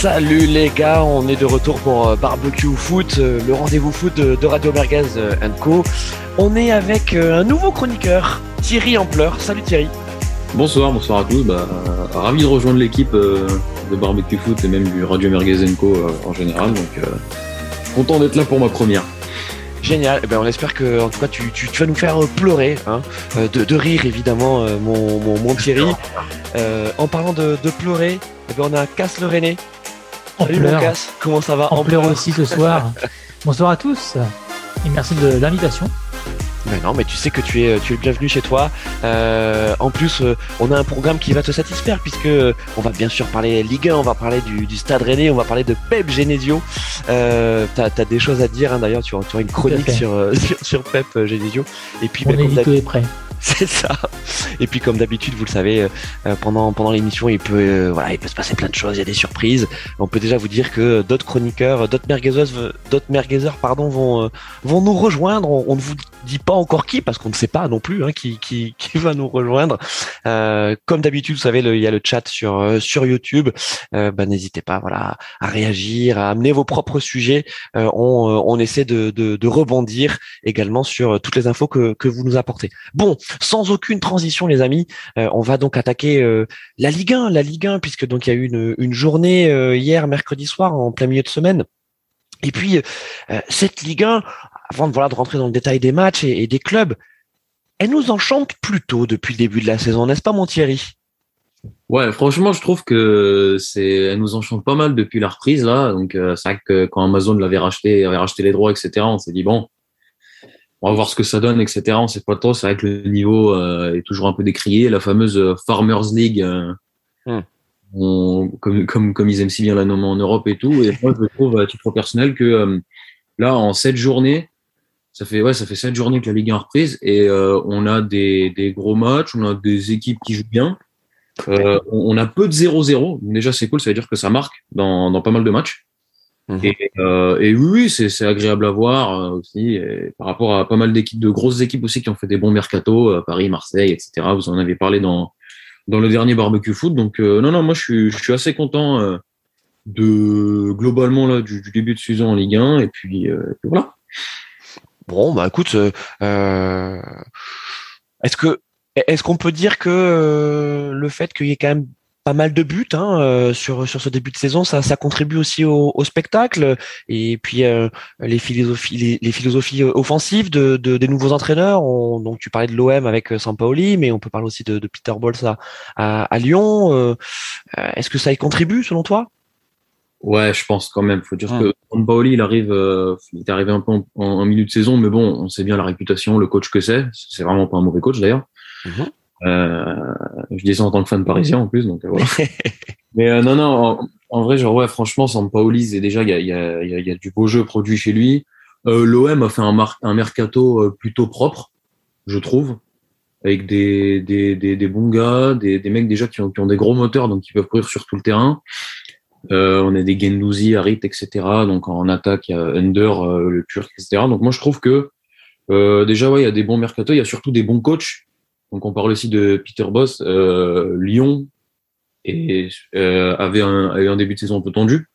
Salut les gars, on est de retour pour euh, Barbecue Foot, euh, le rendez-vous foot de, Radio Merguez euh, Co. On est avec un nouveau chroniqueur, Thierry Ampleur. Salut Thierry. Bonsoir, bonsoir à tous. Bah, ravi de rejoindre l'équipe de Barbecue Foot et même du Radio Merguez Co en général. Donc content d'être là pour ma première. Génial. Eh ben, on espère que, en tout cas, tu, vas nous faire pleurer, hein, de, rire évidemment, mon, mon, Thierry. en parlant de, pleurer, eh ben, on a Casse le René on pleure. Comment ça va On, pleure aussi ce soir. Bonsoir à tous et merci de l'invitation. Mais non, mais tu sais que tu es, tu es bienvenu chez toi. Euh, en plus, euh, on a un programme qui va te satisfaire puisque euh, on va bien sûr parler Ligue 1, on va parler du, Stade Rennais, on va parler de Pep Genesio. Euh, t'as as des choses à dire hein, d'ailleurs, tu, tu, auras une chronique sur, sur, Pep Genesio. Et puis, on ben, est prêt. C'est ça. Et puis comme d'habitude, vous le savez, euh, pendant pendant l'émission, il peut euh, voilà, il peut se passer plein de choses, il y a des surprises. On peut déjà vous dire que d'autres chroniqueurs, d'autres merguezeuses, d'autres merguezeurs, pardon, vont euh, vont nous rejoindre. On, ne vous dit pas encore qui parce qu'on ne sait pas non plus hein, qui, qui qui va nous rejoindre. comme d'habitude, vous savez, il y a le chat sur sur YouTube. bah, n'hésitez pas, voilà, à réagir, à amener vos propres sujets. on on essaie de, de de rebondir également sur toutes les infos que que vous nous apportez. Bon, sans aucune transition, les amis, euh, on va donc attaquer euh, la Ligue 1, la Ligue 1, puisque donc il y a eu une, journée euh, hier, mercredi soir, en plein milieu de semaine. Et puis cette Ligue 1, avant de voilà de rentrer dans le détail des matchs et, des clubs, elle nous enchante plutôt depuis le début de la saison, n'est-ce pas, mon Thierry? Ouais, franchement, je trouve que c'est, elle nous enchante pas mal depuis la reprise là. Donc c'est vrai que quand Amazon l'avait racheté, avait racheté les droits, etc. On s'est dit bon, on va voir ce que ça donne, etc. On sait pas trop. C'est vrai que le niveau euh, est toujours un peu décrié. La fameuse euh, Farmers League, euh, hmm. comme, comme, comme ils aiment si bien la nommer en Europe et tout. Et moi, je trouve à titre personnel que là, en sept journées, ça fait ouais, ça fait sept journées que la Ligue 1 reprise et on a des, des gros matchs, on a des équipes qui jouent bien. on a peu de 0-0. Déjà, c'est cool. Ça veut dire que ça marque dans, dans pas mal de matchs. Mhm. Et, euh, et, oui, c'est agréable à voir euh, aussi, par rapport à pas mal d'équipes, de grosses équipes aussi qui ont fait des bons mercato, euh, Paris, Marseille, etc. Vous en avez parlé dans dans le dernier barbecue foot. Donc non, non, moi je suis, je suis assez content de globalement là du, du, début de saison en Ligue 1 et puis, voilà. Bon, bah écoute, est-ce que est-ce qu'on peut dire que le fait qu'il y ait quand même pas mal de buts hein, euh, sur sur ce début de saison. Ça, ça contribue aussi au, au spectacle et puis euh, les philosophies les, philosophies euh, offensives de, de, des nouveaux entraîneurs. On, donc tu parlais de l'OM avec Sampaoli, mais on peut parler aussi de, de Peter Bols à, à, Lyon. Est-ce que ça y contribue selon toi? Ouais, je pense quand même. Faut dire hum. que Sampaoli, il arrive, il est arrivé un peu en, milieu de saison, mais bon, on sait bien la réputation, le coach que c'est. C'est vraiment pas un mauvais coach d'ailleurs. Mmh. Euh, je dis ça en tant que fan parisien en plus, donc euh, voilà. Mais euh, non, non, en, vrai, genre ouais, franchement, Sampaoli, et déjà il y a, y, a, y a du beau jeu produit chez lui. Euh, L'OM a fait un, un mercato plutôt propre, je trouve, avec des, des, des, des bons gars, des, des mecs déjà qui ont, qui ont des gros moteurs, donc qui peuvent courir sur tout le terrain. Euh, on a des Gendouzi, Harit, etc. Donc en attaque, il y a Under, le Turc, etc. Donc moi je trouve que euh, déjà ouais, il y a des bons mercato, il y a surtout des bons coachs donc on parle aussi de Peter Boss. Euh, Lyon et, euh, avait, un, avait un début de saison un peu tendu.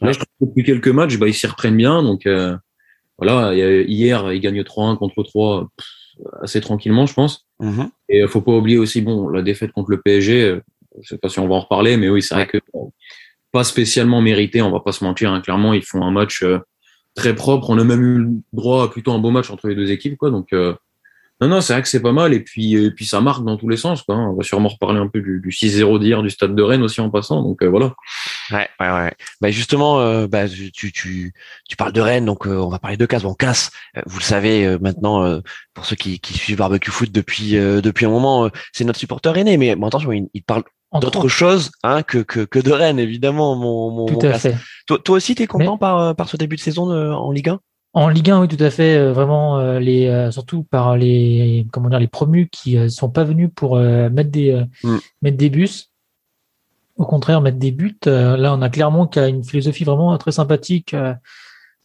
Là, je trouve que depuis quelques matchs, bah, ils s'y reprennent bien. Donc euh, voilà, hier, ils gagnent 3-1 contre 3 assez tranquillement, je pense. Mm-hmm. Et il faut pas oublier aussi, bon, la défaite contre le PSG. Euh, je sais pas si on va en reparler, mais oui, c'est vrai que pas spécialement mérité. On va pas se mentir. Hein. Clairement, ils font un match euh, très propre. On a même eu droit à plutôt un beau match entre les deux équipes, quoi. Donc non, non, c'est vrai que c'est pas mal. Et puis, et puis ça marque dans tous les sens. Quoi. On va sûrement reparler un peu du, du 6-0 d'hier du stade de Rennes aussi en passant. Donc euh, voilà. Ouais, ouais, ouais. Bah, justement, euh, bah, tu, tu, tu parles de Rennes, donc euh, on va parler de Casse. Bon, Casse, vous le savez maintenant, pour ceux qui, qui suivent Barbecue Foot depuis, depuis un moment, c'est notre supporter aîné. Mais bon, attention, il, il parle d'autre chose hein, que, que, que, de Rennes, évidemment, mon, mon, Tout à Fait. Toi, toi aussi, tu es content par, par ce début de saison en Ligue 1 en Ligue 1, oui, tout à fait. Euh, vraiment, euh, les, euh, surtout par les, comment dire, les promus qui sont pas venus pour mettre des, mm. mettre des bus. Au contraire, mettre des buts. là, on a clairement qui a une philosophie vraiment très sympathique.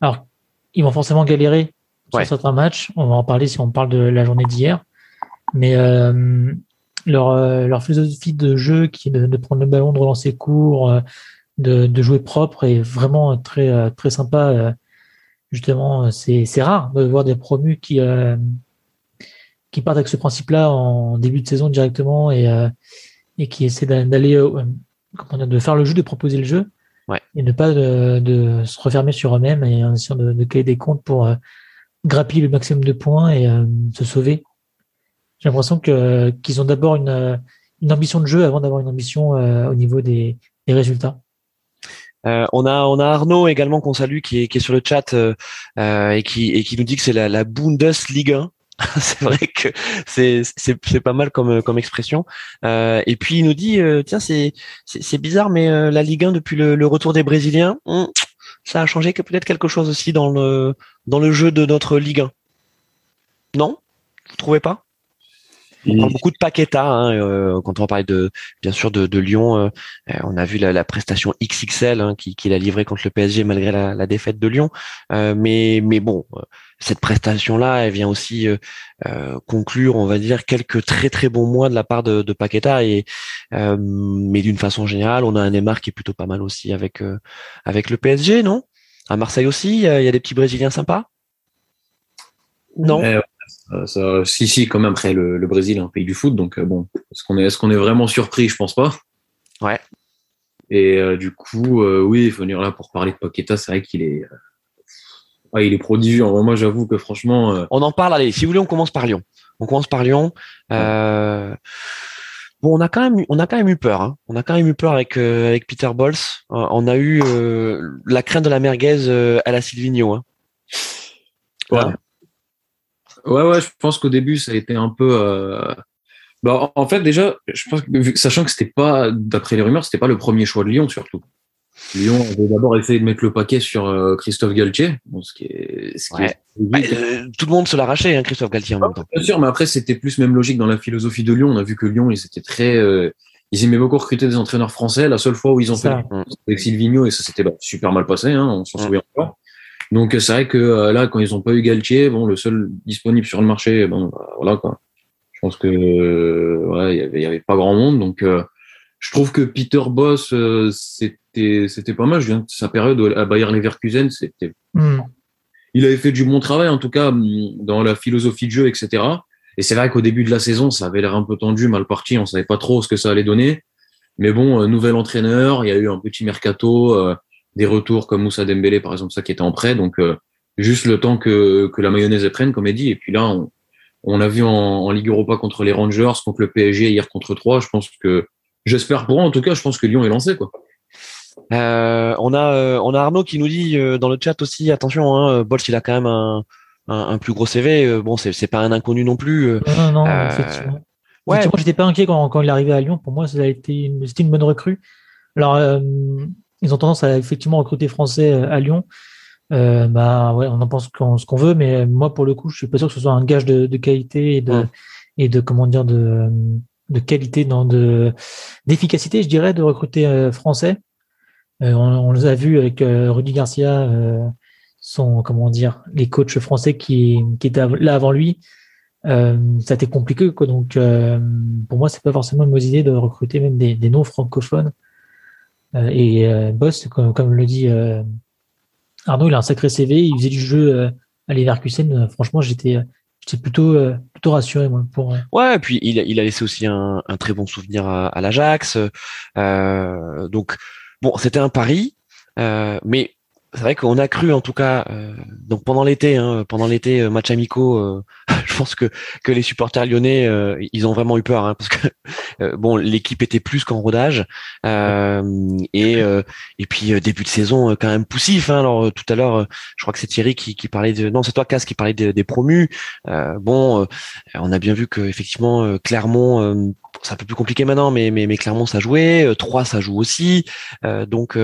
alors, ils vont forcément galérer sur certains matchs. On va en parler si on parle de la journée d'hier. Mais leur, leur philosophie de jeu, qui est de, prendre le ballon, de relancer court, de, jouer propre et vraiment très très sympa. Justement, c'est rare de voir des promus qui qui partent avec ce principe-là en début de saison directement et et qui essaient d'aller de faire le jeu, de proposer le jeu et ne pas de, se refermer sur eux-mêmes et en essayant de, de créer des comptes pour grappiller le maximum de points et se sauver. J'ai l'impression que qu'ils ont d'abord une, une ambition de jeu avant d'avoir une ambition au niveau des, des résultats. Euh, on a on a Arnaud également qu'on salue qui est qui est sur le chat euh, euh, et qui et qui nous dit que c'est la, la Bundesliga. c'est vrai que c'est c'est pas mal comme comme expression. et puis il nous dit tiens c'est c'est bizarre mais la Ligue 1 depuis le, retour des Brésiliens hmm, ça a changé que peut-être quelque chose aussi dans le dans le jeu de notre Ligue 1. Non? Vous trouvez pas? On parle beaucoup de Paqueta hein, euh, quand on parle de bien sûr de, Lyon. Euh, euh, on a vu la, prestation XXL hein, qu'il a livrée contre le PSG malgré la, défaite de Lyon. mais mais bon, cette prestation là, elle vient aussi conclure, on va dire, quelques très très bons mois de la part de, de Paqueta. Et mais d'une façon générale, on a un Neymar qui est plutôt pas mal aussi avec avec le PSG, non? À Marseille aussi, il y, a des petits Brésiliens sympas? Non? Ça, si, si, quand même, après, le, Brésil est un pays du foot, donc euh, bon, est-ce qu'on est, est, qu'on est vraiment surpris? Je pense pas. Ouais. Et euh, du coup, euh, oui, venir là pour parler de Paqueta, c'est vrai qu'il est, ah, il est prodigieux. Moi, j'avoue que franchement. On en parle, allez, si vous voulez, on commence par Lyon. On commence par Lyon. Bon, on a quand même, on a quand même eu peur. Hein. On a quand même eu peur avec avec Peter Bols. on a eu la crainte de la merguez à la Silvino. Hein. Ouais. Ouais, ouais, je pense qu'au début, ça a été un peu. Euh... Bah, en fait, déjà, je pense que, sachant que c'était pas, d'après les rumeurs, c'était pas le premier choix de Lyon, surtout. Lyon avait d'abord essayé de mettre le paquet sur euh, Christophe Galtier. Bon, ce qui est, ce qui est... Bah, euh, tout le monde se l'a arraché, hein, Christophe Galtier en même temps. Bien sûr, mais après, c'était plus même logique dans la philosophie de Lyon. On a vu que Lyon, ils étaient très. Euh, ils aimaient beaucoup recruter des entraîneurs français. La seule fois où ils ont fait avec Silvino, et ça s'était bah, super mal passé, hein, on s'en souvient encore. Donc c'est vrai que euh, là, quand ils n'ont pas eu Galtier, bon, le seul disponible sur le marché, bon, bah, voilà quoi. Je pense que euh, il y avait, y avait pas grand monde. Donc euh, je trouve que Peter Boss, c'était c'était pas mal. Je viens de sa période à Bayer Leverkusen, c'était. Hmm. Il avait fait du bon travail en tout cas dans la philosophie de jeu, etc. Et c'est vrai qu'au début de la saison, ça avait l'air un peu tendu, mal parti. On savait pas trop ce que ça allait donner. Mais bon, nouvel entraîneur, il y a eu un petit mercato des retours comme Moussa Dembélé, par exemple, ça qui était en prêt. Donc, euh, juste le temps que, que la mayonnaise prenne, comme elle dit. Et puis là, on, on l'a vu en, en, Ligue Europa contre les Rangers, contre le PSG hier contre 3. Je pense que, j'espère pour eux, en tout cas, je pense que Lyon est lancé, quoi. Euh, on a euh, on a Arnaud qui nous dit dans le chat aussi attention hein, Bols il a quand même un, un, plus gros CV bon c'est c'est pas un inconnu non plus non non effectivement ouais. moi j'étais pas inquiet quand, quand il est arrivé à Lyon pour moi ça a été c'était une bonne recrue alors ils ont tendance à effectivement recruter français euh, à Lyon. Euh, bah ouais, on en pense ce qu'on veut, mais moi pour le coup, je suis pas sûr que ce soit un gage de, de qualité et de et de comment dire de de qualité dans de d'efficacité, je dirais, de recruter euh, français. Euh, on, on, les a vu avec euh, Rudy Garcia, euh, son comment dire, les coachs français qui qui étaient là avant lui. ça a été compliqué quoi. Donc pour moi, c'est pas forcément une mauvaise idée de recruter même des, des non francophones euh, et euh, Boss, comme, comme, le dit euh, Arnaud, il a un sacré CV, il faisait du jeu à Leverkusen. franchement, j'étais j'étais plutôt plutôt rassuré moi pour ouais et puis il a, il a laissé aussi un, un très bon souvenir à, à l'Ajax euh, donc bon c'était un pari euh, mais c'est vrai qu'on a cru en tout cas euh, donc pendant l'été hein, pendant l'été euh, match amicaux euh, je pense que que les supporters lyonnais ils ont vraiment eu peur hein, parce que bon l'équipe était plus qu'en rodage et et puis début de saison quand même poussif hein, alors tout à l'heure je crois que c'est Thierry qui, parlait de non c'est toi Cass qui parlait des, promus. Bon on a bien vu que effectivement Clermont c'est un peu plus compliqué maintenant mais mais, mais Clermont ça jouait 3 ça joue aussi donc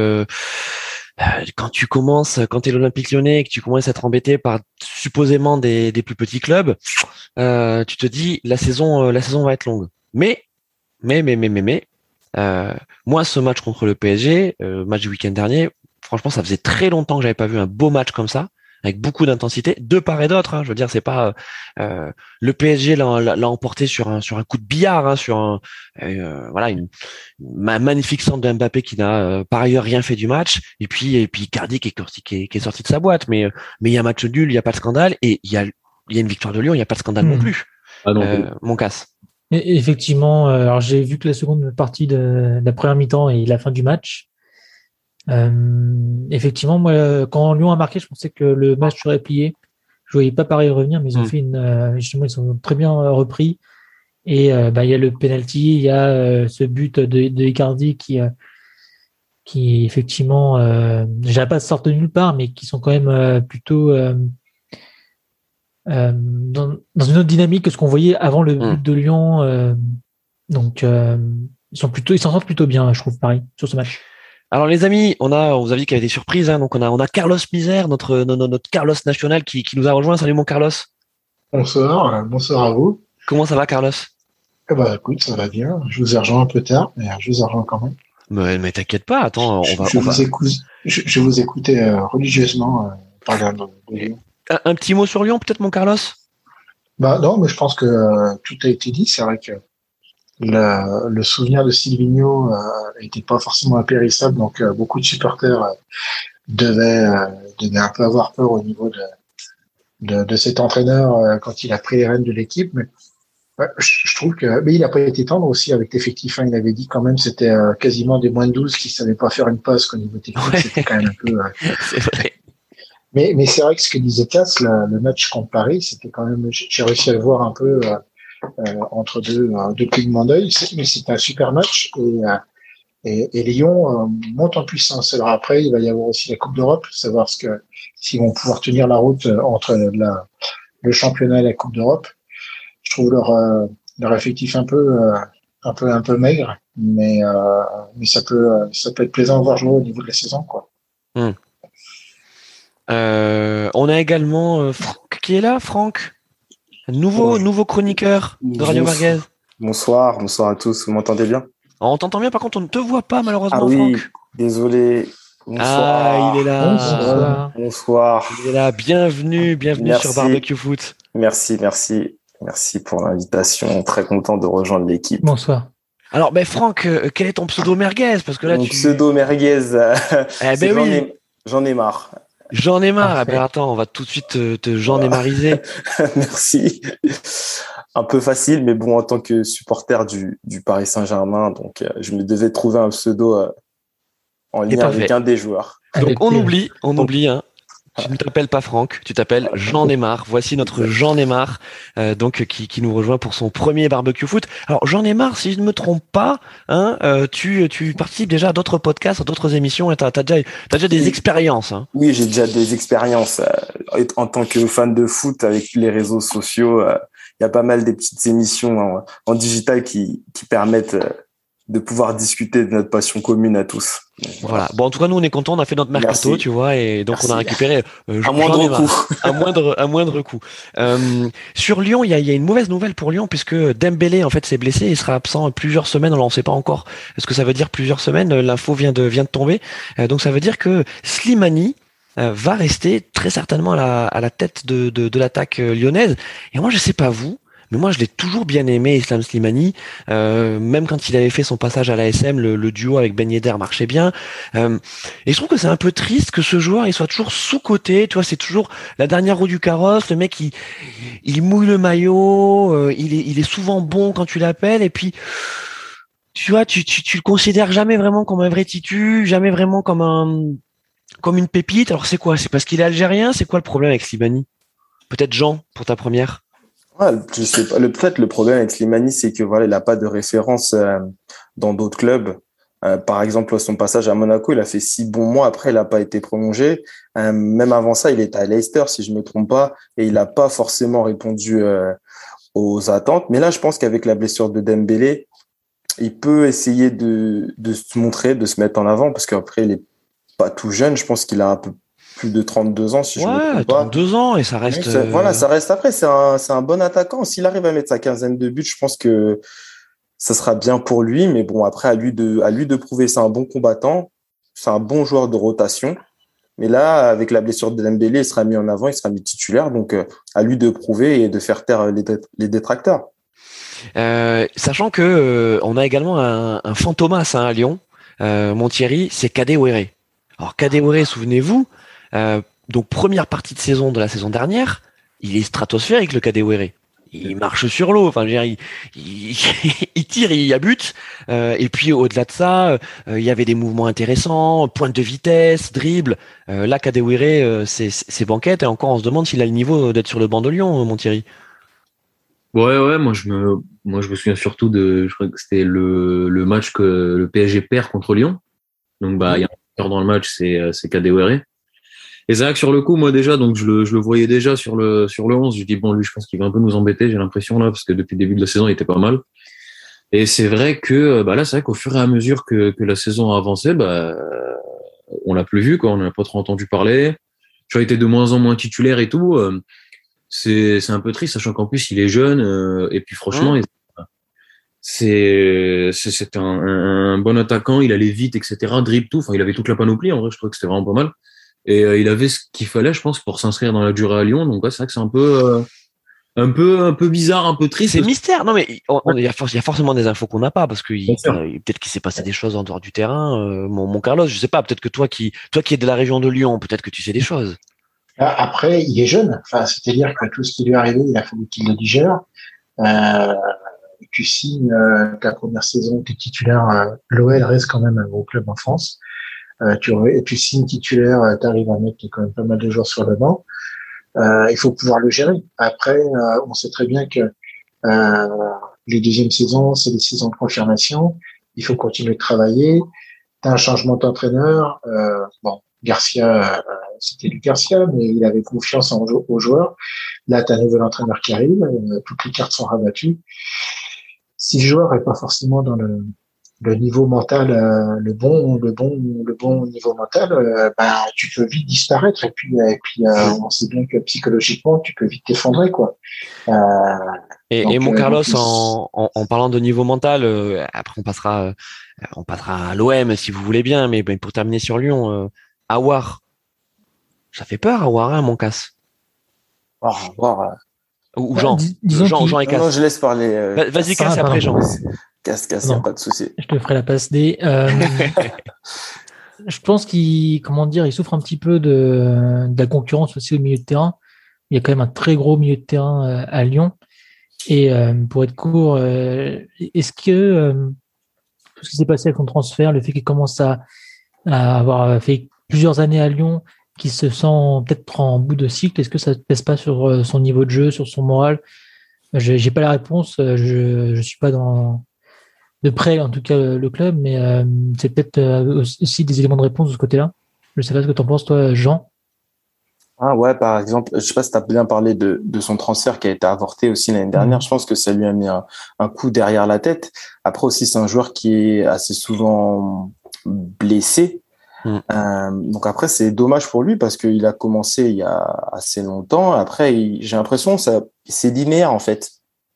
quand tu commences, quand tu es l'Olympique lyonnais et que tu commences à être embêté par supposément des, plus petits clubs, euh, tu te dis la saison, euh, la saison va être longue. Mais, mais, mais, mais, mais, mais, euh, moi, ce match contre le PSG, euh, match du week-end dernier, franchement, ça faisait très longtemps que j'avais pas vu un beau match comme ça. Avec beaucoup d'intensité, de part et d'autre. Hein. Je veux dire, c'est pas euh, le PSG l'a emporté sur un sur un coup de billard, hein, sur un voilà une, magnifique centre de Mbappé qui n'a par ailleurs rien fait du match, et puis et puis Cardi qui est, qui qui est sorti de sa boîte. Mais mais il y a un match nul, il y a pas de scandale, et il y a il y a une victoire de Lyon, il n'y a pas de scandale non hmm. plus. Ah mon casse. effectivement, alors j'ai vu que la seconde partie de, de la première mi-temps et la fin du match. Euh, effectivement, moi, quand Lyon a marqué, je pensais que le match serait plié. Je voyais pas pareil revenir, mais ils ont mm. fait une, euh, justement, ils sont très bien euh, repris. Et bah, il y a le penalty, il y a ce but de, de Icardi qui, qui effectivement, euh, déjà pas sortent de nulle part, mais qui sont quand même plutôt dans, dans, une autre dynamique que ce qu'on voyait avant le mm. but de Lyon. donc, ils sont plutôt, ils s'en sortent plutôt bien, je trouve, pareil, sur ce match. Alors les amis, on a, on vous a dit qu'il y avait des surprises, hein, donc on a, on a Carlos Misère, notre, notre, Carlos national qui, qui, nous a rejoint. Salut mon Carlos. Bonsoir, euh, bonsoir à vous. Comment ça va Carlos? Eh ben, écoute, ça va bien. Je vous ai rejoint un peu tard, mais je vous ai rejoint quand même. Mais, mais t'inquiète pas, attends, on va. Je, vous, Écoute, je, vous écoutais euh, religieusement euh, parler de, Lyon. Un, petit mot sur Lyon, peut-être mon Carlos? Bah non, mais je pense que tout a été dit. C'est vrai que le, le, souvenir de Silvino n'était euh, pas forcément impérissable, donc euh, beaucoup de supporters euh, devaient, devaient un peu avoir peur au niveau de, de, de cet entraîneur quand il a pris les rênes de l'équipe. Mais je, trouve que mais il n'a pas été tendre aussi avec l'effectif. Hein. Il avait dit quand même c'était quasiment des moins de 12 qui savaient pas faire une passe au niveau technique. C'était quand même un peu. c'est vrai. Mais, mais c'est vrai que ce que disait Cass, le match contre Paris, c'était quand même. J'ai réussi à le voir un peu euh, entre deux, euh, deux clignements d'œil. Mais c'est un super match et, euh, et, et Lyon monte en puissance. Alors après, il va y avoir aussi la Coupe d'Europe, savoir ce que s'ils vont pouvoir tenir la route entre la, le championnat et la Coupe d'Europe. Je trouve leur, leur effectif un peu, un peu, un peu maigre, mais, mais ça peut, ça peut être plaisant à voir jouer au niveau de la saison, quoi. Hmm. on a également Franck qui est là, Franck? Nouveau, nouveau chroniqueur de Radio Marguez. Bonsoir, bonsoir à tous. Vous m'entendez bien? On t'entend bien, par contre, on ne te voit pas, malheureusement, ah oui, Désolé. Bonsoir. Ah, il est là. Bonsoir. Il est là. Bienvenue, bienvenue sur Barbecue Foot. Merci, merci. Merci pour l'invitation. Très content de rejoindre l'équipe. Bonsoir. Alors, ben Franck, euh, quel est ton pseudo merguez? Parce que là, Mon pseudo merguez. eh ben oui. J'en ai marre. J'en ai marre. Ah ben attends, on va tout de suite te, te j'en ai mariser. Merci. Un peu facile, mais bon, en tant que supporter du, du Paris Saint-Germain, donc euh, je me devais trouver un pseudo euh, en lien avec un des joueurs. Donc on oublie, on oublie, hein, tu ne t'appelles pas Franck, tu t'appelles Jean Neymar. Voici notre Jean Neymar, euh, donc qui, qui, nous rejoint pour son premier barbecue foot. Alors Jean Neymar, si je ne me trompe pas, hein, euh, tu, tu participes déjà à d'autres podcasts, à d'autres émissions, et tu as, déjà, as déjà des expériences. Hein. Oui, j'ai déjà des expériences euh, en tant que fan de foot avec les réseaux sociaux. Il y a pas mal des petites émissions en, en digital qui, qui permettent de pouvoir discuter de notre passion commune à tous. Voilà. Bon, en tout cas, nous, on est contents. On a fait notre mercato, tu vois, et donc on a récupéré euh, un moindre coût. un moindre, un moindre coût. Euh, sur Lyon, il y a, y a, une mauvaise nouvelle pour Lyon puisque Dembélé en fait s'est blessé et sera absent plusieurs semaines. Alors on ne sait pas encore ce que ça veut dire plusieurs semaines. L'info vient de vient de tomber. Euh, donc ça veut dire que Slimani euh, va rester très certainement à la, à la tête de, de, de l'attaque lyonnaise. Et moi, je sais pas vous, mais moi, je l'ai toujours bien aimé, Islam Slimani. Euh, même quand il avait fait son passage à l'ASM, le, le duo avec Ben Yedder marchait bien. Euh, et je trouve que c'est un peu triste que ce joueur il soit toujours sous-coté. Tu vois, c'est toujours la dernière roue du carrosse. Le mec, il, il mouille le maillot. Euh, il, est, il est souvent bon quand tu l'appelles. Et puis, tu vois, tu, tu, tu le considères jamais vraiment comme un vrai titu, jamais vraiment comme un comme une pépite. Alors c'est quoi? C'est parce qu'il est algérien? C'est quoi le problème avec Slimani? Peut-être Jean pour ta première. Je sais pas. Le, peut-être le problème avec Slimani, c'est que voilà, il n'a pas de référence euh, dans d'autres clubs. Euh, par exemple, son passage à Monaco, il a fait six bons mois. Après, il n'a pas été prolongé. Euh, même avant ça, il était à Leicester, si je me trompe pas, et il n'a pas forcément répondu aux attentes. Mais là, je pense qu'avec la blessure de Dembélé, il peut essayer de, de se montrer, de se mettre en avant, parce qu'après, il est pas tout jeune. Je pense qu'il a un peu plus de 32 ans, si je me trompe pas. 32 ans et ça reste. voilà, euh, ça reste après. C'est un, un bon attaquant. S'il arrive à mettre sa quinzaine de buts, je pense que ça sera bien pour lui. Mais bon, après, à lui de, à lui de prouver, c'est un bon combattant. C'est un bon joueur de rotation. Mais là, avec la blessure de Dembélé, il sera mis en avant, il sera mis titulaire. Donc, à lui de prouver et de faire taire les, détracteurs. sachant que on a également un, un fantomas hein, à Lyon, Montieri, c'est Kadewere. Alors Kadewere, souvenez-vous, donc première partie de saison de la saison dernière, il est stratosphérique le Kadewere. Il marche sur l'eau, enfin, il, il, il, tire, il y a but. Euh, et puis au-delà de ça, euh, il y avait des mouvements intéressants, pointe de vitesse, dribble. Euh, là, Kadewere, euh, c'est banquette. Et encore, on se demande s'il a le niveau d'être sur le banc de Lyon, mon Thierry. Ouais, ouais, moi je me, moi je me souviens surtout de, je crois que c'était le, le match que le PSG perd contre Lyon. Donc bah, il y a un dans le match, c'est c'est Kadewere. Et que sur le coup, moi déjà, donc je le, je le voyais déjà sur le sur le 11. Je dis bon, lui, je pense qu'il va un peu nous embêter. J'ai l'impression là, parce que depuis le début de la saison, il était pas mal. Et c'est vrai que bah là, c'est vrai qu'au fur et à mesure que, que la saison a avancé, bah on l'a plus vu, quoi. On n'a pas trop entendu parler. Tu vois, il était de moins en moins titulaire et tout. Euh, c'est c'est un peu triste, sachant qu'en plus il est jeune. Euh, et puis franchement, mmh. c'est c'est un, un, bon attaquant. Il allait vite, etc. Dribble tout. Enfin, il avait toute la panoplie. En vrai, je trouve que c'était vraiment pas mal. Et euh, il avait ce qu'il fallait, je pense, pour s'inscrire dans la durée à Lyon. Donc, ouais, c'est vrai que c'est un peu, euh, un peu, un peu bizarre, un peu triste. C'est mystère. Non, mais il y, a forcément des infos qu'on n'a pas parce que peut-être qu'il s'est passé des choses en dehors du terrain. Euh, mon, mon, Carlos, je sais pas. Peut-être que toi qui, toi qui es de la région de Lyon, peut-être que tu sais des choses. Ah, après, il est jeune. Enfin, c'est-à-dire que tout ce qui lui est arrivé, il a fallu qu'il le digère. Euh, tu signes euh, ta première saison, tu es titulaire. L'OL reste quand même un gros club en France. Euh, tu, tu signes titulaire, euh, tu arrives à mettre quand même pas mal de joueurs sur le banc. Euh, il faut pouvoir le gérer. Après, on sait très bien que les deuxièmes saisons, c'est des saisons de confirmation. Il faut continuer de travailler. Tu as un changement d'entraîneur. bon, Garcia, c'était du Garcia, mais il avait confiance en, aux joueurs. Là, tu as un nouvel entraîneur qui arrive. toutes les cartes sont rabattues. Si le joueur est pas forcément dans le le niveau mental, euh, le bon, le bon, le bon niveau mental, euh, bah, tu peux vite disparaître. Et puis, et puis, euh, on sait bien que psychologiquement, tu peux vite t'effondrer, quoi. et, mon Carlos, en, en, parlant de niveau mental, après on passera, on passera à l'OM si vous voulez bien, mais pour terminer sur Lyon, Awar, ça fait peur, Awar, hein, mon casse. Awar. Ou Jean, Jean, Jean et Casse. Non, je laisse parler. Vas-y, Casse, après Jean. Casse, casse, a pas de souci. Je te ferai la passe D. Euh, je pense qu'il, comment dire, il souffre un petit peu de, de, la concurrence aussi au milieu de terrain. Il y a quand même un très gros milieu de terrain euh, à Lyon. Et euh, pour être court, est-ce que tout ce qui s'est passé avec son transfert, le fait qu'il commence à, à, avoir fait plusieurs années à Lyon, qu'il se sent peut-être en bout de cycle, est-ce que ça ne pèse pas sur son niveau de jeu, sur son moral? Je n'ai pas la réponse. Je ne suis pas dans de près, en tout cas, le club, mais euh, c'est peut-être euh, aussi des éléments de réponse de ce côté-là. Je ne sais pas ce que tu en penses, toi, Jean. Ah ouais, par exemple, je sais pas si tu as bien parlé de, de, son transfert qui a été avorté aussi l'année dernière. Mm. Je pense que ça lui a mis un, un coup derrière la tête. Après aussi, c'est un joueur qui est assez souvent blessé. Mm. Euh, donc après, c'est dommage pour lui parce qu'il a commencé il y a assez longtemps. Après, j'ai l'impression que c'est linéaire en fait.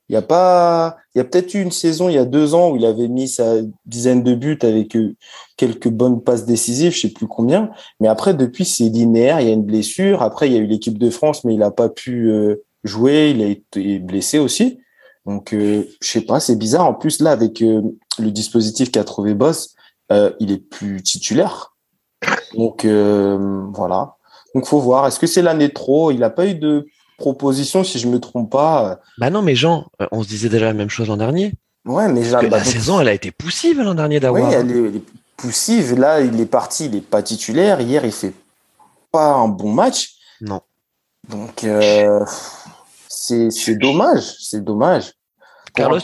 Il y a pas, il y a peut-être eu une saison il y a deux ans où il avait mis sa dizaine de buts avec euh, quelques bonnes passes décisives, je sais plus combien. Mais après, depuis, c'est linéaire. Il y a une blessure. Après, il y a eu l'équipe de France, mais il n'a pas pu euh, jouer. Il a été blessé aussi. Donc, euh, je sais pas, c'est bizarre. En plus, là, avec euh, le dispositif qu'a trouvé Boss, il est plus titulaire. Donc, voilà. Donc, faut voir. Est-ce que c'est l'année trop? Il n'a pas eu de proposition, si je me trompe pas. Euh. Bah non, mais Jean, euh, on se disait déjà la même chose l'an dernier. Ouais, mais bah, la saison, elle a été poussive l'an dernier d'avoir. Oui, elle est, poussive. Là, il est parti, il n'est pas titulaire. Hier, il fait pas un bon match. Non. Donc, euh, c'est dommage. C'est dommage. Carlos,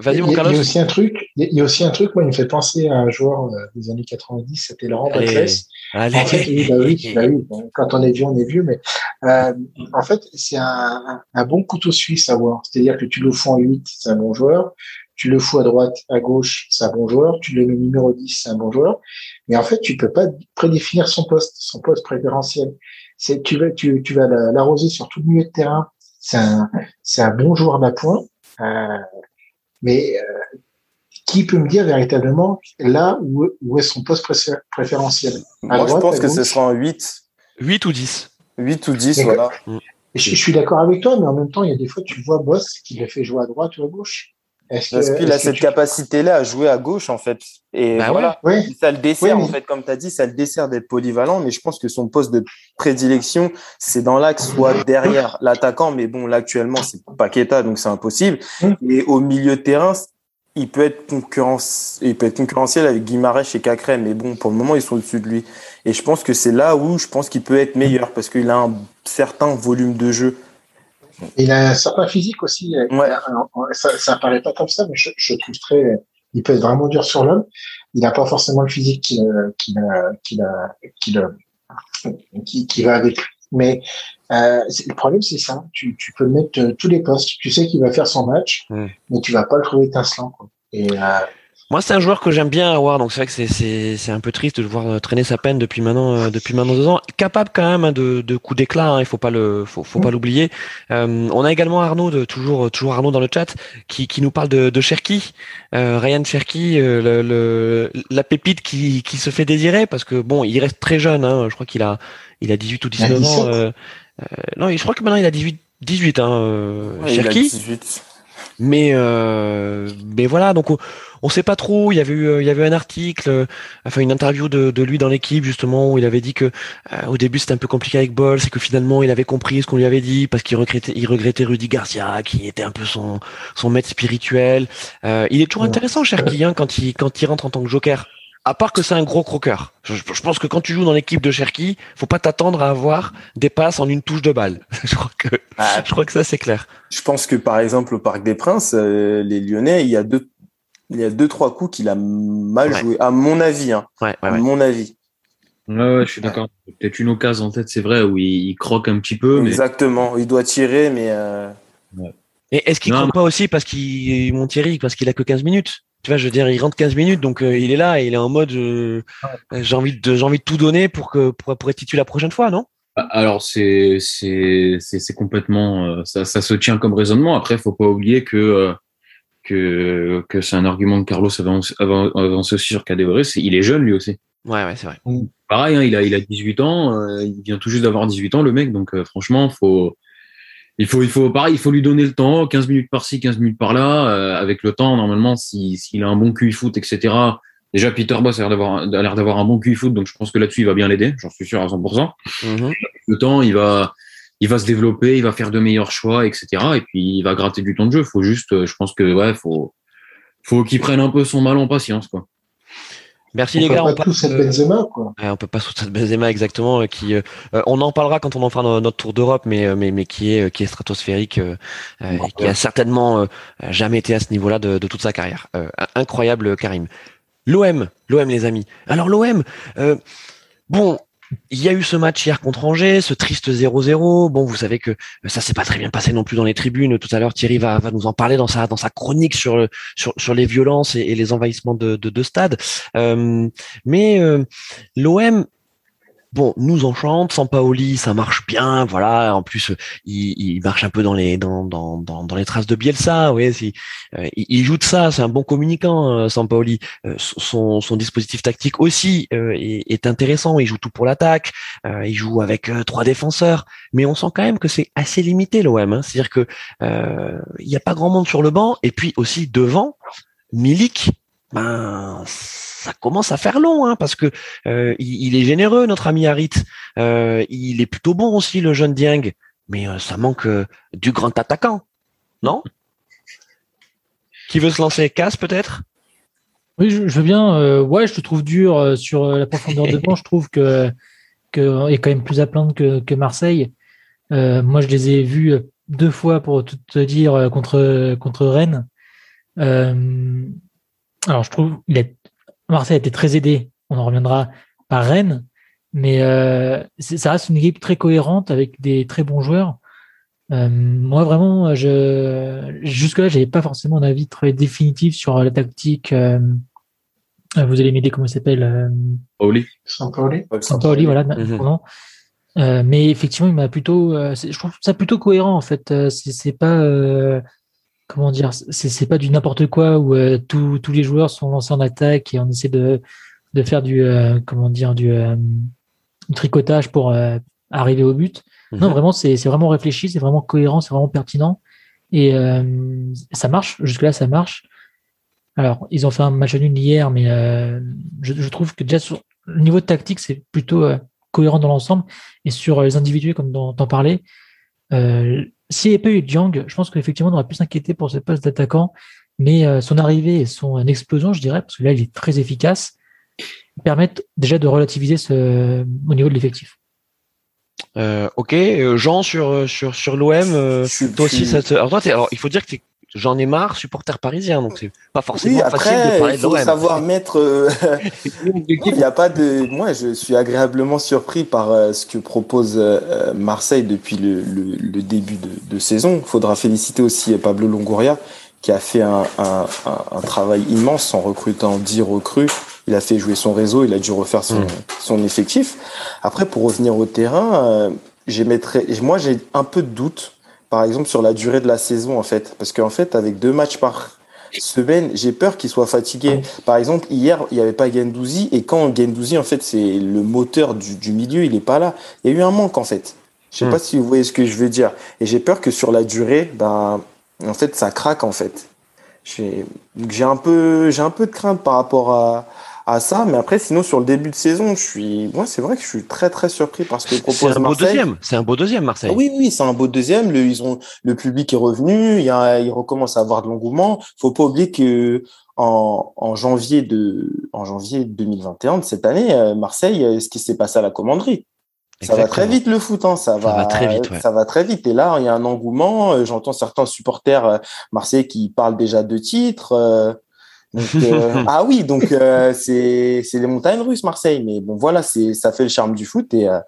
Vas-y, mon Carlos. Il y a aussi un truc, il y a aussi un truc, moi, il me fait penser à un joueur des années 90, c'était Laurent Baclès. En fait, oui, bah oui, bah oui. quand on est vieux, on est vieux, mais euh, en fait, c'est un, un, bon couteau suisse à voir. C'est-à-dire que tu le fous en 8, c'est un bon joueur. Tu le fous à droite, à gauche, c'est un bon joueur. Tu le mets numéro 10, c'est un bon joueur. Mais en fait, tu peux pas prédéfinir son poste, son poste préférentiel. C'est, tu vas, tu, tu vas l'arroser sur tout le milieu de terrain. C'est un, c'est un bon joueur d'appoint. Euh, mais euh, qui peut me dire véritablement là où, où est son poste préférentiel? Moi, je pense que ce sera un 8. 8 ou 10 8 ou 10, voilà. Je, suis d'accord avec toi, mais en même temps, il y a des fois, tu vois Boss qui le fait jouer à droite ou à gauche. Parce qu'il a cette capacité-là à jouer à gauche, en fait. Et bah voilà, ça le dessert, en fait, comme tu as dit, ça le dessert d'être polyvalent, mais je pense que son poste de prédilection, c'est dans l'axe, soit derrière l'attaquant, mais bon, là, actuellement, c'est Paqueta, donc c'est impossible. Et au milieu de terrain, il peut être concurrence, il peut être concurrentiel avec Guimarães et Cacré, mais bon, pour le moment, ils sont au-dessus de lui. Et je pense que c'est là où je pense qu'il peut être meilleur parce qu'il a un certain volume de jeu. Il a un certain physique aussi. Ouais. Ça, ça paraît pas comme ça, mais je, je trouve très, il peut être vraiment dur sur l'homme. Il n'a pas forcément le physique qui, qui, qui, qui, qui, va avec lui. Mais euh, le problème, c'est ça. Tu, tu peux mettre euh, tous les postes. Tu sais qu'il va faire son match, mais tu vas pas le trouver étincelant. Quoi. Et, euh, moi, c'est un joueur que j'aime bien avoir, donc c'est vrai que c'est un peu triste de le voir euh, traîner sa peine depuis maintenant euh, depuis maintenant deux ans. Capable quand même hein, de, de coups d'éclat, hein, il faut pas le faut, faut pas l'oublier. Euh, on a également Arnaud, de, toujours toujours Arnaud dans le chat, qui, qui nous parle de, de Cherki, euh, Ryan Cherki, le, le, la pépite qui, qui se fait désirer parce que bon, il reste très jeune. Hein, je crois qu'il a il a 18 ou 19 ans. Euh, non, je crois que maintenant il a 18 18 hein, Cherki. 18. Mais euh, mais voilà, donc on, sait pas trop. Il y avait eu, euh, il y avait un article, euh, enfin une interview de, de lui dans l'équipe justement où il avait dit que au début c'était un peu compliqué avec Ball, c'est que finalement il avait compris ce qu'on lui avait dit parce qu'il regrettait, il regrettait Rudy Garcia qui était un peu son son maître spirituel. il est toujours intéressant, cher Guillaume, quand il quand il rentre en tant que joker à part que c'est un gros croqueur. Je, pense que quand tu joues dans l'équipe de Cherki, faut pas t'attendre à avoir des passes en une touche de balle. je crois que, ah. je crois que ça c'est clair. Je pense que par exemple au Parc des Princes, euh, les Lyonnais, il y a deux, il y a deux trois coups qu'il a mal joué, à mon avis. Hein. Ouais, à mon avis. Ouais, je suis d'accord. Peut-être une occasion en tête, c'est vrai, où il, croque un petit peu. Exactement. Il doit tirer, mais. Euh... Et est-ce qu'il croque pas aussi parce qu'il Thierry, parce qu'il a que 15 minutes? Tu vois, je veux dire, il rentre 15 minutes, donc euh, il est là et il est en mode euh, j'ai envie de j'ai envie de tout donner pour que pour, pour être titulaire la prochaine fois, non? Bah, Alors c'est c'est c'est complètement euh, ça ça se tient comme raisonnement. Après, faut pas oublier que que que c'est un argument que Carlos avance, avance aussi sur c'est il est jeune lui aussi. Ouais ouais c'est vrai. Pareil, hein, il a il a 18 ans, il vient tout juste d'avoir 18 ans le mec, donc franchement faut il faut, il faut, pareil, il faut lui donner le temps, 15 minutes par-ci, 15 minutes par-là. Euh, avec le temps, normalement, s'il si, a un bon QI foot, etc. Déjà, Peter Boss a l'air d'avoir, a l'air d'avoir un bon QI foot, donc je pense que là-dessus, il va bien l'aider. J'en suis sûr à 100%. Mm-hmm. Le temps, il va, il va se développer, il va faire de meilleurs choix, etc. Et puis, il va gratter du temps de jeu. Faut juste, euh, je pense que, ouais, faut, faut qu'il prenne un peu son mal en patience, quoi. Merci les gars. on peut pas tout cette Benzema, quoi. on peut pas tout cette Benzema exactement. Euh, qui, euh, euh, on en parlera quand on en fera notre tour d'Europe, mais, mais, mais qui est, qui est stratosphérique et qui a certainement jamais été à ce niveau-là de, de toute sa carrière. incroyable, Karim. L'OM, l'OM les amis. Alors l'OM, bon, il y a eu ce match hier contre Angers, ce triste 0-0. Bon, vous savez que ça s'est pas très bien passé non plus dans les tribunes. Tout à l'heure, Thierry va, va nous en parler dans sa dans sa chronique sur sur, sur les violences et, les envahissements de de, de stades. Euh, mais euh, l'OM bon, nous enchante. Sampaoli, ça marche bien, voilà. En plus, il, il marche un peu dans les dans, dans, dans, dans les traces de Bielsa. Oui, si, euh, il, joue de ça. C'est un bon communicant, euh, Sampaoli. Euh, son, son dispositif tactique aussi est, est, intéressant. Il joue tout pour l'attaque. il joue avec trois défenseurs, mais on sent quand même que c'est assez limité l'OM. Hein. C'est-à-dire que il n'y a pas grand monde sur le banc, et puis aussi devant, Milik. Ben ça commence à faire long, hein, parce que euh, il, est généreux, notre ami Harit. Euh, il est plutôt bon aussi, le jeune Dieng. Mais euh, ça manque du grand attaquant, non? Qui veut se lancer? Casse peut-être? Oui, je, veux bien. ouais, je te trouve dur sur la profondeur de banc. Je trouve que, que est quand même plus à plaindre que, que Marseille. moi, je les ai vus deux fois pour tout te dire contre contre Rennes. alors, je trouve il est Marseille a été très aidé, on en reviendra, par Rennes, mais euh, ça reste une équipe très cohérente avec des très bons joueurs. Euh, moi, vraiment, je, jusque-là, j'avais pas forcément un avis très définitif sur la tactique. Euh, vous allez m'aider, comment il s'appelle euh, Paoli. Sampaoli. Sampaoli, voilà. Mm mais effectivement, il m'a plutôt, je trouve ça plutôt cohérent en fait. C'est pas comment dire, c'est pas du n'importe quoi où tous les joueurs sont lancés en attaque et on essaie de, de faire du, comment dire, du, tricotage pour arriver au but. Non, mhm. vraiment, c'est vraiment réfléchi, c'est vraiment cohérent, c'est vraiment pertinent. Et ça marche, jusque-là, ça marche. Alors, ils ont fait un match nul hier, mais je, je, trouve que déjà sur le niveau de tactique, c'est plutôt cohérent dans l'ensemble. Et sur les individus, comme t'en parlais, euh, s'il n'y avait pas eu Jiang, je pense qu'effectivement, on aurait pu s'inquiéter pour ce poste d'attaquant. Mais euh, son arrivée et son explosion, je dirais, parce que là, il est très efficace, permettent déjà de relativiser ce, au niveau de l'effectif. Euh, ok, Jean sur sur sur l'OM, toi aussi ça te... alors, toi, alors il faut dire que tu j'en ai marre, supporter parisien, donc c'est pas forcément facile de parler il faut savoir mettre. Euh, il n'y a pas de. Moi, je suis agréablement surpris par euh, ce que propose euh, Marseille depuis le, le, début de, de, saison. Il faudra féliciter aussi Pablo Longoria qui a fait un, un, un, travail immense en recrutant 10 recrues. Il a fait jouer son réseau, il a dû refaire son, hmm. son effectif. Après, pour revenir au terrain, moi j'ai un peu de doute par exemple, sur la durée de la saison, en fait. Parce qu'en fait, avec deux matchs par semaine, j'ai peur qu'il soit fatigué. Par exemple, hier, il n'y avait pas Gendouzi, et quand Gendouzi, en fait, c'est le moteur du, du milieu, il n'est pas là. Il y a eu un manque, en fait. Je sais hmm. pas si vous voyez ce que je veux dire. Et j'ai peur que sur la durée, ben, en fait, ça craque, en fait. J'ai un peu, j'ai un peu de crainte par rapport à, à ça. Mais après, sinon, sur le début de saison, je suis, moi, c'est vrai que je suis très, très surpris parce que propose C'est un beau deuxième. C'est un beau deuxième, Marseille. oui, oui, c'est un beau deuxième. Le, ils ont, le public est revenu. Il y a, il recommence à avoir de l'engouement. Faut pas oublier que, en, en janvier de, en janvier 2021 de cette année, euh, Marseille, euh, ce qui s'est passé à la commanderie. Ça va très vite le foot, hein. ça, va, va très vite. Ça va très vite. Et là, il y a un engouement. Euh, j'entends certains supporters marseillais qui parlent déjà de titres. Euh, ah oui, donc euh, c'est les montagnes russes, Marseille. Mais bon, voilà, c'est ça fait le charme du foot et euh,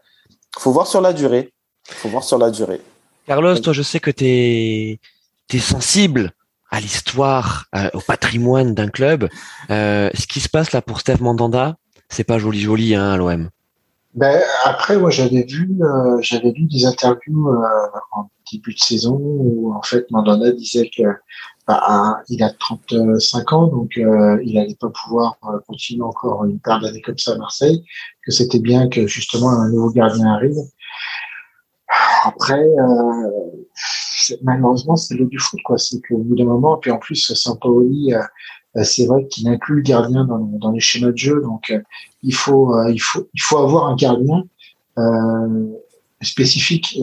faut voir sur la durée. faut voir sur la durée. Carlos, toi, je sais que tu es, sensible à l'histoire, au patrimoine d'un club. ce qui se passe là pour Steve Mandanda, c'est pas joli joli hein, à l'OM. Ben, après, moi, j'avais vu, j'avais vu des interviews en début de saison où en fait Mandanda disait que bah, il a 35 ans, donc euh, il n'allait pas pouvoir euh, continuer encore une paire d'années comme ça à Marseille, que c'était bien que justement un nouveau gardien arrive. Après, euh, malheureusement, c'est le du foot, quoi. C'est qu'au bout d'un moment, puis en plus, Sampaoli, euh, c'est vrai qu'il inclut le gardien dans, dans, les schémas de jeu, donc il faut, il faut, il faut avoir un gardien spécifique.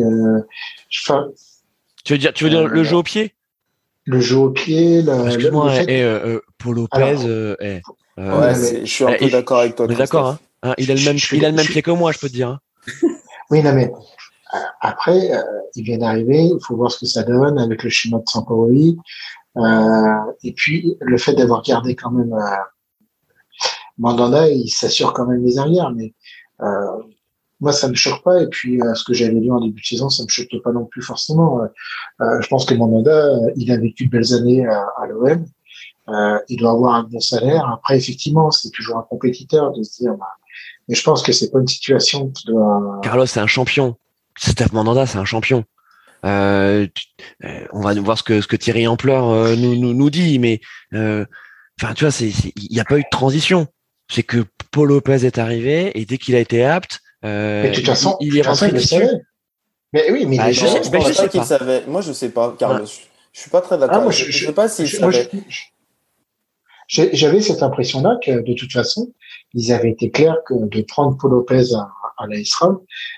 tu veux dire, tu veux dire le jeu au pied? Le jeu au pied. Excuse-moi, et, euh, euh, Paul Lopez. Euh, ouais, je suis un peu d'accord avec toi. D'accord, hein, hein, il a le même, il a le même pied que moi, je peux te dire. Hein. oui, non mais après, il vient d'arriver, il faut voir ce que ça donne avec le schéma de Sampaoli. et puis le fait d'avoir gardé quand même Mandanda, il s'assure quand même les arrières, mais moi, ça me choque pas. Et puis, euh, ce que j'avais lu en début de saison, ça me choquait pas non plus forcément. Euh, euh je pense que Mandanda, il a vécu de belles années à, à l'OM. Euh, il doit avoir un bon salaire. Après, effectivement, c'est toujours un compétiteur de se dire. Bah, mais je pense que c'est pas une situation qui doit. Carlos, c'est un champion. Steph Mandanda, c'est un champion. Euh, on va voir ce que ce que Thierry Ampleur nous, nous, nous dit, mais enfin, tu vois, c'est il n'y a pas eu de transition. C'est que Paul Lopez est arrivé et dès qu'il a été apte, euh, mais de toute façon, il, est rentré dessus. Mais oui, mais ah, je, sais, je, sais pas qu'il savait. Moi, je sais pas, Carlos. Je suis pas très d'accord. Ah, je, je, sais pas savait. J'avais cette impression-là que de toute façon, ils avaient été clairs que de prendre Paul Lopez à, à la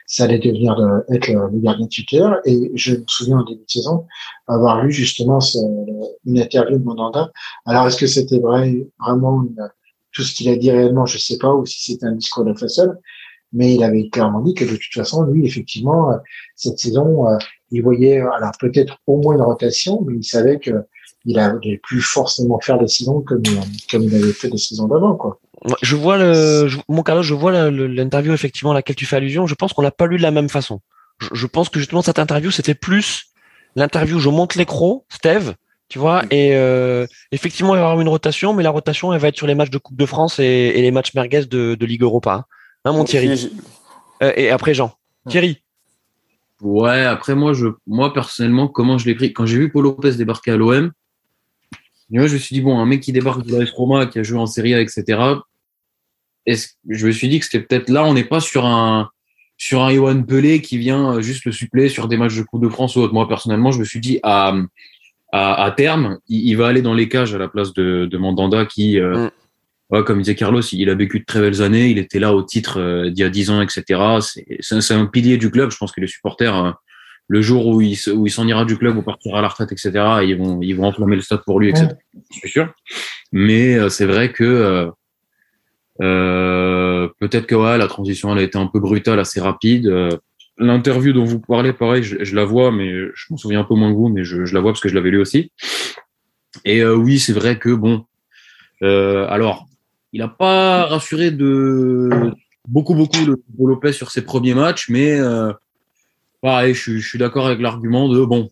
ça allait devenir le, être le, gardien titulaire. Et je me souviens en début de saison avoir lu justement ce, une interview de Mandanda. Alors, est-ce que c'était vrai, vraiment tout ce qu'il a dit réellement, je sais pas, ou si c'était un discours de seul mais il avait clairement dit que de toute façon, lui, effectivement, euh, cette saison, euh, il voyait alors peut-être au moins une rotation, mais il savait que il n'allait plus forcément faire des saisons comme, comme il avait fait des saisons d'avant, quoi. Je vois le, mon Carlos, je vois l'interview effectivement à laquelle tu fais allusion. Je pense qu'on l'a pas lu de la même façon. Je, pense que justement cette interview, c'était plus l'interview. Je monte l'écran, Steve, tu vois, et euh, effectivement il va y avoir une rotation, mais la rotation elle va être sur les matchs de Coupe de France et, les matchs merguez de, de Ligue Europa. Hein. Hein, mon Thierry euh, Et après Jean. Thierry Ouais, après moi, je, moi personnellement, comment je l'ai pris Quand j'ai vu Paul Lopez débarquer à l'OM, moi, je me suis dit, bon, un mec qui débarque de l'AS Roma, qui a joué en Serie A, etc. je me suis dit que c'était peut-être là, on n'est pas sur un, sur un Johan Pelé qui vient euh, juste le suppléer sur des matchs de Coupe de France ou autre. Moi, personnellement, je me suis dit, à, à, terme, il, va aller dans les cages à la place de, de Mandanda qui, euh, mm. Comme disait Carlos, il a vécu de très belles années. Il était là au titre euh, d'il y a 10 ans, etc. C'est un pilier du club. Je pense que les supporters, le jour où il, où il s'en ira du club ou partira à la retraite, etc., ils vont, ils vont enflammer le stade pour lui, etc. Je suis sûr. Mais euh, c'est vrai que euh, euh, peut-être que ouais, la transition elle a été un peu brutale, assez rapide. Euh, l'interview dont vous parlez, pareil, je, je la vois, mais je m'en souviens un peu moins que vous, mais je, je, la vois parce que je l'avais lu aussi. Et oui, c'est vrai que bon, alors il n'a pas rassuré de beaucoup beaucoup le Lopez sur ses premiers matchs, mais pareil, je, je suis d'accord avec l'argument de bon,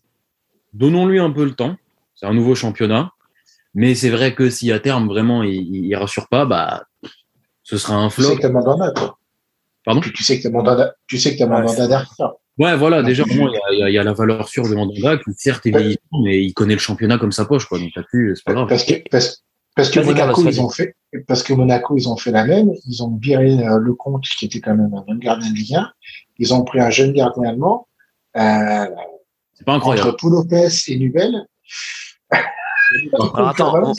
donnons-lui un peu le temps. C'est un nouveau championnat. Mais c'est vrai que si à terme vraiment il, il rassure pas, bah ce sera un flop. Tu sais que t'as mandat, toi. Pardon? Tu sais que mandat, tu sais que t'as mandat derrière. Ouais, voilà, déjà, il y, a, y, a, la valeur sûre de Mandanda, qui certes est vieillissant, mais il connaît le championnat comme sa poche, quoi. Donc là-dessus, c'est pas grave. Parce que, parce, parce que Monaco, ils ont fait, parce que Monaco, ils ont fait la même. Ils ont viré euh, le compte, qui était quand même un bon gardien de Ligue 1. Ils ont pris un jeune gardien allemand. Euh, c'est pas incroyable. Entre Poulopes et Nubel. Alors attends, on,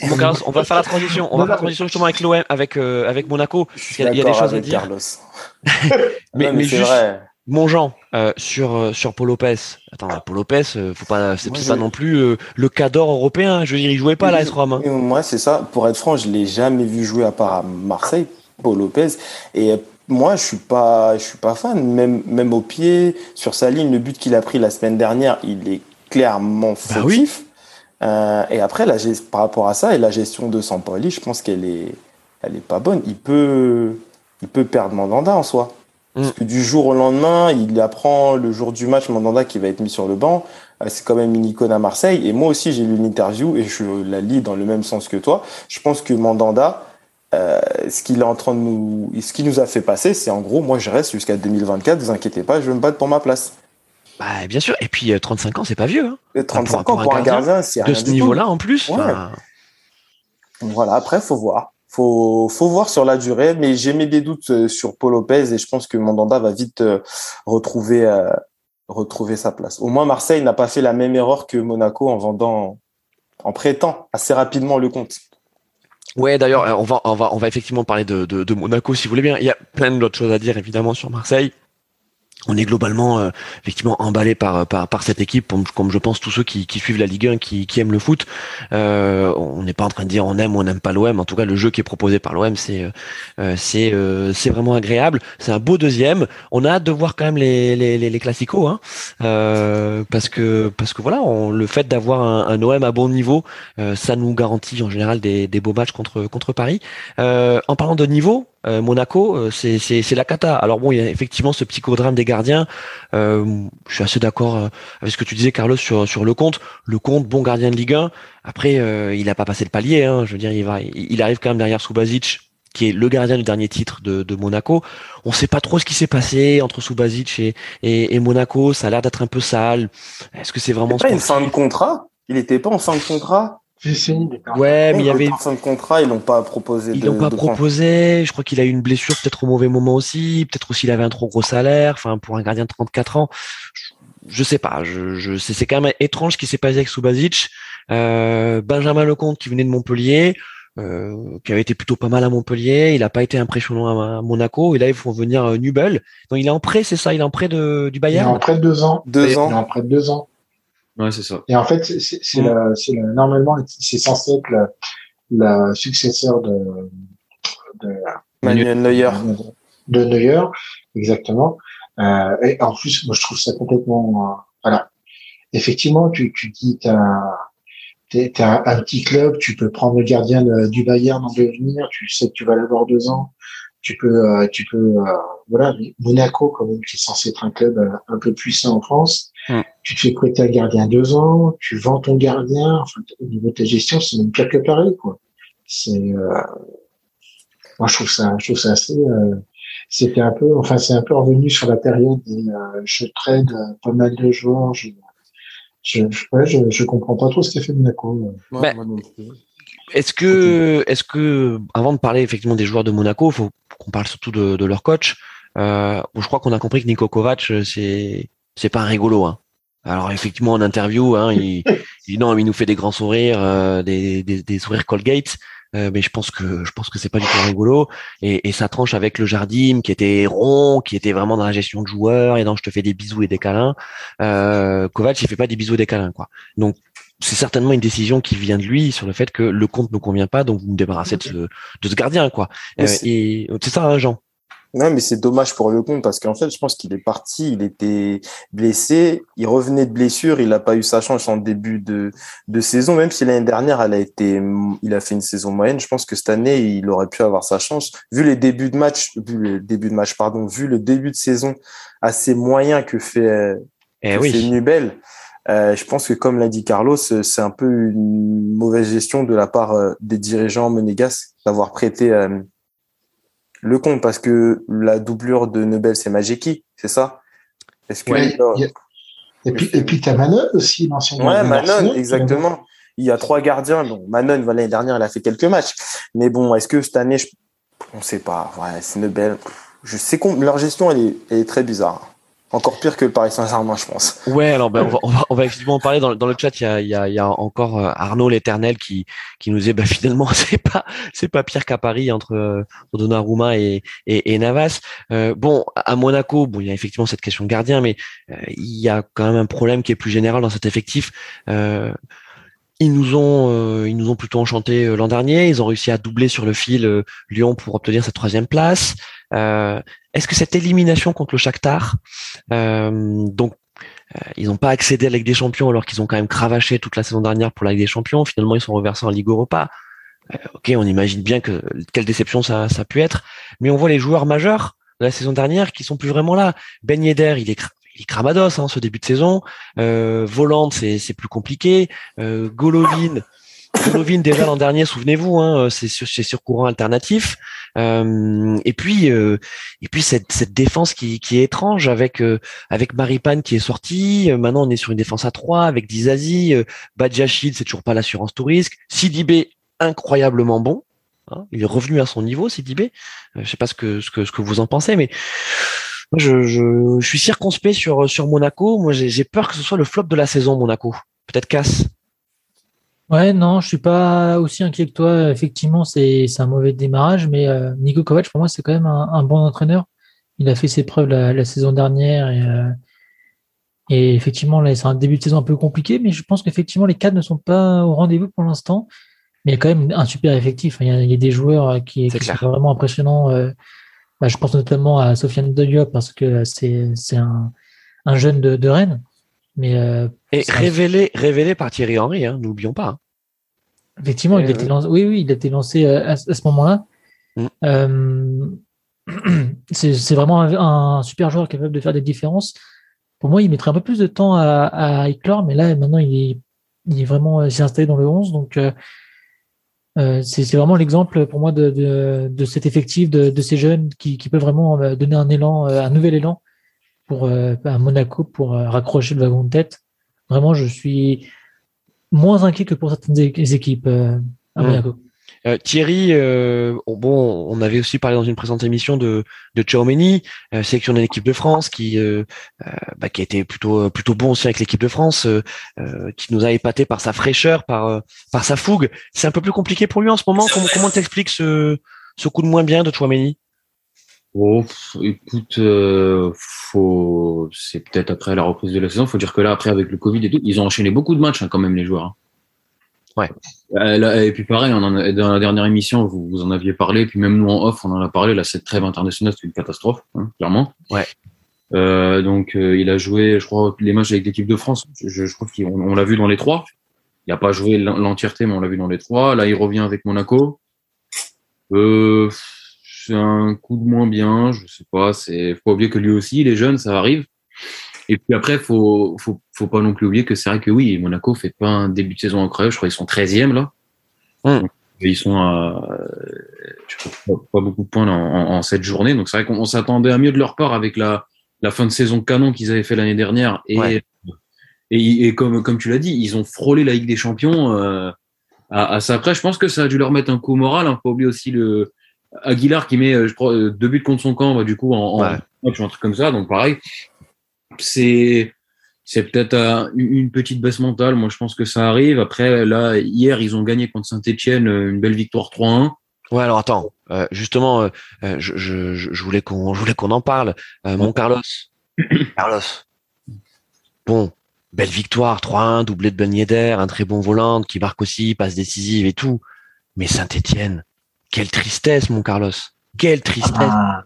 on, va faire la transition. On va faire la transition justement avec l'OM, avec euh, avec Monaco. Il y, a, il y a des choses à dire. mais, non, mais, mais juste, vrai. Mon Jean, euh, sur euh, sur Paul Lopez. Attends, Paul Lopez, euh, faut pas, c'est pas non plus euh, le cador européen. Je veux dire, il jouait pas à l'AS Rome. Hein. Moi, c'est ça. Pour être franc, je l'ai jamais vu jouer à part à Marseille, Paul Lopez. Et moi, je suis pas, je suis pas fan. Même, même au pied, sur sa ligne, le but qu'il a pris la semaine dernière, il est clairement fautif. Bah oui. euh, et après, la, par rapport à ça et la gestion de Sampoli, je pense qu'elle est, elle est pas bonne. Il peut, il peut perdre Mandanda en soi. Parce mm. que du jour au lendemain, il apprend le jour du match Mandanda qui va être mis sur le banc. Euh, c'est quand même une icône à Marseille. Et moi aussi, j'ai lu une interview et je la lis dans le même sens que toi. Je pense que Mandanda, euh, ce qu'il est en train de nous, ce qu'il nous a fait passer, c'est en gros, moi je reste jusqu'à 2024, vous inquiétez pas, je vais me battre pour ma place. Bah, bien sûr. Et puis 35 euh, ans, c'est pas vieux. Hein. 35 ans pour, un gardien, c'est de ce niveau-là en plus. Ouais. Voilà. Après, faut voir. Faut, faut voir sur la durée, mais j'ai mis des doutes euh, sur Paul Lopez et je pense que Mandanda va vite retrouver, euh, retrouver sa place. Au moins, Marseille n'a pas fait la même erreur que Monaco en vendant, en prêtant assez rapidement le compte. Ouais, d'ailleurs, on va, on va, on va effectivement parler de, de, de Monaco si vous voulez bien. Il y a plein d'autres choses à dire évidemment sur Marseille on est globalement euh, effectivement emballé par, par, cette équipe, comme, je pense tous ceux qui, suivent la Ligue 1, qui, aiment le foot. Euh, on n'est pas en train de dire on aime ou on n'aime pas l'OM. En tout cas, le jeu qui est proposé par l'OM, c'est euh, c'est euh, c'est vraiment agréable. C'est un beau deuxième. On a hâte de voir quand même les les, les, hein, parce que parce que voilà, on, le fait d'avoir un, un, OM à bon niveau, ça nous garantit en général des, des beaux matchs contre contre Paris. en parlant de niveau, euh, Monaco, euh, c'est la cata. Alors bon, il y a effectivement ce psychodrame des gardiens. Euh, je suis assez d'accord avec ce que tu disais, Carlos, sur, sur le compte. Le compte, bon gardien de Ligue 1. Après, il n'a pas passé le palier. Hein. Je veux dire, il, va, il arrive quand même derrière Subasic, qui est le gardien du dernier titre de, de Monaco. On ne sait pas trop ce qui s'est passé entre Subasic et, et, et, Monaco. Ça a l'air d'être un peu sale. Est-ce que c'est vraiment... C'est pas une fin de contrat? Il n'était pas en fin de contrat? Ouais, mais il y avait. fin de contrat, ils l'ont pas proposé. Ils l'ont pas proposé. Je crois qu'il a eu une blessure peut-être au mauvais moment aussi. Peut-être aussi il avait un trop gros salaire. Enfin, pour un gardien de 34 ans, je, sais pas. Je, je c'est quand même étrange ce qui s'est passé avec Subasic. Euh, Benjamin Lecomte qui venait de Montpellier. Euh, qui avait été plutôt pas mal à Montpellier, il n'a pas été impressionnant à, Monaco, et là ils font venir euh, Nubel. Donc il est en prêt, c'est ça, il est en prêt de, du Bayern. Il est en prêt de deux ans. Deux ans. Il est en prêt de deux ans. Ouais, c'est ça. Et en fait, c'est mm. c'est normalement, c'est censé être le, successeur de, de Manuel Neuer. De Neuer, exactement. Euh, et en plus, moi, je trouve ça complètement, euh, voilà. Effectivement, tu, tu dis, t'as, t'es, un, un, petit club, tu peux prendre le gardien du Bayern en devenir, tu sais que tu vas l'avoir deux ans, tu peux, euh, tu peux, euh, voilà, Monaco quand même qui est censé être un club euh, un peu puissant en France. Tu te fais prêter un gardien deux ans, tu vends ton gardien. Enfin, au niveau de ta gestion, c'est même pire que pareil, quoi. C'est, moi je trouve ça, je trouve ça assez. c'était un peu, enfin c'est un peu revenu sur la période des je trade pas mal de joueurs. Je, je, je, je, comprends pas trop ce qu'a fait Monaco. Ben, Est-ce que, est-ce que, avant de parler effectivement des joueurs de Monaco, faut qu'on parle surtout de, de leur coach. Euh, je crois qu'on a compris que Nico Kovac, c'est, c'est pas un rigolo. Hein. Alors effectivement, en interview, hein, il, il, non, il nous fait des grands sourires, euh, des, des, des, sourires Colgate. Euh, mais je pense que je pense que c'est pas du tout rigolo et, et ça tranche avec le Jardim qui était rond, qui était vraiment dans la gestion de joueurs et dans je te fais des bisous et des câlins. Euh, Kovac il fait pas des bisous et des câlins quoi. Donc c'est certainement une décision qui vient de lui sur le fait que le compte ne convient pas, donc vous me débarrassez de ce, de ce gardien quoi. Euh, et c'est ça, hein, Jean. Non, mais c'est dommage pour le compte parce qu'en fait, je pense qu'il est parti, il était blessé, il revenait de blessure, il n'a pas eu sa chance en début de, de saison, même si l'année dernière, elle a été, il a fait une saison moyenne. Je pense que cette année, il aurait pu avoir sa chance. Vu les débuts de match, vu le début de match, pardon, vu le début de saison assez moyen que fait, eh que oui. fait Nubel, euh, je pense que comme l'a dit Carlos, c'est un peu une mauvaise gestion de la part euh, des dirigeants monégasques d'avoir prêté euh, le compte parce que la doublure de Nebel, c'est Majeki, c'est ça? Est-ce que ouais, a... Et puis, et puis, t'as Manon aussi, l'ancien Ouais, Manon, exactement. Il y a trois gardiens. Bon, Manon, l'année dernière, il a fait quelques matchs. Mais bon, est-ce que cette année, je... on sait pas. Ouais, c'est Nebel. Je sais qu'on leur gestion, elle est, elle est très bizarre. Encore pire que le Paris Saint-Germain, je pense. Ouais, alors ben, on, va, on, va, on va effectivement en parler dans, dans le chat. Il y a, y a, y a encore Arnaud l'Éternel qui qui nous dit bah finalement c'est pas c'est pas pire qu'à Paris entre, entre Donnarumma et, et, et Navas. Euh, bon, à Monaco, bon il y a effectivement cette question de gardien, mais euh, il y a quand même un problème qui est plus général dans cet effectif. Euh, ils nous ont euh, ils nous ont plutôt enchanté l'an dernier. Ils ont réussi à doubler sur le fil euh, Lyon pour obtenir cette troisième place. Euh, Est-ce que cette élimination contre le Shakhtar, donc ils n'ont pas accédé à la Ligue des Champions alors qu'ils ont quand même cravaché toute la saison dernière pour la Ligue des Champions. Finalement, ils sont reversés en Ligue Europa. ok, on imagine bien que quelle déception ça, ça a pu être. Mais on voit les joueurs majeurs de la saison dernière qui sont plus vraiment là. Ben Yedder, il est il cramados hein, ce début de saison. Euh, Volante, c'est plus compliqué. Euh, Golovin, Golovin déjà l'an dernier, souvenez-vous, hein, c'est sur sur courant alternatif. Euh, et puis euh, et puis cette cette défense qui qui est étrange avec euh, avec Maripane qui est sorti. maintenant on est sur une défense à 3 avec Dizazi, euh, Badjachid, c'est toujours pas l'assurance tout risque. Sidibé incroyablement bon. Hein, il est revenu à son niveau, Sidibé. je sais pas ce que ce que ce que vous en pensez, mais je, je, je, suis circonspect sur, sur Monaco. Moi, j'ai peur que ce soit le flop de la saison, Monaco. Peut-être casse. Ouais, non, je suis pas aussi inquiet que toi. Effectivement, c'est un mauvais démarrage, mais euh, Nico Kovac, pour moi, c'est quand même un, un, bon entraîneur. Il a fait ses preuves la, la saison dernière et, euh, et effectivement, là, c'est un début de saison un peu compliqué, mais je pense qu'effectivement, les cadres ne sont pas au rendez-vous pour l'instant. Mais il y a quand même un super effectif. Il y a, il y a des joueurs qui, qui sont vraiment impressionnants. Euh, bah, je pense notamment à Sofiane Diop parce que c'est un, un jeune de, de Rennes. Mais euh, et révélé un... révélé par Thierry Henry, hein, n'oublions pas. Effectivement, il a été lancé. Oui, oui, il a été lancé à, à ce moment-là. Mm. Euh, c'est vraiment un, un, super joueur capable de faire des différences. Pour moi, il mettrait un peu plus de temps à, à éclore, mais là, maintenant, il est, il est vraiment s'est installé dans le 11. Donc, euh, euh, c'est vraiment l'exemple pour moi de, de, de, cet effectif, de, de ces jeunes qui, qui, peuvent vraiment donner un élan, un nouvel élan pour à Monaco pour raccrocher le wagon de tête. Vraiment, je suis moins inquiet que pour certaines équipes à Monaco. Euh, Thierry, euh, bon, on avait aussi parlé dans une présente émission de de Chaomeni, euh, sélectionné de l'équipe de France, qui euh, bah, qui a été plutôt plutôt bon aussi avec l'équipe de France, qui nous a épaté par sa fraîcheur, par par sa fougue. C'est un peu plus compliqué pour lui en ce moment. Comment comment t'expliques ce ce coup de moins bien de Chouameni Oh, écoute, faut c'est peut-être après la reprise de la saison. Faut dire que là, après avec le Covid et tout, ils ont enchaîné beaucoup de matchs hein, quand même les joueurs. Hein. Ouais. Et puis pareil, on en a, dans la dernière émission, vous, vous en aviez parlé, puis même nous en off, on en a parlé. Là, cette trêve internationale, c'est une catastrophe, hein, clairement. Ouais. Euh, donc, euh, il a joué, je crois, les matchs avec l'équipe de France. Je, je crois qu'on on, l'a vu dans les trois. Il n'a pas joué l'entièreté, mais on l'a vu dans les trois. Là, il revient avec Monaco. Euh, c'est un coup de moins bien. Je sais pas. C'est faut pas oublier que lui aussi, il est jeune, ça arrive. Et puis après, faut, faut, faut pas non plus oublier que c'est vrai que oui, Monaco fait pas un début de saison incroyable. Je crois qu'ils sont 13e là. Mmh. Donc, ils sont à je crois, pas beaucoup de points en, en, cette journée. Donc c'est vrai qu'on s'attendait à mieux de leur part avec la, la fin de saison canon qu'ils avaient fait l'année dernière. Et, ouais. et, et, comme, comme tu l'as dit, ils ont frôlé la Ligue des Champions. Euh, à, ça. Après, je pense que ça a dû leur mettre un coup moral. Hein. Faut oublier aussi le Aguilar qui met, je crois, deux buts contre son camp, bah, du coup, en, en, un truc comme ça. Donc, pareil, c'est c'est peut-être une petite baisse mentale. Moi, je pense que ça arrive. Après, là, hier, ils ont gagné contre Saint-Etienne, une belle victoire 3-1. Ouais, alors attends, euh, justement, euh, euh, je, je, je, voulais qu'on, je voulais qu'on en parle. mon Carlos, Carlos. Bon, belle victoire, 3-1, doublé de Ben Yedder, un très bon volant qui marque aussi, passe décisive et tout. Mais Saint-Etienne, quelle tristesse, mon Carlos. Quelle tristesse. Ah,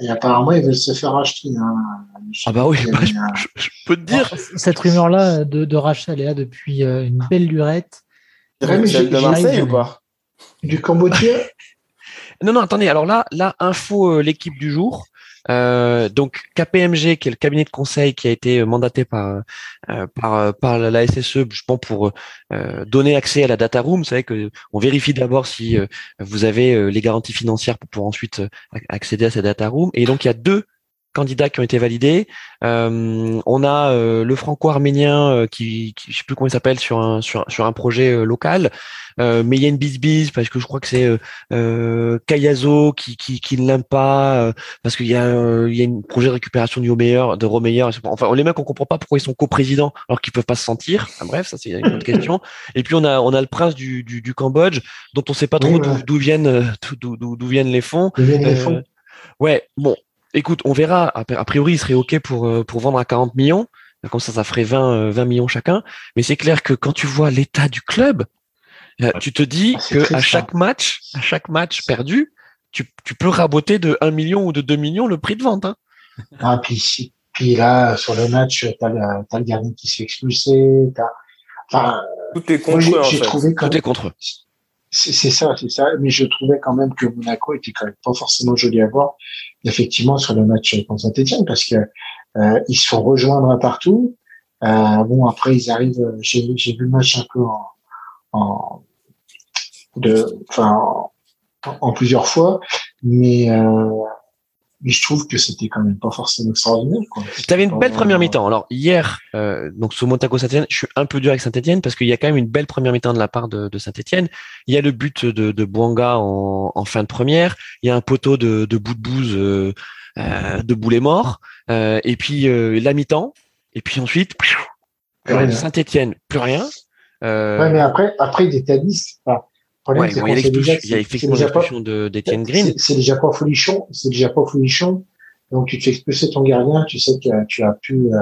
et apparemment, ils veulent se faire acheter. Hein. Ah bah oui, bah, je, peux te dire. Cette rumeur-là de, de rachat, elle est là depuis une belle lurette. Celle de Marseille ou pas? Du Cambodge Non, non, attendez. Alors là, là, info euh, l'équipe du jour. Euh, donc KPMG, qui est le cabinet de conseil qui a été mandaté par euh, par la SSE, pense pour donner accès à la data room. Vous savez que on vérifie d'abord si vous avez les garanties financières pour, pour ensuite accéder à cette data room. Et donc il y a deux candidats qui ont été validés. Euh, on a euh, le franco-arménien euh, qui, qui, je sais plus comment il s'appelle sur un sur, sur un projet local, mais il y a une bisbise parce que je crois que c'est Kayazo qui qui, qui ne l'aime pas parce qu'il y a il y a un projet de récupération du meilleur de Romeyer. Enfin, les mecs on comprend pas pourquoi ils sont coprésidents alors qu'ils peuvent pas se sentir. bref, ça c'est une autre question. Et puis on a on a le prince du du, du Cambodge dont on sait pas trop d'où viennent d'où d'où viennent les fonds. les fonds? Ouais, bon, Écoute, on verra. A priori, il serait OK pour, euh, pour vendre à 40 millions. Comme ça, ça ferait 20, 20 euh, millions chacun. Mais c'est clair que quand tu vois l'état du club, euh, tu te dis ah, que à chaque hein. match, à chaque match perdu, tu, tu, peux raboter de 1 million ou de 2 millions le prix de vente. Hein. Ah, puis, puis là, sur le match, tu as, le gardien qui s'est expulsé. Enfin, tout est contre eux. J'ai trouvé Tout est contre eux. C'est ça, c'est ça. Mais je trouvais quand même que Monaco était quand même pas forcément joli à voir, effectivement, sur le match contre Saint-Etienne, parce que euh, ils se font rejoindre partout. Euh, bon, après, ils arrivent. J'ai vu le match un peu en, en de, en, plusieurs fois, mais euh, mais je trouve que c'était quand même pas forcément extraordinaire. Tu avais une belle première mi-temps. Alors hier, euh, donc sur Monaco Saint-Etienne, je suis un peu dur avec Saint-Etienne parce qu'il y a quand même une belle première mi-temps de la part de, de Saint-Etienne. Il y a le but de, de Bouanga en, en, fin de première. Il y a un poteau de, de bout de bouse euh, euh, de boulet mort. Euh, et puis euh, la mi-temps. Et puis ensuite, Saint-Etienne, plus rien. Ouais, mais après, après il était à 10. Ouais, il, y a effectivement l'expulsion d'Etienne Green. C'est déjà pas folichon, c'est déjà pas folichon? Donc tu te fais expulser ton gardien, tu sais que tu as pu. Euh...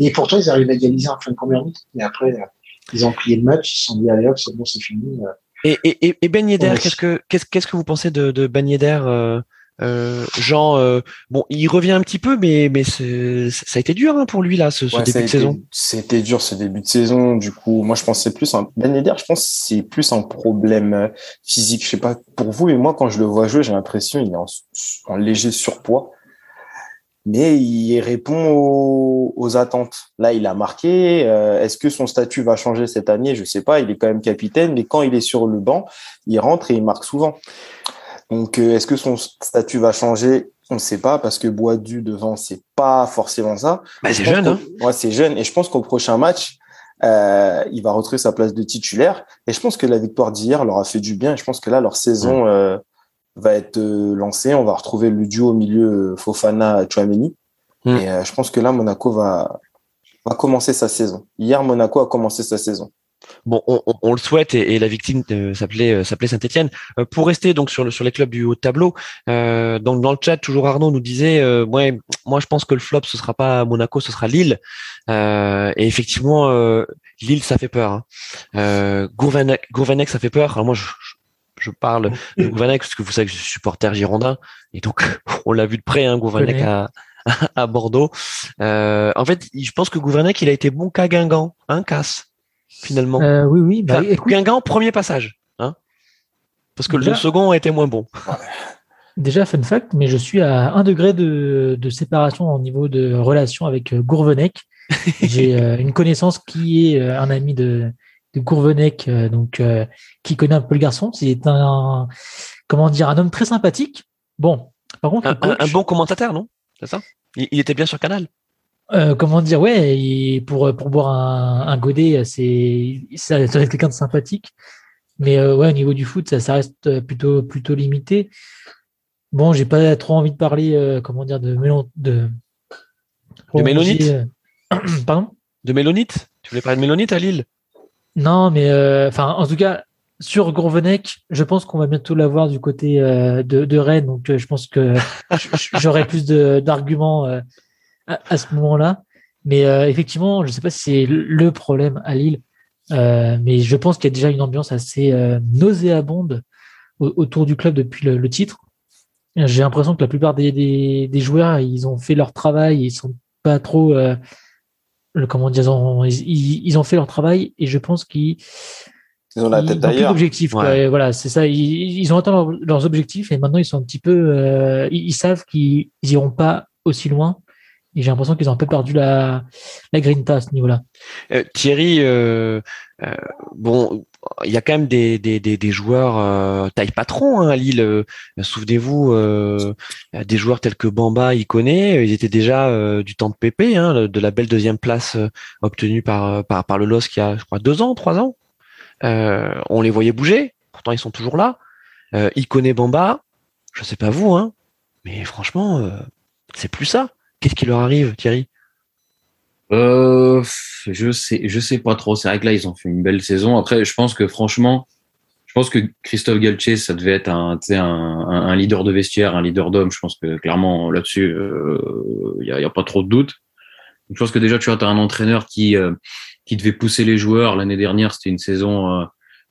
Et pourtant ils arrivent à égaliser en fin de première minute, mais après euh, ils ont plié le match, ils se sont dit allez hop c'est bon c'est fini. Euh. Et, et, et Ben Yedder, qu'est-ce que qu'est-ce qu'est-ce que vous pensez de, de Ben Yedder euh, euh, Jean, euh, bon, il revient un petit peu, mais mais ça a été dur hein, pour lui là, ce, ce début de saison. C'était dur ce début de saison. Du coup, moi je pensais plus un Ben Yedder, je pense c'est plus un problème euh, physique. Je sais pas pour vous, mais moi quand je le vois jouer, j'ai l'impression il est en, léger surpoids, mais il répond aux, aux attentes. Là, il a marqué. Euh, est-ce que son statut va changer cette année? Je sais pas. Il est quand même capitaine, mais quand il est sur le banc, il rentre et il marque souvent. Donc, euh, est-ce que son statut va changer? On ne sait pas parce que Boisdu devant, c'est pas forcément ça. Bah, c'est jeune, hein Ouais, c'est jeune. Et je pense qu'au prochain match, euh, il va retrouver sa place de titulaire. Et je pense que la victoire d'hier leur a fait du bien. Et je pense que là, leur saison euh, va être lancée. On va retrouver le duo au milieu Fofana-Chouameni. Et je pense que là, Monaco va, va commencer sa saison. Hier, Monaco a commencé sa saison. Bon, on, on, le souhaite et, la victime euh, s'appelait euh, s'appelait Saint-Étienne. Euh, pour rester donc sur le sur les clubs du haut de tableau, donc dans le chat toujours Arnaud nous disait, ouais, moi je pense que le flop ce sera pas Monaco, ce sera Lille. et effectivement, Lille ça fait peur. Hein. Gourvenec, ça fait peur. Alors moi je, je parle de Gourvenec parce que vous savez que je suis supporter girondin et donc on l'a vu de près, hein, Gourvenec à, à Bordeaux. en fait, je pense que Gourvenec il a été bon qu'à Guingamp, hein, casse finalement. Euh, oui, oui. Bah, Guingamp, premier passage. Hein Parce que le second a été moins bon. Déjà, fun fact, mais je suis à un degré de, de séparation au niveau de relation avec euh, Gourvenec. J'ai euh, une connaissance qui est un ami de, de Gourvenec, donc qui connaît un peu le garçon. C'est un, comment dire, un homme très sympathique. Bon, par contre, un, bon commentateur, non? C'est ça? Il, était bien sur Canal. Euh, comment dire, ouais, pour, pour boire un, un godet, c'est ça doit être quelqu'un de sympathique. Mais ouais, au niveau du foot, ça, ça reste plutôt, plutôt limité. Bon, j'ai pas trop envie de parler, comment dire, de de, de Mélonite. Pardon? De Mélonite? Tu voulais parler de Mélonite à Lille? Non, mais enfin, en tout cas, sur Gourvenec, je pense qu'on va bientôt l'avoir du côté de, de, Rennes, donc je pense que j'aurai plus d'arguments à, à, ce moment-là. Mais effectivement, je ne sais pas si c'est le problème à Lille, mais je pense qu'il y a déjà une ambiance assez nauséabonde autour du club depuis le titre. J'ai l'impression que la plupart des, des, des, joueurs, ils ont fait leur travail, ils sont pas trop, euh, le, comment dire, ils, ils, ont fait leur travail et je pense qu'ils ils ont la tête d'ailleurs. Objectifs, voilà, c'est ça. Ils, ils ont atteint leurs, objectifs et maintenant ils sont un petit peu, euh, ils, savent qu'ils iront pas aussi loin. Et j'ai l'impression qu'ils ont un peu perdu la, la grinta à ce niveau-là. Euh, Thierry, euh, euh, bon, il y a quand même des, des, des, des joueurs euh, taille patron hein, à Lille. Euh, souvenez-vous des joueurs tels que Bamba, il connaît. Ils étaient déjà du temps de Pépé, hein, de la belle deuxième place obtenue par, par, par le LOS qui a, je crois, deux ans, trois ans. on les voyait bouger. Pourtant, ils sont toujours là. il connaît Bamba. Je sais pas vous, hein, mais franchement, c'est plus ça. Qu'est-ce qui leur arrive, Thierry? Euh, je sais, je sais pas trop. C'est vrai que là, ils ont fait une belle saison. Après, je pense que franchement, je pense que Christophe Galtier, ça devait être un, un, un leader de vestiaire, un leader d'homme. Je pense que clairement là-dessus, il euh, y, a, y, a, pas trop de doute. Je pense que déjà, tu vois, as un entraîneur qui euh, qui devait pousser les joueurs. L'année dernière, c'était une saison euh,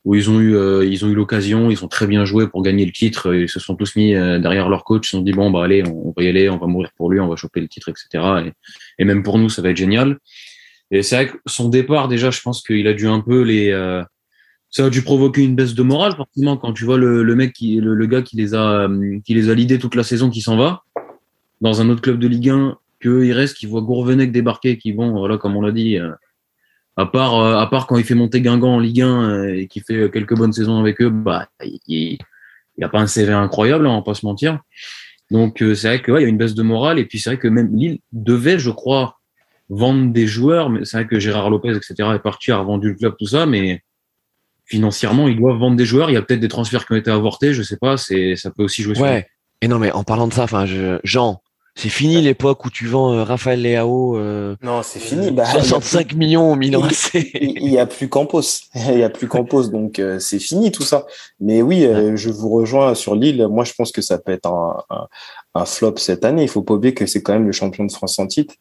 où ils ont eu euh, ils ont eu l'occasion, ils ont très bien joué pour gagner le titre. Ils se sont tous mis euh, derrière leur coach, ils se sont dit bon bah allez, on, va y aller, on va mourir pour lui, on va choper le titre, etc. Et, et même pour nous, ça va être génial. Et c'est vrai que son départ déjà, je pense qu'il a dû un peu les euh, ça a dû provoquer une baisse de morale forcément quand tu vois le, le mec qui le, le, gars qui les a qui les a lidés toute la saison qui s'en va dans un autre club de Ligue 1 que il reste qui voit Gourvenec débarquer qui vont voilà comme on l'a dit à part, euh, à part quand il fait monter Guingamp en Ligue 1 euh, et qu'il fait quelques bonnes saisons avec eux, bah, il n'y a pas un CV incroyable, hein, on va pas se mentir. Donc euh, c'est vrai que ouais, il y a une baisse de morale et puis c'est vrai que même Lille devait, je crois, vendre des joueurs, mais c'est vrai que Gérard Lopez, etc. est parti, a revendu le club, tout ça, mais financièrement, ils doivent vendre des joueurs. Il y a peut-être des transferts qui ont été avortés, je sais pas, c'est ça peut aussi jouer. Ouais. Et non, mais en parlant de ça, enfin, Jean, c'est fini l'époque où tu vends euh, Raphaël Leao. Euh, non, c'est fini. Bah, 65 millions au Milan Il n'y a plus Campos. Il n'y a plus Campos, donc euh, c'est fini tout ça. Mais oui, euh, je vous rejoins sur Lille. Moi, je pense que ça peut être un, un, un flop cette année. Il faut pas oublier que c'est quand même le champion de France en titre.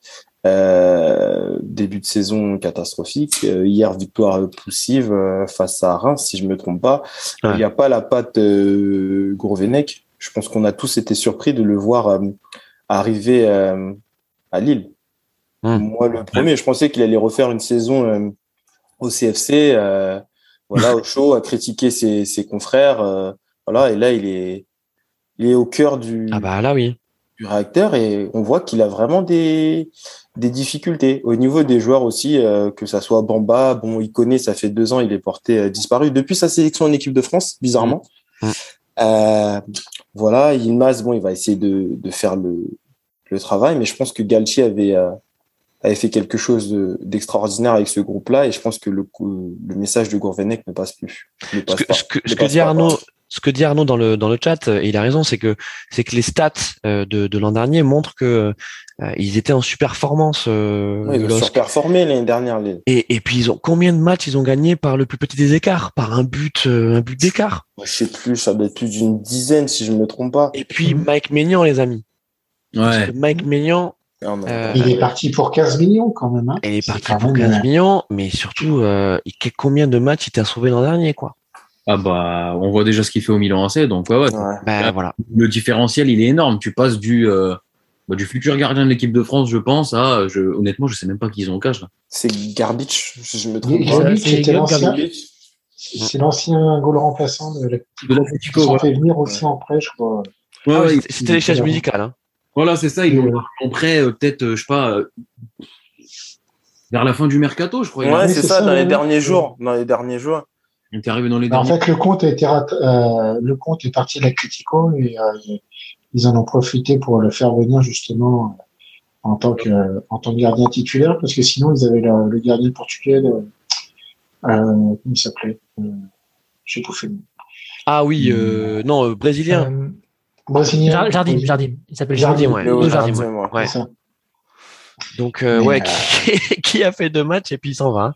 début de saison catastrophique. hier, victoire poussive face à Reims, si je me trompe pas. Il n'y a pas la patte Gourvenec. Je pense qu'on a tous été surpris de le voir arrivé euh, à Lille. Hmm. Moi, le premier, je pensais qu'il allait refaire une saison euh, au CFC, euh, voilà, au show, à critiquer ses, ses confrères, voilà. Et là, il est, il est au cœur du, ah bah là oui, du réacteur et on voit qu'il a vraiment des, des difficultés au niveau des joueurs aussi, que ça soit Bamba, bon, il connaît, ça fait deux ans, il est porté disparu depuis sa sélection en équipe de France, bizarrement. Hmm. Euh, voilà, Yilmaz, bon, il va essayer de, de faire le, le travail, mais je pense que Galtier avait, euh, avait fait quelque chose d'extraordinaire avec ce groupe-là, et je pense que le, le message de Gourvenec ne passe plus. ce que, ce que, ce que dit Arnaud, ce que dit Arnaud dans le dans le chat, et il a raison, c'est que c'est que les stats euh, de, de l'an dernier montrent que euh, ils étaient en superformance. Euh, oui, ils ont surperformé l'année dernière. Et, et puis ils ont combien de matchs ils ont gagné par le plus petit des écarts, par un but un but d'écart? Je sais plus, ça doit être plus d'une dizaine si je me trompe pas. Et puis Mike Maignan, les amis. Ouais. Mike Maignan, il est parti pour 15 millions quand même. Hein. Il est parti pour 15 millions, mais surtout, euh, combien de matchs il t'a sauvé l'an dernier, quoi? Ah bah, on voit déjà ce qu'il fait au Milan AC, donc ouais, ouais. Bah, voilà. Le différentiel, il est énorme. Tu passes du euh, bah, du futur gardien de l'équipe de France, je pense, à je, honnêtement, je sais même pas qui ils ont au cash là. C'est Garbage, je me trompe C'est l'ancien goal remplaçant de l'Atlético. Ils ont fait venir aussi en prêt, je crois. Ouais, c'était les chaises musicales. Hein. Voilà, c'est ça. Ils l'ont en prêt, euh, peut-être, euh, je sais pas, vers la fin du mercato, je crois. Ouais, c'est ça, dans les derniers jours. Dans les derniers jours. Arrivé dans les En fait, le compte a été euh, le compte est parti de la Critico et euh, ils en ont profité pour le faire venir justement en tant que en tant que gardien titulaire parce que sinon ils avaient le, le gardien portugais. Euh, comment il s'appelait J'ai bouffé le Ah oui, euh, non, brésilien. brésilien. Jardim, Jardim. Il s'appelle Jardim, Jardim. ouais. Jardim, Jardim, ouais. ouais. C'est ça. Donc euh, ouais, euh, qui, qui a fait deux matchs et puis il s'en va.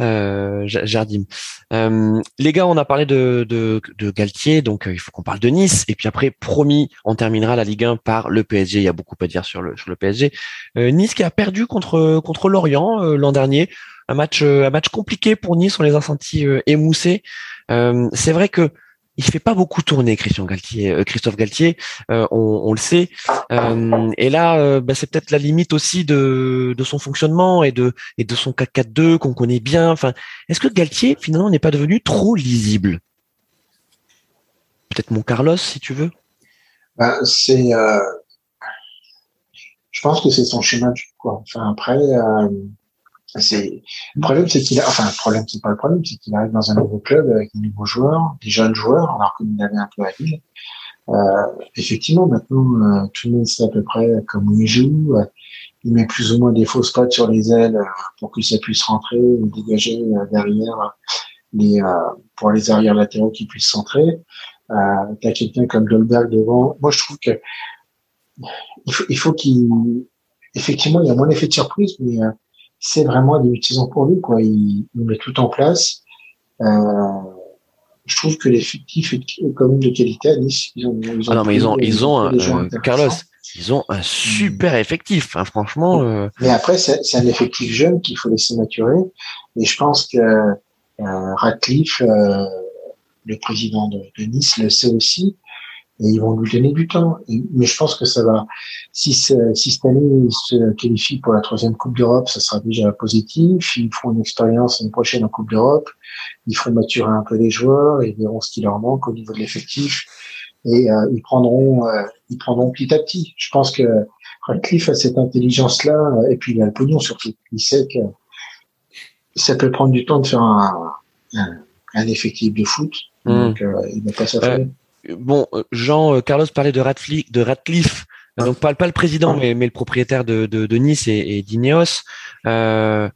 Euh, Ja- Jardim. Euh, les gars, on a parlé de, de, de Galtier, donc euh, il faut qu'on parle de Nice. Et puis après, promis, on terminera la Ligue 1 par le PSG. Il y a beaucoup à dire sur le sur le PSG. Nice qui a perdu contre contre Lorient l'an dernier. Un match un match compliqué pour Nice. On les a sentis émoussés. C'est vrai que il fait pas beaucoup tourner Christian Galtier, euh, Christophe Galtier, euh, on, le sait. Euh, et là, bah, c'est peut-être la limite aussi de, son fonctionnement et de son 4-4-2 qu'on connaît bien. Enfin, est-ce que Galtier finalement n'est pas devenu trop lisible? Peut-être mon Carlos, si tu veux. Bah, c'est, je pense que c'est son schéma quoi. Enfin, après, c'est, le problème, c'est qu'il a, enfin, le problème, c'est pas le problème, c'est qu'il arrive dans un nouveau club avec des nouveaux joueurs, des jeunes joueurs, alors qu'il avait un peu à Lille. Euh, effectivement, maintenant, euh, tout le monde sait à peu près comment il joue. Il met plus ou moins des fausses pattes sur les ailes euh, pour que ça puisse rentrer ou dégager euh, derrière les, euh, pour les arrières latéraux qui puissent centrer. Euh, t'as quelqu'un comme Dolberg devant. Moi, je trouve que il faut, il faut qu'il, effectivement, il y a moins d'effet de surprise, mais c'est vraiment des utilisants pour lui, quoi. Il, il met tout en place. Euh, je trouve que l'effectif est quand même de qualité à Nice. Ils ont, ils Ah non, mais ils ont ils ont un- euh. Carlos, ils ont un super effectif. hein, franchement, euh, Mais après, c'est un effectif jeune qu'il faut laisser maturer. Et je pense que euh, Radcliffe, euh, le président de, de Nice, le sait aussi. Et ils vont lui donner du temps. Et- mais je pense que ça va. Si, si cette année ils se qualifient pour la troisième Coupe d'Europe, ça sera déjà positif. Ils feront une expérience l'année prochaine en Coupe d'Europe. Ils feront maturer un peu les joueurs. Ils verront ce qui leur manque au niveau de l'effectif. Et euh, ils prendront, euh, ils prendront petit à petit. Je pense que Radcliffe a cette intelligence-là, euh, et puis il a le pognon surtout. Il sait que ça peut prendre du temps de faire un, un, un effectif de foot. Mm. Donc, euh, il va pas s'affoler. Bon, euh, Jean, euh, Carlos parlait de Radcliffe, de Radcliffe. Ah. Donc pas, pas le président, mais, mais le propriétaire de, de, de Nice et, et d'Ineos. Euh,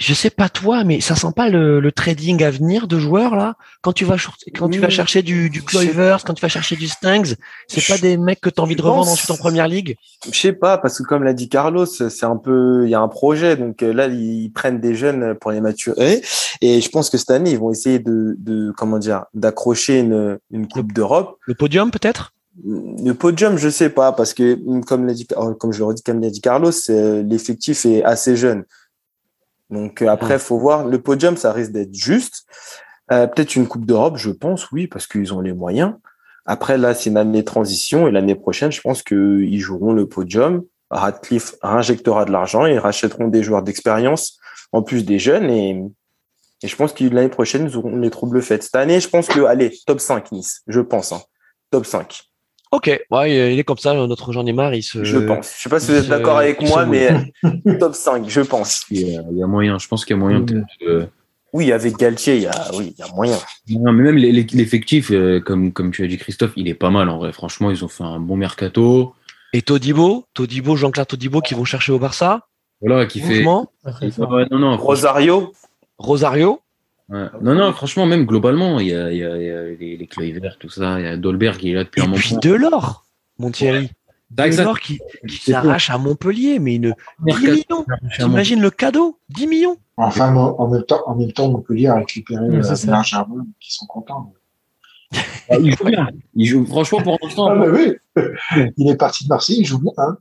je sais pas toi, mais ça sent pas le, le trading à venir de joueurs là? Quand tu vas quand tu vas chercher du, du quand tu vas chercher du Stangs, c'est pas des mecs que tu as envie de revendre pense- ensuite en première ligue? Je sais pas, parce que comme l'a dit Carlos, c'est un peu, il y a un projet, donc euh, là ils prennent des jeunes pour les maturer, et je pense que cette année ils vont essayer de, de comment dire, d'accrocher une, une coupe d'Europe. Le podium peut-être? Le podium, je sais pas, parce que comme l'a dit, euh, comme je le redis, comme l'a dit Carlos, l'effectif est assez jeune. Donc euh, après, faut voir. Le podium, ça risque d'être juste. Euh, Peut-être une coupe d'Europe, je pense, oui, parce qu'ils ont les moyens. Après, là, c'est une année de transition et l'année prochaine, je pense qu'ils joueront le podium. Radcliffe injectera de l'argent et ils rachèteront des joueurs d'expérience, en plus des jeunes. Et, et je pense que l'année prochaine, ils auront les troubles faits. Cette année, je pense que, allez, top 5 Nice, je pense. Hein. Top 5, Ok, ouais, il est comme ça, notre Jean Neymar, il se. je pense. Je sais pas si vous êtes d'accord avec moi, mais top 5, je pense. Il y a, il y a moyen, je pense qu'il y a moyen peut-être. euh, Oui, avec Galtier, il y a, oui, il y a moyen. Non, mais même l'e- l'e- l'effectif, euh, comme, comme tu as dit, Christophe, il est pas mal en vrai. Franchement, ils ont fait un bon mercato. Et Todibo, Todibo, Jean-Claire Todibo qui vont chercher au Barça. Voilà, qui fait. Mouvement. Non, non, Rosario, Rosario. Ouais. non, non, franchement, même globalement, il y a, il y a, il y a les, les Kluivert, tout ça. Il y a Dolberg qui est là depuis Et un moment. puis Delors, mon Thierry. Que ça, Delors qui, qui s'arrache à Montpellier, mais une 10 mercato, millions. T'imagines le cadeau? 10 millions. Enfin, en même temps, en même temps, Montpellier a récupéré Ouais, euh, c'est ça. Bernard Germain, qui sont contents. Ah, Il joue bien. Il joue, franchement, pour l'instant. Ah, bah oui. Il est parti de Marseille, il joue bien. Hein.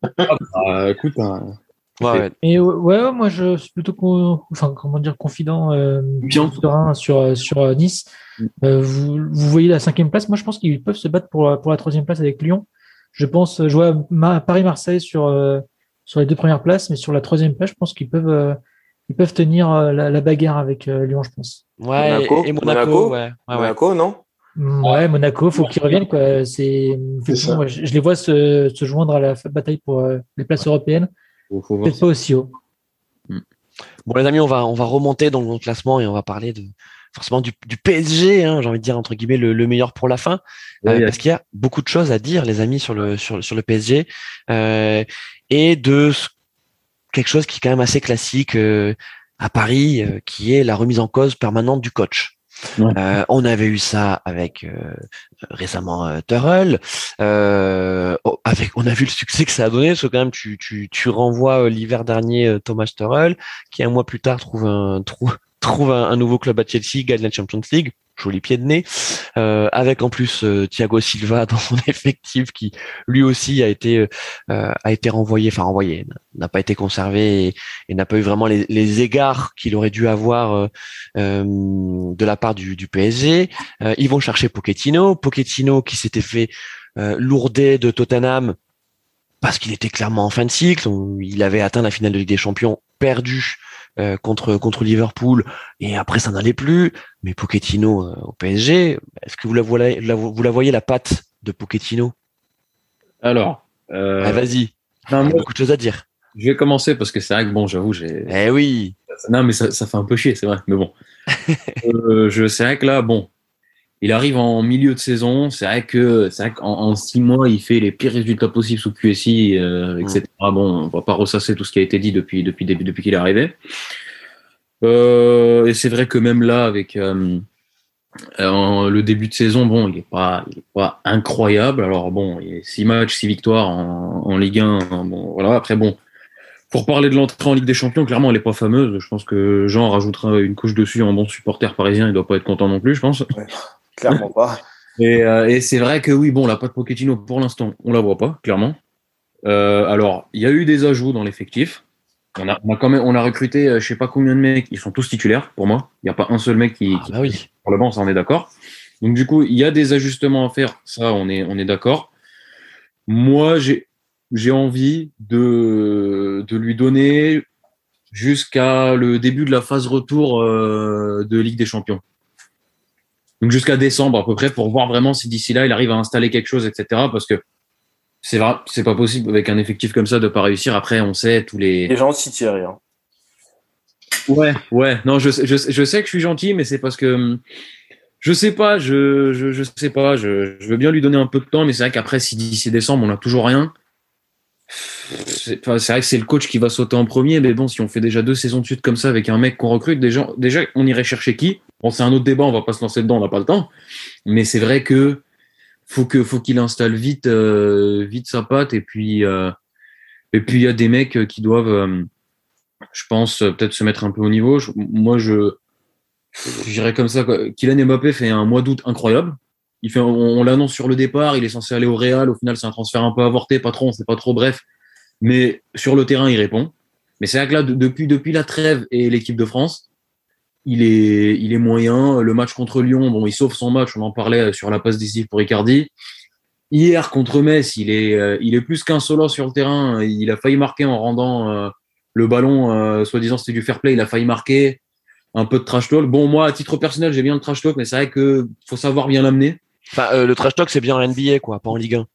ah, écoute, hein, Ouais, ouais. Et ouais, moi je suis plutôt con- enfin comment dire confident euh, Bien. serein sur euh, sur euh, Nice. Mm. Euh, vous, vous voyez la cinquième place. Moi je pense qu'ils peuvent se battre pour la- pour la troisième place avec Lyon. Je pense je vois Ma- Paris-Marseille sur euh, sur les deux premières places, mais sur la troisième place, je pense qu'ils peuvent euh, ils peuvent tenir euh, la, la bagarre avec euh, Lyon, je pense. Ouais, Monaco, et Monaco, Monaco. ouais. ouais, ouais. Monaco, non? Mm, Ouais, Monaco, faut qu'ils reviennent quoi. C'est je, je les vois se, se joindre à la bataille pour euh, les places européennes. Faut, faut voir Peut-être pas aussi haut. Bon les amis, on va on va remonter dans le classement et on va parler de forcément du, du PSG, hein, j'ai envie de dire entre guillemets le, le meilleur pour la fin, euh, parce qu'il y a beaucoup de choses à dire les amis sur le sur sur le PSG euh, et de ce- quelque chose qui est quand même assez classique euh, à Paris, euh, qui est la remise en cause permanente du coach. Euh, on avait eu ça avec euh, récemment euh, Turrell. Oh, on a vu le succès que ça a donné. Parce que quand même, tu, renvoies l'hiver dernier Thomas Turrell, qui un mois plus tard trouve un un, nouveau club à Chelsea, gagne la Champions League joli pied de nez, euh, avec en plus euh, Thiago Silva dans son effectif qui lui aussi a été euh, a été renvoyé, enfin renvoyé, n'a pas été conservé et, n'a pas eu vraiment les, égards qu'il aurait dû avoir de la part du, du PSG. ils vont chercher Pochettino, Pochettino qui s'était fait lourder de Tottenham parce qu'il était clairement en fin de cycle, il avait atteint la finale de Ligue des Champions, perdu euh, contre contre Liverpool et après ça n'allait plus. Mais Pochettino euh, au PSG, est-ce que vous la voyez la, vous la voyez la patte de Pochettino? Alors, euh... Ah, vas-y. Il y a beaucoup de choses à dire. Je vais commencer parce que c'est vrai que bon, j'avoue, j'ai. Eh oui. Non, mais ça, ça fait un peu chier, c'est vrai. Mais bon, euh, je c'est vrai que là, bon, il arrive en milieu de saison. C'est vrai que c'est vrai qu'en en six mois, il fait les pires résultats possibles sous QSI, euh, etc. Mm. Bon, on va pas ressasser tout ce qui a été dit depuis depuis depuis qu'il est arrivé. Euh, et c'est vrai que même là, avec euh, le début de saison, bon, il est pas, il est pas incroyable. Alors bon, il y a six matchs, six victoires en, en Ligue 1. Bon, voilà. Après bon, pour parler de l'entrée en Ligue des Champions, clairement, elle n'est pas fameuse. Je pense que Jean rajoutera une couche dessus en bon supporter parisien. Il doit pas être content non plus, je pense. Clairement pas. Euh, et, c'est vrai que oui, bon, la patte Pochettino, pour l'instant, on la voit pas, clairement. Euh, alors, il y a eu des ajouts dans l'effectif. On a, quand même, on a recruté, je euh, je sais pas combien de mecs, ils sont tous titulaires pour moi. Il n'y a pas un seul mec qui, ah, bah oui. pour le banc, ça on est d'accord. Donc du coup, il y a des ajustements à faire, ça on est, on est d'accord. Moi, j'ai, j'ai envie de, de lui donner jusqu'à le début de la phase retour de Ligue des Champions donc jusqu'à décembre à peu près pour voir vraiment si d'ici là il arrive à installer quelque chose, etc. Parce que c'est vrai, c'est pas possible avec un effectif comme ça de pas réussir. Après, on sait tous les. Les gens s'y Thierry. Hein. Ouais, ouais. Non, je, je, je sais que je suis gentil, mais c'est parce que je sais pas, je, je, je sais pas. Je, je veux bien lui donner un peu de temps, mais c'est vrai qu'après, si d'ici décembre on a toujours rien, c'est vrai que c'est le coach qui va sauter en premier, mais bon, si on fait déjà deux saisons de suite comme ça avec un mec qu'on recrute, déjà, déjà on irait chercher qui? Bon, c'est un autre débat, on va pas se lancer dedans, on n'a pas le temps. Mais c'est vrai que faut que faut qu'il installe vite euh, vite sa patte et puis euh, et puis il y a des mecs qui doivent, euh, je pense peut-être se mettre un peu au niveau. moi, je j'irais comme ça. Quoi. Kylian Mbappé fait un mois d'août incroyable. Il fait, on, l'annonce sur le départ, il est censé aller au Real. Au final, c'est un transfert un peu avorté, pas trop, on sait pas trop. Bref, mais sur le terrain, il répond. Mais c'est vrai que là, depuis depuis la trêve et l'équipe de France, il est, il est moyen. Le match contre Lyon, bon, il sauve son match. On en parlait sur la passe décisive pour Icardi. Hier contre Metz, il est, euh, il est plus qu'un solo sur le terrain. Il a failli marquer en rendant euh, le ballon, euh, soi-disant c'était du fair play. Il a failli marquer un peu de trash talk. Bon, moi, à titre personnel, j'ai bien le trash talk, mais c'est vrai que faut savoir bien l'amener. Enfin, le trash talk, c'est bien en NBA, quoi, pas en Ligue 1.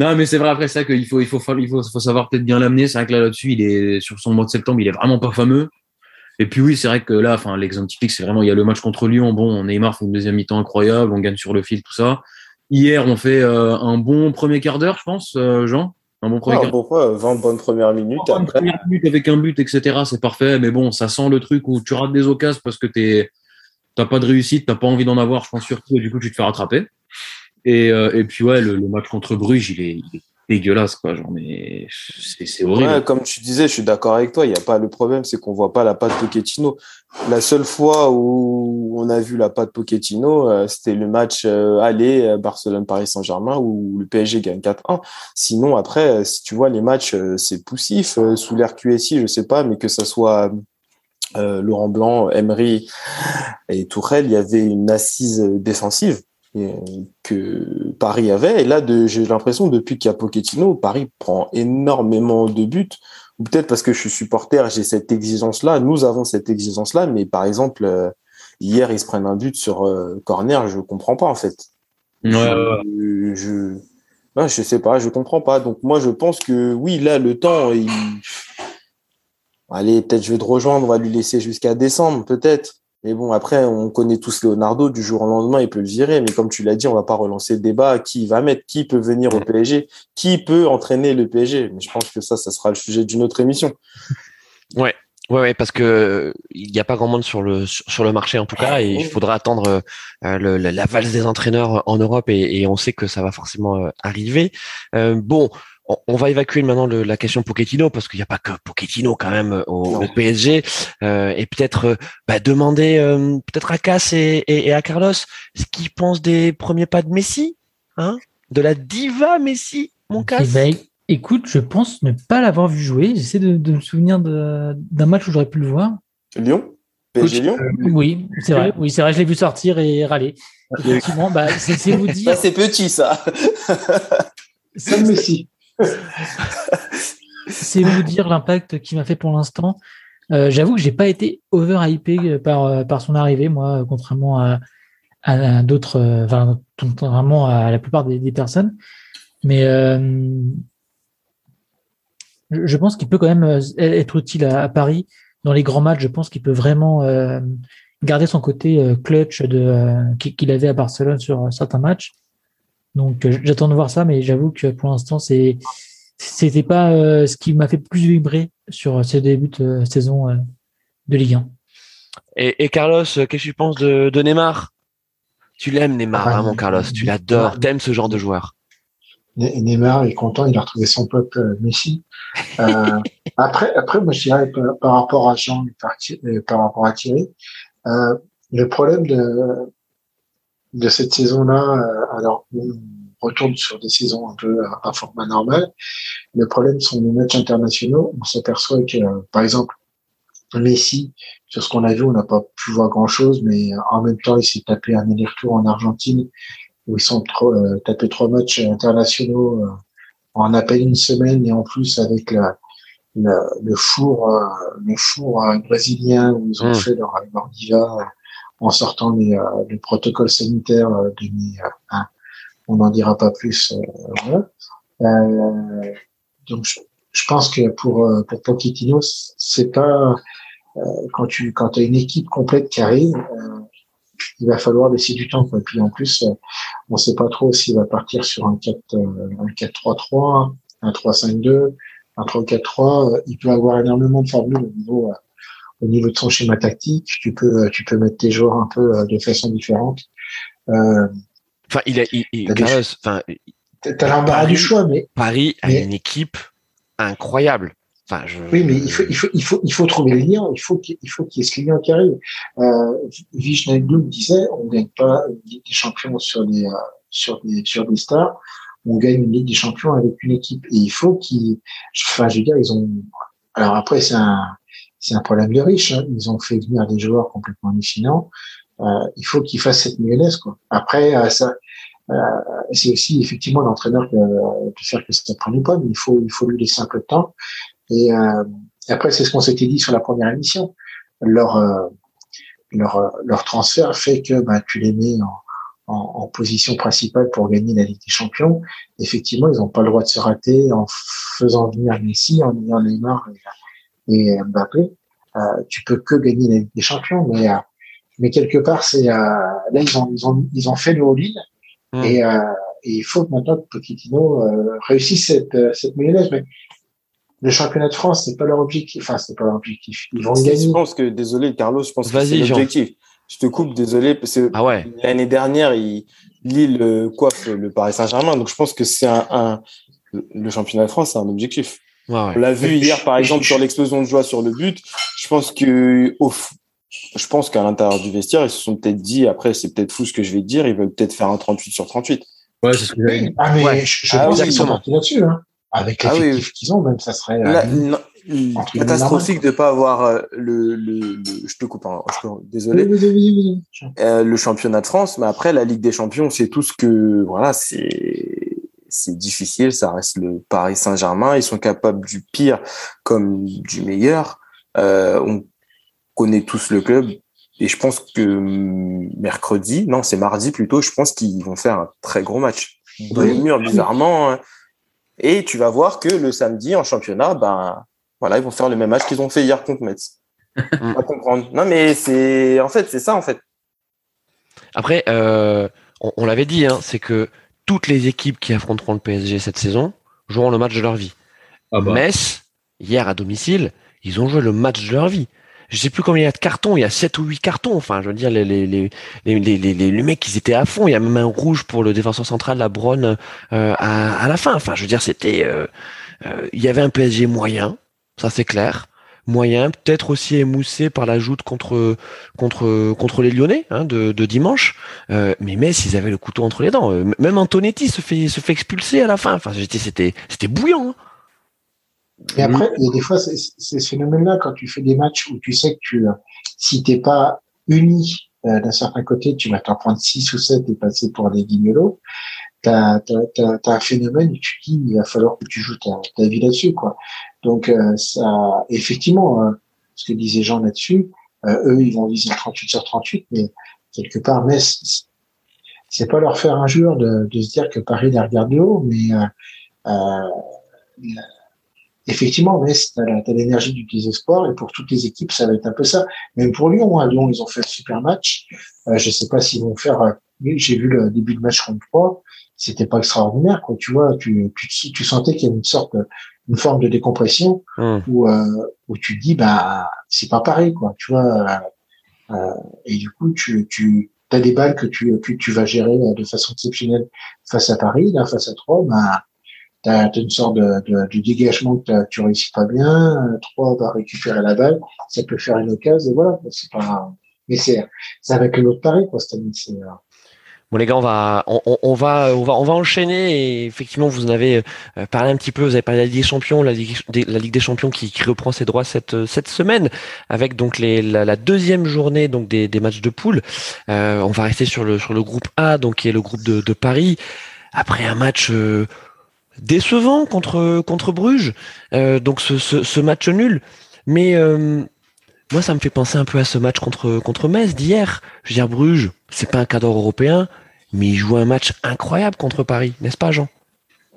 Non, mais c'est vrai après ça qu'il faut, il faut, il faut, faut savoir peut-être bien l'amener. C'est vrai que là, là-dessus, il est sur son mois de septembre, il est vraiment pas fameux. Et puis oui, c'est vrai que là, enfin, l'exemple typique, c'est vraiment il y a le match contre Lyon. Bon, Neymar fait une deuxième mi-temps incroyable, on gagne sur le fil, tout ça. Hier, on fait euh, un bon premier quart d'heure, je pense, euh, Jean? Un bon premier quart Pourquoi 20 bonnes premières minutes 20 premières minutes avec un but, etc. C'est parfait. Mais bon, ça sent le truc où tu rates des occasions parce que tu t'as pas de réussite, t'as pas envie d'en avoir, je pense surtout, et du coup, tu te fais rattraper. Et, euh, et puis ouais, le, match contre Bruges, il est, il est dégueulasse, quoi. Genre, mais c'est horrible. comme tu disais, je suis d'accord avec toi. Il y a pas le problème, c'est qu'on voit pas la patte Pochettino. La seule fois où on a vu la patte Pochettino, euh, c'était le match euh, aller euh, Barcelone-Paris Saint-Germain où le PSG gagne 4-1. Sinon, après, si tu vois les matchs, c'est poussif sous l'air QSI, je sais pas, mais que ça soit Laurent Blanc, Emery et Tourelle, il y avait une assise défensive que Paris avait. Et là, j'ai l'impression, depuis qu'il y a Pochettino, Paris prend énormément de buts. Ou peut-être parce que je suis supporter, j'ai cette exigence-là. Nous avons cette exigence-là. Mais par exemple, euh, hier, ils se prennent un but sur euh, corner. Je comprends pas, en fait. Ouais, je, je, je sais pas, je comprends pas. Donc moi, je pense que oui, là, le temps, il... allez, peut-être je vais te rejoindre, on va lui laisser jusqu'à décembre, peut-être. Mais bon, après, on connaît tous Leonardo, du jour au lendemain, il peut le virer. Mais comme tu l'as dit, on va pas relancer le débat. Qui va mettre? Qui peut venir au PSG Qui peut entraîner le PSG Mais je pense que ça, ça sera le sujet d'une autre émission. Ouais, Ouais, parce que il n'y a pas grand monde sur le sur le marché en tout cas, et il faudra attendre euh, la valse des entraîneurs en Europe, et, on sait que ça va forcément euh, arriver. Euh, bon, on, va évacuer maintenant la question Pochettino parce qu'il n'y a pas que Pochettino quand même au, PSG, et peut-être bah, demander peut-être à Cass et, à Carlos ce qu'ils pensent des premiers pas de Messi, hein, de la diva Messi, mon Cass. Écoute, je pense ne pas l'avoir vu jouer. J'essaie de, me souvenir d'un match où j'aurais pu le voir. Lyon? PSG Lyon? euh, Oui, c'est vrai. Oui, c'est vrai. Je l'ai vu sortir et râler. Effectivement, bah, c'est vous dire. c'est petit, ça. c'est Messi. C'est vous dire l'impact qu'il m'a fait pour l'instant. Euh, j'avoue que j'ai pas été over hypé par par son arrivée, moi, contrairement à, d'autres, à la plupart des, personnes. Mais euh, je pense qu'il peut quand même euh, être utile à, Paris dans les grands matchs. Je pense qu'il peut vraiment euh, garder son côté euh, clutch qu'il avait à Barcelone sur certains matchs. Donc j'attends de voir ça, mais j'avoue que pour l'instant c'est c'était pas ce qui m'a fait plus vibrer sur ce début de saison de Ligue 1. Et, Carlos, qu'est-ce que tu penses de, Neymar? Tu l'aimes Neymar, ah, mon Carlos, tu l'adores, t'aimes ce genre de joueur Neymar est content, il a retrouvé son pote euh, Messi. Euh, après, après, moi je dirais par, rapport à Jean et par, euh, par rapport à Thierry, euh, le problème de de cette saison-là, alors on retourne sur des saisons un peu à, format normal. Le problème sont les matchs internationaux. On s'aperçoit que, par exemple, Messi, sur ce qu'on a vu, on n'a pas pu voir grand-chose, mais en même temps, il s'est tapé un aller-retour en Argentine où ils sont trop, euh, tapés trois matchs internationaux euh, en à peine une semaine et en plus avec la, le four, euh, le four brésilien où ils ont hmm. fait leur, leur diva en sortant les, le protocole sanitaire de hein, on n'en dira pas plus. Euh, donc je, je, pense que pour pour Pochettino, c'est pas quand tu quand as une équipe complète qui arrive, il va falloir laisser du temps. Quoi. Et puis en plus, euh, on ne sait pas trop s'il va partir sur un 4, euh, un 4-3-3, un 3-5-2, un 3-4-3. Euh, il peut avoir énormément de formules au niveau, au niveau de son schéma tactique. Tu peux, tu peux mettre tes joueurs un peu de façon différente. enfin, il a, il, il enfin, t'as l'embarras du choix, mais Paris a une équipe incroyable. Oui, mais il faut, il faut, il faut, il faut trouver le lien. Il faut qu'il faut qu'il y ait ce lien qui arrive. Euh, disait, on gagne pas une Ligue des Champions sur des, euh, sur des, sur des stars. On gagne une Ligue des Champions avec une équipe. Et il faut qu'ils, enfin, je veux dire, ils ont, alors après, c'est un, c'est un problème de riches. Hein. Ils ont fait venir des joueurs complètement hallucinants. Euh, il faut qu'ils fassent cette mayonnaise, quoi. Après, euh, ça, euh, c'est aussi effectivement l'entraîneur de, faire que ça prenne pas, mais il faut, il faut lui laisser un peu de temps. Et, euh, après, c'est ce qu'on s'était dit sur la première émission. Leur, euh, leur, leur transfert fait que bah, tu les mets en, en, en, position principale pour gagner la Ligue des Champions. Effectivement, ils n'ont pas le droit de se rater en faisant venir Messi, en ayant Neymar et, et Mbappé. Euh, tu peux que gagner la Ligue des Champions, mais euh, mais quelque part, c'est euh, là ils ont ils ont ils ont fait le all-in mmh. et, euh, et, il faut que maintenant que Pochettino réussisse cette cette mayonnaise. Mais le championnat de France, c'est pas leur objectif. Enfin, c'est pas leur objectif. Ils vont gagner. Je pense que, désolé, Carlos, je pense que c'est l'objectif. Je te coupe, désolé, parce que ah ouais. l'année dernière, il, Lille coiffe le Paris Saint-Germain. Donc, je pense que c'est un, un, le championnat de France, c'est un objectif. Ouais. On l'a vu hier, par exemple, sur l'explosion de joie sur le but. Je pense que, au, je pense qu'à l'intérieur du vestiaire, ils se sont peut-être dit, après, c'est peut-être fou ce que je vais te dire, ils veulent peut-être faire un 38 sur 38. Ouais, c'est ce que j'ai Ah, mais ouais. je, je ah, pense qu'ils sont partis là-dessus, hein avec ah l'effectif qu'ils ont, même ça serait euh, catastrophique de ne pas avoir euh, le, le, je te coupe, hein, je désolé, euh, le championnat de France, mais après la Ligue des Champions, c'est tout ce que voilà, c'est c'est difficile, ça reste le Paris Saint-Germain, ils sont capables du pire comme du meilleur. Euh, on connaît tous le club et je pense que mercredi, non, c'est mardi plutôt, je pense qu'ils vont faire un très gros match. Dans le mur, bizarrement, hein. Et tu vas voir que le samedi en championnat, ben voilà, ils vont faire le même match qu'ils ont fait hier contre Metz. à comprendre. Non, mais c'est en fait c'est ça en fait. Après, euh, on, l'avait dit, hein, c'est que toutes les équipes qui affronteront le PSG cette saison joueront le match de leur vie. Ah bah. Metz, hier à domicile, ils ont joué le match de leur vie. Je sais plus combien il y a de cartons, il y a 7 ou 8 cartons. Enfin, je veux dire, les, les, les, les, les, les, mecs, ils étaient à fond. Il y a même un rouge pour le défenseur central, la Bronne, euh, à, à, la fin. Enfin, je veux dire, c'était... Euh, euh, il y avait un PSG moyen, ça c'est clair moyen, peut-être aussi émoussé par la joute contre contre contre les Lyonnais hein, de, de, dimanche. Euh, mais Metz, ils avaient le couteau entre les dents. Euh, même Antonetti se fait se fait expulser à la fin. Enfin, c'était c'était bouillant. Hein. Et après, des fois, c'est ce phénomène-là quand tu fais des matchs où tu sais que tu, si t'es pas uni euh, d'un certain côté, tu vas t'en prendre 6 ou 7 et passer pour des guignolos. T'as as, un phénomène où tu dis il va falloir que tu joues ta, vie là-dessus, quoi. Donc euh, ça, effectivement, euh, ce que disait Jean là-dessus, euh, eux ils vont viser 38 sur 38, mais quelque part, mais c'est pas leur faire un jour de, de, se dire que Paris les regarde de haut, mais effectivement, mais t'as l'énergie du désespoir et pour toutes les équipes, ça va être un peu ça. Même pour Lyon, hein, Lyon, ils ont fait un super match. Euh, je sais pas s'ils vont faire. J'ai vu le début de match contre 3, c'était pas extraordinaire, quoi. Tu vois, tu, tu, tu sentais qu'il y avait une sorte une forme de décompression hum. où, euh, où tu dis bah c'est pas pareil quoi tu vois euh, euh, et du coup tu tu as des balles que tu que tu vas gérer de façon exceptionnelle face à Paris là face à trois bah t'as as une sorte de, de, dégagement que tu réussis pas bien trois va récupérer la balle ça peut faire une occasion et voilà c'est pas mais c'est c'est avec l'autre Paris quoi c'est Bon les gars, on va, on, va, on va, on va enchaîner. Et effectivement, vous en avez euh, parlé un petit peu. Vous avez parlé de la Ligue des Champions, la Ligue, des Champions qui, reprend ses droits cette cette semaine avec donc la, deuxième journée donc des, matchs de poule. Euh, on va rester sur le groupe A, donc qui est le groupe de, Paris. Après un match euh, décevant contre Bruges, donc ce, match nul. Mais moi, ça me fait penser un peu à ce match contre contre Metz d'hier. Je veux dire, Bruges, c'est pas un cadre européen, mais ils jouent un match incroyable contre Paris, n'est-ce pas, Jean?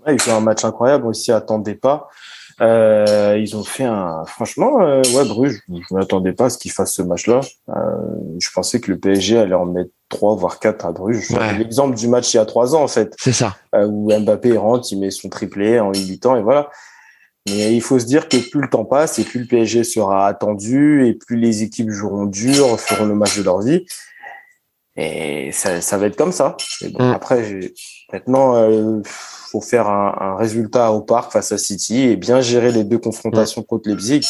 Ouais, Ils jouent un match incroyable, aussi attendait pas. Euh, ils ont fait un, franchement, euh, ouais, Bruges, je m'attendais pas à ce qu'ils fassent ce match-là. Euh, je pensais que le PSG allait en mettre trois voire quatre à Bruges. L'exemple du match il y a trois ans, en fait. C'est ça. Où Mbappé rentre, il met son triplé en 8 ans et voilà. Mais il faut se dire que plus le temps passe et plus le PSG sera attendu et plus les équipes joueront dur, feront le match de leur vie. Et ça, ça va être comme ça. Bon, mm. Après, maintenant, euh, faut faire un, un, résultat au parc face à City et bien gérer les deux confrontations mm. contre Leipzig.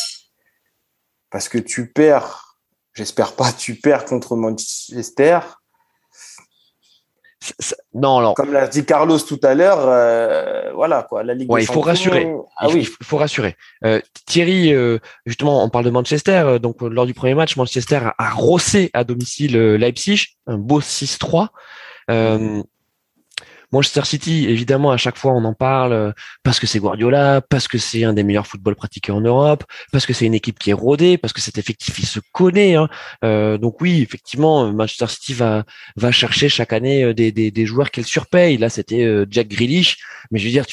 Parce que tu perds, j'espère pas, tu perds contre Manchester non. Comme l'a dit Carlos tout à l'heure, euh, voilà quoi, la Ligue ouais, il faut rassurer. Ah il, oui, il faut rassurer. Euh, Thierry, euh, justement, on parle de Manchester. donc lors du premier match, Manchester a, a rossé à domicile Leipzig, un beau 6-3. Manchester City, évidemment, à chaque fois on en parle euh, parce que c'est Guardiola, parce que c'est un des meilleurs footballs pratiqués en Europe, parce que c'est une équipe qui est rodée, parce que cet effectif il se connaît. Hein. Euh, donc oui, effectivement, Manchester City va va chercher chaque année euh, des, des, des joueurs qu'elle surpaye. Là, c'était Jack Grealish, mais je veux dire,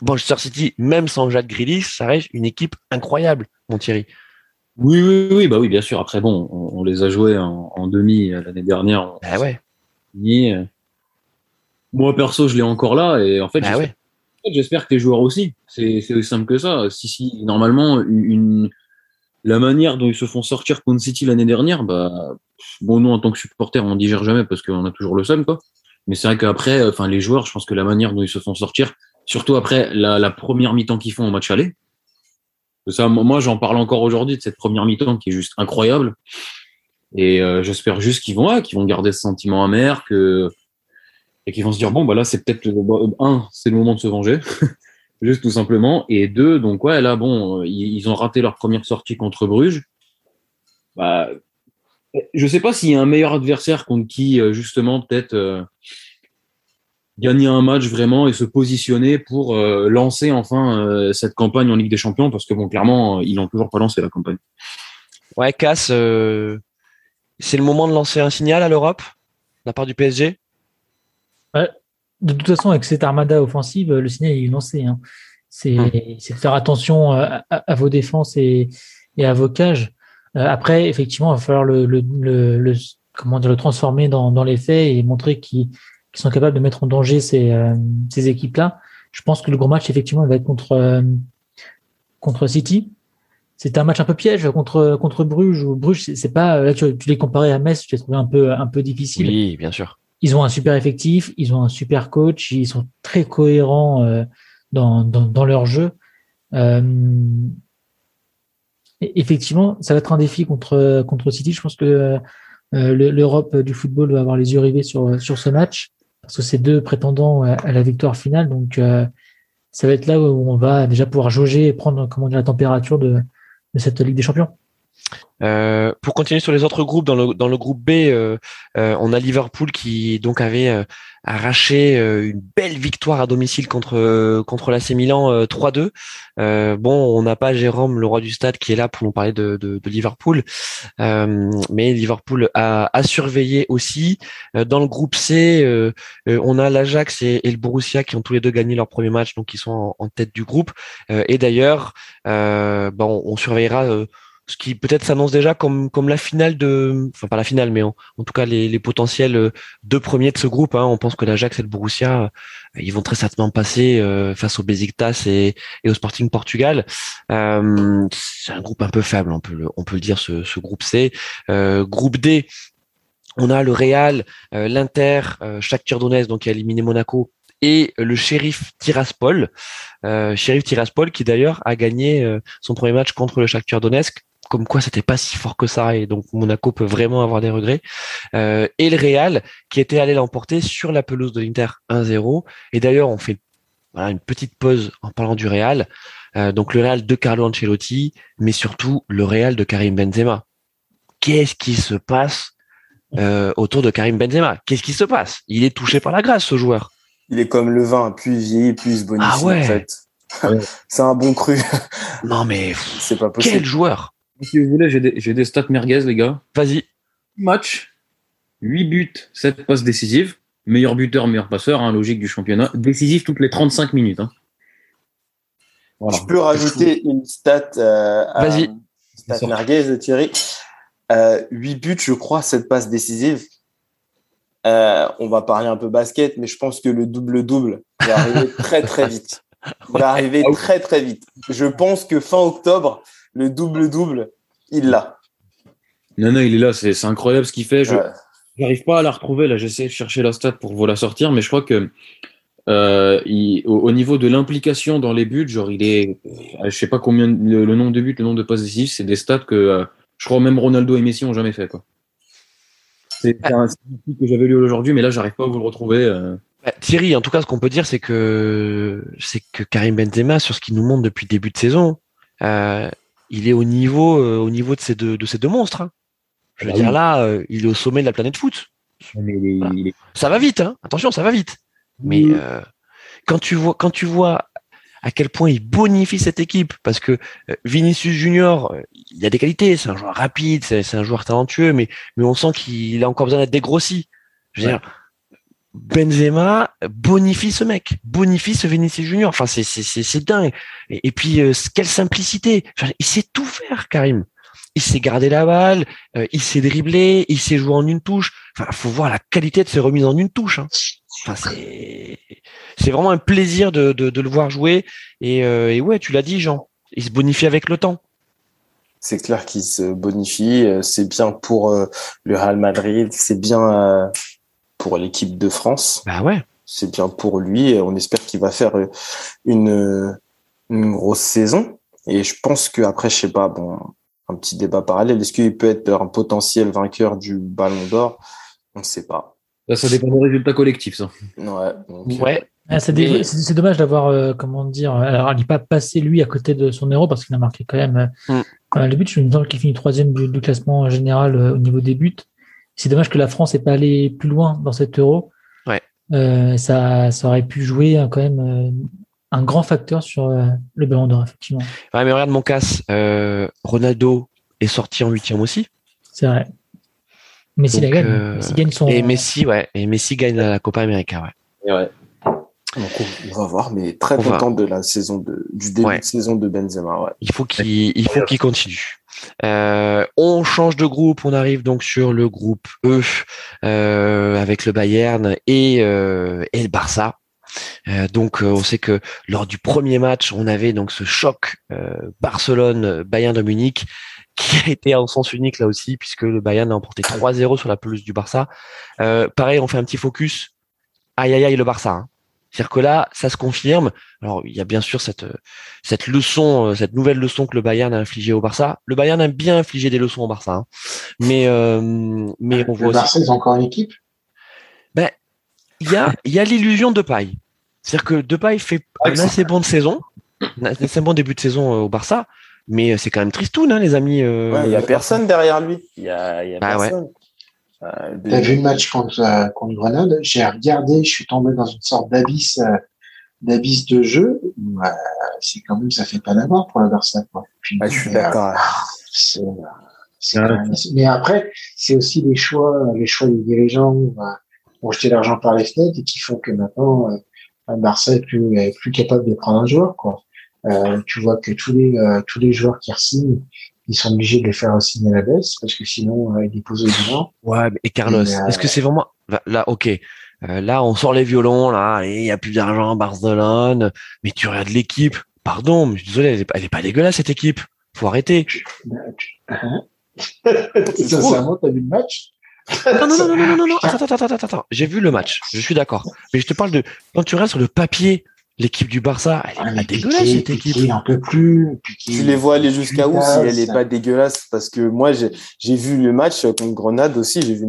Manchester City, même sans Jack Grealish, ça reste une équipe incroyable, mon Thierry. Oui, oui, oui, bah oui, bien sûr. Après, bon, on, les a joués en, en demi l'année dernière. Ah ouais. Moi, perso, je l'ai encore là et en fait, bah j'espère que les joueurs aussi. C'est aussi simple que ça. Si, si, normalement, une, la manière dont ils se font sortir contre City l'année dernière, bah, bon, nous, en tant que supporters, on digère jamais parce qu'on a toujours le seum, quoi. Mais c'est vrai qu'après, enfin, les joueurs, je pense que la manière dont ils se font sortir, surtout après la, la première mi-temps qu'ils font au match aller, ça, moi, j'en parle encore aujourd'hui de cette première mi-temps qui est juste incroyable. Et euh, j'espère juste qu'ils vont, qu'ils vont garder ce sentiment amer, que et qui vont se dire bon bah là c'est peut-être un c'est le moment de se venger. Juste tout simplement. Et deux donc ouais là bon ils, ont raté leur première sortie contre Bruges. Bah je sais pas s'il y a un meilleur adversaire contre qui euh, justement peut-être euh, gagner un match vraiment et se positionner pour euh, lancer enfin cette campagne en Ligue des Champions parce que bon clairement ils n'ont toujours pas lancé la campagne. Ouais Cass c'est le moment de lancer un signal à l'Europe de la part du PSG de toute façon, avec cette armada offensive, le signal est lancé. Hein. Hum. C'est de faire attention à, vos défenses et, à vos cages. Euh, après, effectivement, il va falloir le, le, comment dire, le transformer dans, les faits et montrer qu'ils sont capables de mettre en danger ces, euh, ces équipes-là. Je pense que le gros match, effectivement, va être contre, euh, contre City. c'était un match un peu piège contre contre Bruges ou Bruges c'est pas là tu, tu les comparais à Metz tu les trouvais un peu un peu difficile oui bien sûr ils ont un super effectif ils ont un super coach ils sont très cohérents euh, dans, dans, dans leur jeu. Euh, effectivement ça va être un défi contre contre City. Je pense que euh, l'Europe du football va avoir les yeux rivés sur sur ce match parce que c'est deux prétendants à la victoire finale. Donc euh, ça va être là où on va déjà pouvoir jauger et prendre comment dire la température de de cette Ligue des Champions. Euh, pour continuer sur les autres groupes, dans le, dans le groupe B, euh, euh, on a Liverpool qui donc avait arraché une belle victoire à domicile contre contre l'AC Milan 3-2. bon, on n'a pas Jérôme, le roi du stade, qui est là pour nous parler de, de, de Liverpool, mais Liverpool a, a surveillé aussi. dans le groupe C, on a l'Ajax et, le Borussia qui ont tous les deux gagné leur premier match, donc ils sont en, tête du groupe. et d'ailleurs, bon, on surveillera ce qui peut-être s'annonce déjà comme comme la finale de, enfin pas la finale, mais en, tout cas les, les potentiels euh, deux premiers de ce groupe. Hein. On pense que l'Ajax et le Borussia, euh, ils vont très certainement passer euh, face au Besiktas et, et au Sporting Portugal. Euh, c'est un groupe un peu faible, on peut le, on peut le dire ce, ce groupe C. Euh, groupe D, on a le Real, l'Inter, Shakhtar Donetsk donc qui a éliminé Monaco et le shérif Tiraspol, euh, shérif Tiraspol qui d'ailleurs a gagné son premier match contre le Shakhtar Donetsk comme quoi c'était pas si fort que ça et donc Monaco peut vraiment avoir des regrets. Euh, et le Real qui était allé l'emporter sur la pelouse de l'Inter 1-0. Et d'ailleurs on fait voilà, une petite pause en parlant du Real. Euh, donc le Real de Carlo Ancelotti, mais surtout le Real de Karim Benzema. Qu'est-ce qui se passe euh, autour de Karim Benzema? Qu'est-ce qui se passe? Il est touché par la grâce ce joueur. Il est comme le vin, plus vieillit, plus bonifie ah ouais. en fait. C'est un bon cru. Non mais c'est pas possible. Quel joueur? Si vous voulez, j'ai des, des, stats merguez, les gars. Vas-y. Match, 8 buts, 7 passes décisives. Meilleur buteur, meilleur passeur, hein, logique du championnat. Décisif toutes les 35 minutes. Hein. Voilà. Je peux rajouter une stat, euh, Vas-y. stat merguez, Thierry. Euh, 8 buts, je crois, 7 passes décisives. Euh, on va parler un peu basket, mais je pense que le double-double va arriver très très vite. Il va arriver très très vite. Je pense que fin octobre, le double-double, il l'a. Non, non, il est là. C'est incroyable ce qu'il fait. Je n'arrive pas à la retrouver. Là, j'essaie de chercher la stat pour vous la sortir, mais je crois que euh, il, au, niveau de l'implication dans les buts, genre, il est, je sais pas combien, le, nombre de buts, le nombre de passes décisives, c'est des stats que euh, je crois même Ronaldo et Messi ont jamais fait, quoi. C'est un statistique que j'avais lu aujourd'hui, mais là, j'arrive pas à vous le retrouver. Euh. Bah, Thierry, en tout cas, ce qu'on peut dire, c'est que c'est que Karim Benzema, sur ce qu'il nous montre depuis le début de saison, euh, il est au niveau, euh, au niveau de ces deux, de ces deux monstres. Hein. Je veux ah dire, là, euh, il est au sommet de la planète foot. Ça va vite, hein. Attention, ça va vite. Mais euh, quand tu vois, quand tu vois à quel point il bonifie cette équipe, parce que Vinicius Junior, il a des qualités, c'est un joueur rapide, c'est un joueur talentueux, mais mais on sent qu'il a encore besoin d'être dégrossi. Je veux dire, Benzema bonifie ce mec, bonifie ce Vinicius Junior. Enfin, c'est c'est dingue. Et, puis euh, quelle simplicité. il sait tout faire, Karim. Il sait garder la balle, euh, il sait dribbler, il sait jouer en une touche. Enfin, faut voir la qualité de ses remises en une touche. Hein. Enfin, c'est c'est vraiment un plaisir de de, le voir jouer. Euh, et ouais, tu l'as dit, Jean. Il se bonifie avec le temps. C'est clair qu'il se bonifie. C'est bien pour le Real Madrid. C'est bien pour l'équipe de France. Bah ouais. C'est bien pour lui. On espère qu'il va faire une, une grosse saison. Et je pense qu'après, je sais pas, bon, un petit débat parallèle. Est-ce qu'il peut être un potentiel vainqueur du Ballon d'Or? On ne sait pas. ça dépend des résultats collectifs, ça. Ouais. ouais. Ah, c'est dommage d'avoir, euh, comment dire, alors il n'est pas passé lui à côté de son héros parce qu'il a marqué quand même mm. euh, le but. Je me semble qu'il finit troisième du, du classement général euh, au niveau des buts. C'est dommage que la France n'ait pas allé plus loin dans cet euro. Ouais. Euh, ça, ça aurait pu jouer hein, quand même euh, un grand facteur sur euh, le ballon d'or, effectivement. Ouais, mais regarde mon casse. Euh, Ronaldo est sorti en huitième aussi. C'est vrai. Messi la gagne. Messi gagne son. Et Messi, ouais. Et Messi gagne la Copa América, ouais. Et ouais. Donc on va voir, mais très content de la saison de, du début de saison de Benzema. Ouais. Il faut qu'il il faut qu'il continue. Euh, on change de groupe, on arrive donc sur le groupe E euh, avec le Bayern et, euh, et le Barça. donc on sait que lors du premier match, on avait donc ce choc Barcelone Bayern de Munich qui a été en sens unique là aussi puisque le Bayern a emporté 3-0 sur la pelouse du Barça. pareil, on fait un petit focus. Aïe aïe aïe le Barça. Hein. C'est-à-dire que là, ça se confirme. Alors, il y a bien sûr cette cette leçon, euh, cette nouvelle leçon que le Bayern a infligée au Barça. Le Bayern a bien infligé des leçons au Barça, hein. mais euh, mais on voit le Barça, ils ont encore une équipe? Ben, il y a il y a l'illusion de paille. C'est-à-dire que Depay fait un assez bon de saison, un assez bon début de saison euh, au Barça, mais c'est quand même tristoun, hein, les amis. il y a personne derrière lui. Il y a, y a bah personne. Euh, T'as vu le match contre, euh, contre Grenade J'ai regardé, je suis tombé dans une sorte d'abysse euh, d'abysse de jeu. c'est quand même, ça fait pas d'avoir pour la Barça. Quoi. Ah, je suis d'accord. mais après, c'est aussi les choix, les choix des dirigeants ont jeté l'argent par les fenêtres et qui font que maintenant, euh, Barça est plus, est plus capable de prendre un joueur. Quoi. Euh, tu vois que tous les, tous les joueurs qui signent, ils sont obligés de les faire signer à la baisse parce que sinon euh, ils déposent des gens. Ouais, et Carlos, est-ce que c'est vraiment là Ok, euh, là on sort les violons, là il y a plus d'argent à Barcelone, mais tu regardes l'équipe. Pardon, mais je suis désolé, elle est, pas, elle est pas dégueulasse cette équipe. Faut arrêter. Hein Sincèrement, t'as vu le match? Non, non, non, non, non, non, non, attends, attends, attends, attends, j'ai vu le match, je suis d'accord. Mais je te parle de, quand tu restes sur le papier, l'équipe du Barça, elle est ah, pas dégueulasse cette équipe. un peu plus. tu les vois aller jusqu'à où si elle est pas dégueulasse? Parce que moi j'ai vu le match contre Grenade aussi, j'ai vu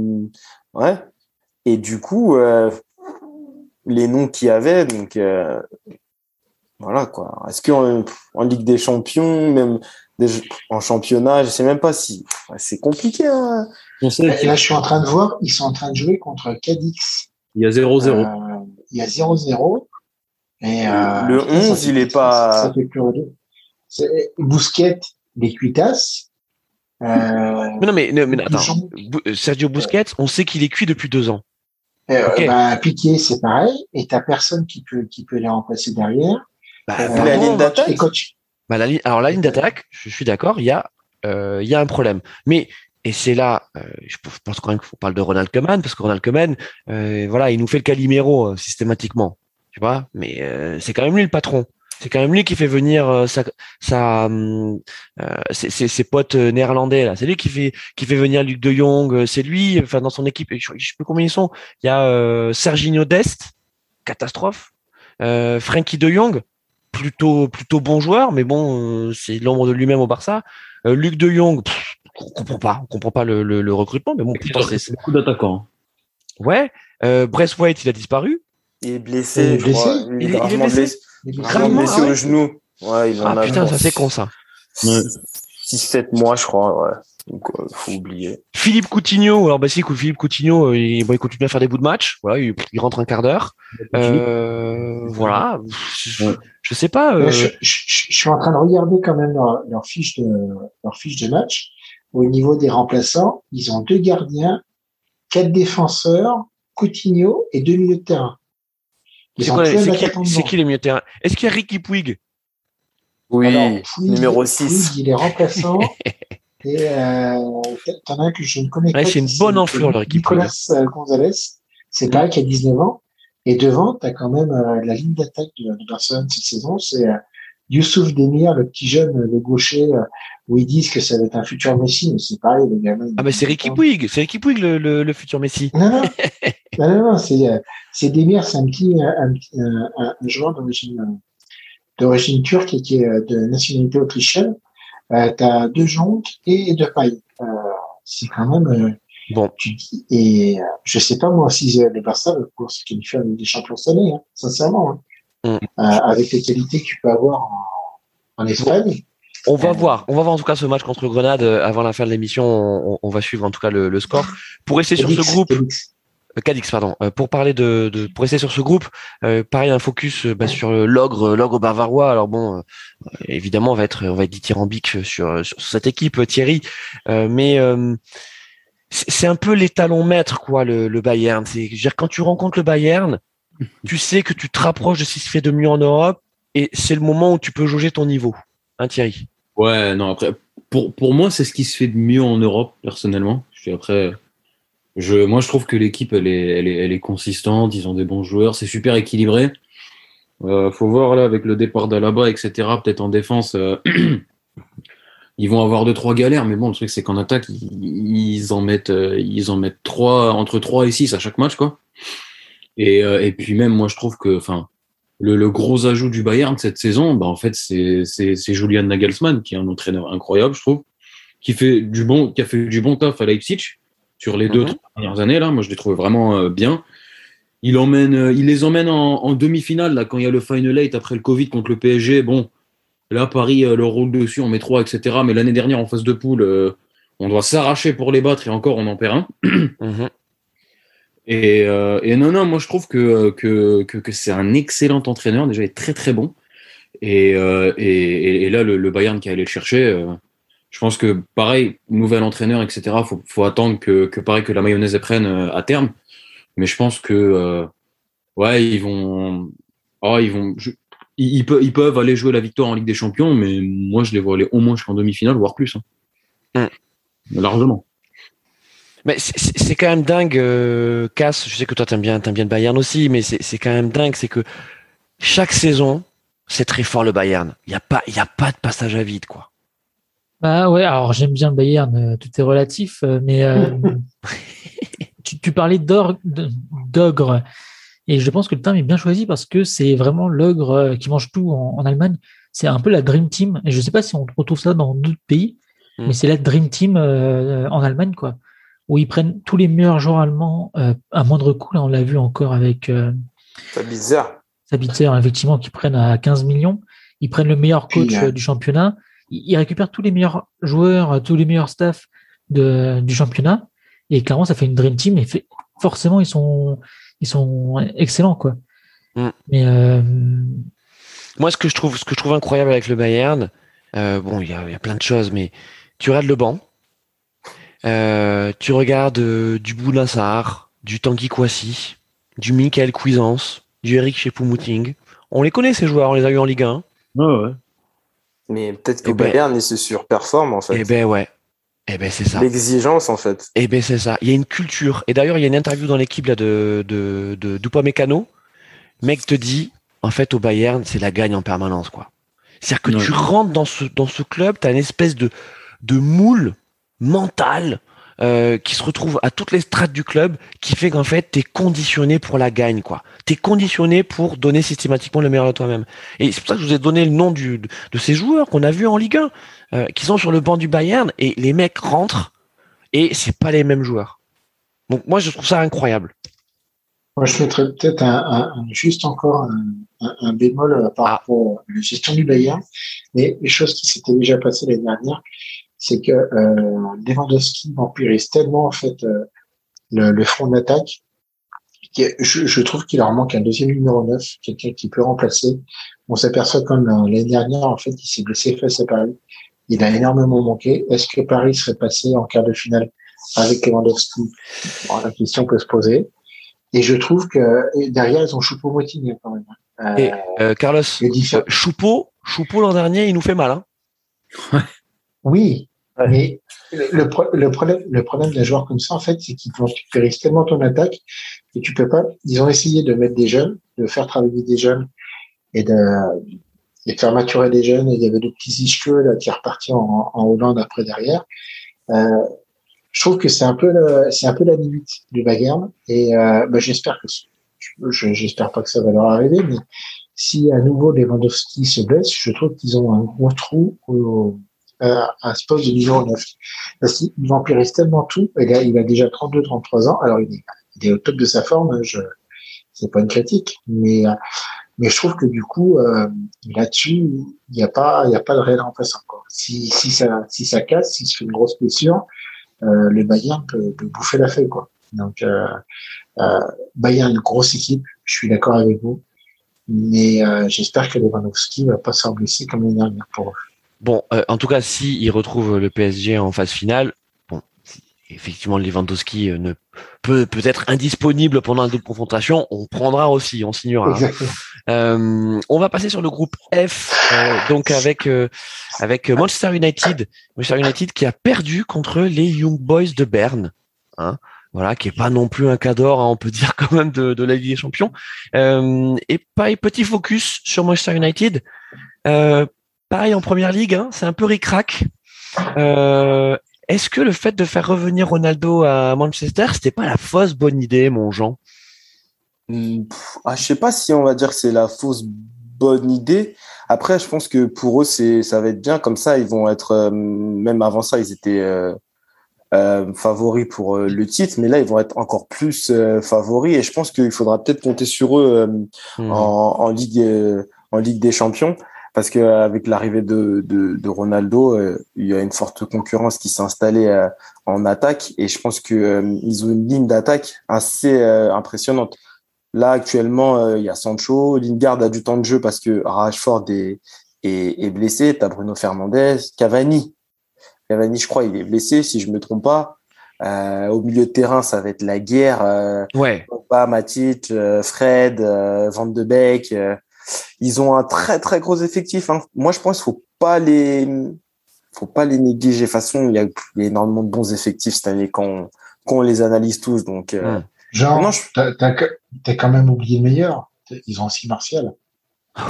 ouais. Et du coup euh, les noms qu'il y avait donc euh, voilà quoi. Est-ce qu'en en Ligue des Champions même en championnat, je sais même pas si c'est compliqué. Hein. là, je suis en train de voir, ils sont en train de jouer contre Cadix. Il y a 0-0. Euh, il y a 0-0. Euh, le 11, il est pas. Bousquet, des cuitas. Euh, mais non, mais, mais attends. Sergio Busquets, on sait qu'il est cuit depuis deux ans. Euh, bah, Piqué, c'est pareil. Et t'as personne qui peut, qui peut les remplacer derrière. Bah, euh, la ligne d'attaque. Bah, la ligne, alors la ligne d'attaque, je suis d'accord, il y a, euh, il y a un problème. Mais et c'est là, euh, je pense quand même qu'il faut parler de Ronald Koeman parce que Ronald Koeman, euh, voilà, il nous fait le Calimero systématiquement tu vois. Mais euh, c'est quand même lui le patron. C'est quand même lui qui fait venir euh, sa, sa euh, ses, ses, potes néerlandais là. C'est lui qui fait qui fait venir Luc De Jong. C'est lui, enfin dans son équipe. Je, je sais plus combien ils sont. Il y a euh, Serginho Dest, catastrophe. Euh, Frankie De Jong, plutôt plutôt bon joueur, mais bon, c'est l'ombre de lui-même au Barça. Luc De Jong, on comprend pas, on comprend pas le, le, le recrutement, mais bon, c'est beaucoup d'attaquants. Ouais, euh, White, il a disparu. Il est blessé, je Crois. Il, il, est, il est blessé. Gravement blessé au genou. Ouais, il en ah putain, ça c'est con ça. 6-7 mois, je crois, ouais. Donc, euh, faut oublier. Philippe Coutinho, alors bah si, Philippe Coutinho, euh, il, bon, il continue à faire des bouts de match. Voilà, il, il rentre un quart d'heure. Euh, voilà. Je, je, sais pas. Euh... Je, je, je, suis en train de regarder quand même leur, leur, fiche de leur fiche de match. Au niveau des remplaçants, ils ont deux gardiens, quatre défenseurs, Coutinho et deux milieux de terrain. C'est qui, les milieux de terrain? Est-ce qu'il y a Ricky Puig? Oui, numéro 6. il est remplaçant. et euh, t'en as un que je ne connais pas. C'est une bonne enflure, le Ricky Nicolas euh, Gonzalez. C'est pareil qui a 19 ans. Et devant, tu as quand même euh, la ligne d'attaque de, de, Barcelone cette saison. C'est euh, Youssouf Demir, le petit jeune, le gaucher, euh, où ils disent que ça va être un futur Messi, mais c'est pareil, le gamin. Ah, mais c'est Ricky Puig, c'est Ricky Puig, le, le, le, futur Messi. Non, non, non, non, non c'est, euh, c'est Demir, c'est un petit, un, un, un, un joueur d'origine, d'origine turque et qui est euh, de nationalité autrichienne. Euh, t'as deux jonques et deux pailles. Euh, c'est quand même, euh, bon. Tu dis, et je sais pas moi si le Barça pouvoir se qualifier des champions cette année, hein, sincèrement. Hein. Mm. avec les qualités que tu peux avoir en, en Espagne. On va voir, on va voir en tout cas ce match contre Grenade avant la fin de l'émission. On, on, va suivre en tout cas le, le score pour rester sur ce groupe. Cadix, pardon. Euh, pour parler de, de, pour rester sur ce groupe, euh, pareil un focus euh, bah, sur l'ogre, l'ogre bavarois. Alors bon, évidemment, on va être, on va être dithyrambique sur, sur cette équipe, Thierry, mais c'est un peu l'étalon maître, quoi, le, le Bayern. C'est, dire, quand tu rencontres le Bayern, tu sais que tu te rapproches de ce qui se fait de mieux en Europe, et c'est le moment où tu peux jauger ton niveau, hein, Thierry. Ouais, non après, pour moi, c'est ce qui se fait de mieux en Europe, personnellement. Après moi, je trouve que l'équipe, elle est, consistante. Ils ont des bons joueurs. C'est super équilibré. Euh, faut voir là avec le départ d'Alaba, etc. Peut-être en défense, euh, ils vont avoir deux trois galères. Mais bon, le truc c'est qu'en attaque, ils, en mettent, euh, ils en mettent trois entre 3 et 6 à chaque match, quoi. Et, et puis même, moi je trouve que, enfin, le, le, gros ajout du Bayern cette saison, bah en fait c'est c'est Julian Nagelsmann qui est un entraîneur incroyable, je trouve, qui fait du bon, qui a fait du bon taf à Leipzig sur les deux mhm. dernières années là. Moi je l'ai trouvé vraiment bien il emmène, euh, il les emmène en, demi-finale là quand il y a le final eight après le Covid contre le PSG. Bon, là Paris euh, le roule dessus, on met trois, etc. Mais l'année dernière en phase de poule, euh, on doit s'arracher pour les battre et encore on en perd un. Mhm. Et, non, non, moi je trouve que, que, c'est un excellent entraîneur. Déjà, il est très très bon. Et, et, là, le, Bayern qui a allé le chercher, je pense que pareil, nouvel entraîneur, etc. Faut, faut attendre que, que pareil que la mayonnaise prenne à terme. Mais je pense que euh, ouais, ils vont, oh, ils vont, ils, peuvent, ils peuvent aller jouer la victoire en Ligue des Champions, mais moi je les vois aller au moins jusqu'en demi-finale, voire plus, hein. mm. largement. Mais c'est quand même dingue, euh, Cass. Je sais que toi t'aimes bien, aimes bien le Bayern aussi, mais c'est quand même dingue, c'est que chaque saison, c'est très fort le Bayern. Il y a pas, y a pas de passage à vide, quoi. Bah ouais, alors j'aime bien le Bayern, euh, tout est relatif, mais tu, parlais d'ogre. Et je pense que le terme est bien choisi parce que c'est vraiment l'ogre euh, qui mange tout en, Allemagne. C'est un peu la Dream Team. Et je ne sais pas si on retrouve ça dans d'autres pays, hmm. mais c'est la Dream Team euh, en Allemagne, quoi. Où ils prennent tous les meilleurs joueurs allemands euh, à moindre coût. Là, on l'a vu encore avec Sabitzer. Sabitzer, effectivement, qui prennent à 15 millions. Ils prennent le meilleur coach du championnat. Ils, récupèrent tous les meilleurs joueurs, tous les meilleurs staffs du championnat et clairement, ça fait une dream team. Et forcément, ils sont, ils sont excellents, quoi. Mm. Mais euh, moi, ce que je trouve, ce que je trouve incroyable avec le Bayern, euh, bon, il y a, plein de choses, mais tu regardes le banc, euh, tu regardes du Boulin Sahar, du Tanguy Kouassi, du Michael Cuisance, du Eric Chepou-Mouting. On les connaît ces joueurs, on les a eu en Ligue 1. ouais. Mais peut-être que eh ben, Bayern, il se surperforme en fait. Eh ben ouais. Eh ben c'est ça. L'exigence en fait. Eh ben c'est ça. Il y a une culture. Et d'ailleurs, il y a une interview dans l'équipe là de de de Dupamecano. Mec te dit, en fait, au Bayern, c'est la gagne en permanence quoi. C'est-à-dire que tu rentres dans ce dans ce club, tu as une espèce de de moule mental euh, qui se retrouve à toutes les strates du club, qui fait qu'en fait, tu es conditionné pour la gagne, quoi. Tu es conditionné pour donner systématiquement le meilleur de toi-même. Et c'est pour ça que je vous ai donné le nom du, de, ces joueurs qu'on a vus en Ligue 1, euh, qui sont sur le banc du Bayern, et les mecs rentrent, et c'est pas les mêmes joueurs. Donc moi, je trouve ça incroyable. Moi, je mettrais peut-être un, juste encore un, bémol euh, par ah. rapport à la gestion du Bayern, mais les choses qui s'étaient déjà passées l'année dernière, c'est que euh, Lewandowski vampirise tellement en fait euh, le, le, front d'attaque je, je, trouve qu'il leur manque un deuxième numéro 9, quelqu'un qui peut remplacer. On s'aperçoit comme euh, l'année dernière, en fait, il s'est blessé face à Paris. Il a énormément manqué. Est-ce que Paris serait passé en quart de finale avec Lewandowski? La question peut se poser. Et je trouve que derrière, ils ont Choupo-Moting quand même. Hein. et euh, Carlos, Choupo, Choupo l'an dernier, il nous fait mal. Hein oui, mais le, le, problème, le problème d'un joueur comme ça, en fait, c'est qu'il périssent tellement ton attaque et tu peux pas. Ils ont essayé de mettre des jeunes, de faire travailler des jeunes et de, de faire maturer des jeunes. Et il y avait des petits ischieux là qui repartis en, en Hollande après derrière. Euh, je trouve que c'est un peu c'est un peu la limite du Bayern et euh, bah, j'espère que j'espère pas que ça va leur arriver mais si à nouveau Lewandowski se blesse je trouve qu'ils ont un gros trou au, euh, à ce poste de numéro 9. Parce qu'il vampirise tellement tout. Et là, il a déjà 32-33 ans. Alors, il est, au top de sa forme. Je, c'est pas une critique, mais mais je trouve que du coup euh, là-dessus il n'y a pas il y a pas de réel remplaçant encore. Si si ça si ça casse, si se fait une grosse blessure, euh, le Bayern peut, peut, bouffer la feuille quoi. Donc euh, euh, Bayern une grosse équipe, je suis d'accord avec vous, mais euh, j'espère que Lewandowski va pas s'en blesser comme l'année dernière pour eux. Bon, euh, en tout cas, si il retrouve le PSG en phase finale, bon, effectivement, Lewandowski euh, ne peut peut être indisponible pendant la double confrontation. On prendra aussi, on signera. Hein. Euh, on va passer sur le groupe F, donc avec avec Manchester United, Manchester United qui a perdu contre les Young Boys de Berne. Hein. voilà, qui est pas non plus un cador, hein, on peut dire quand même de, de la Ligue des Champions. Euh, et pareil, petit focus sur Manchester United. Euh, pareil en première ligue, hein, c'est un peu ric-rac. Euh, est-ce que le fait de faire revenir Ronaldo à Manchester, c'était pas la fausse bonne idée, mon Jean? Hmm, ah, Je sais pas si on va dire que c'est la fausse bonne idée. Après, je pense que pour eux, c'est ça va être bien comme ça. Ils vont être euh, même avant ça, ils étaient euh, euh, favoris pour le titre, mais là, ils vont être encore plus favoris. Et je pense qu'il faudra peut-être compter sur eux mmh. en, en, ligue en Ligue des Champions parce qu'avec l'arrivée de, de, de, Ronaldo, euh, il y a une forte concurrence qui s'est installée euh, en attaque et je pense que euh, ils ont une ligne d'attaque assez impressionnante. Là actuellement, il y a Sancho, Lingard a du temps de jeu parce que Rashford est, est, est blessé, t'as Bruno Fernandez, Cavani. Cavani, je crois, il est blessé si je me trompe pas. au milieu de terrain, ça va être la guerre. Euh, ouais. Pogba, Matic, Fred, Van de Beek. Ils ont un très très gros effectif. Hein. Moi, je pense qu'il faut pas les faut pas les négliger. De toute façon, il y a, énormément de bons effectifs cette année quand on, les analyse tous. Donc, euh, genre, non, t'as, as, quand même oublié le meilleur. Ils ont aussi Martial.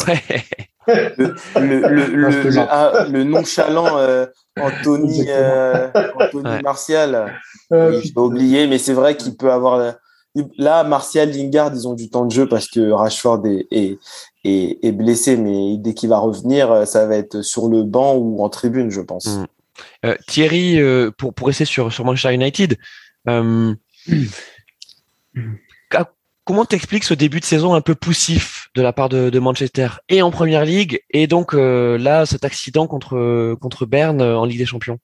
Ouais. le, le, le, ah, le, nonchalant euh, Anthony, euh, Anthony Martial. Euh, je oublié, mais c'est vrai qu'il peut avoir là, Martial, Lingard, ils ont du temps de jeu parce que Rashford est, est, est, blessé, mais dès qu'il va revenir, ça va être sur le banc ou en tribune, je pense. Mm. Euh, Thierry, euh, pour, pour rester sur, sur Manchester United, euh, comment t'expliques ce début de saison un peu poussif de la part de, de Manchester et en Première Ligue et donc là cet accident contre contre Berne en Ligue des Champions?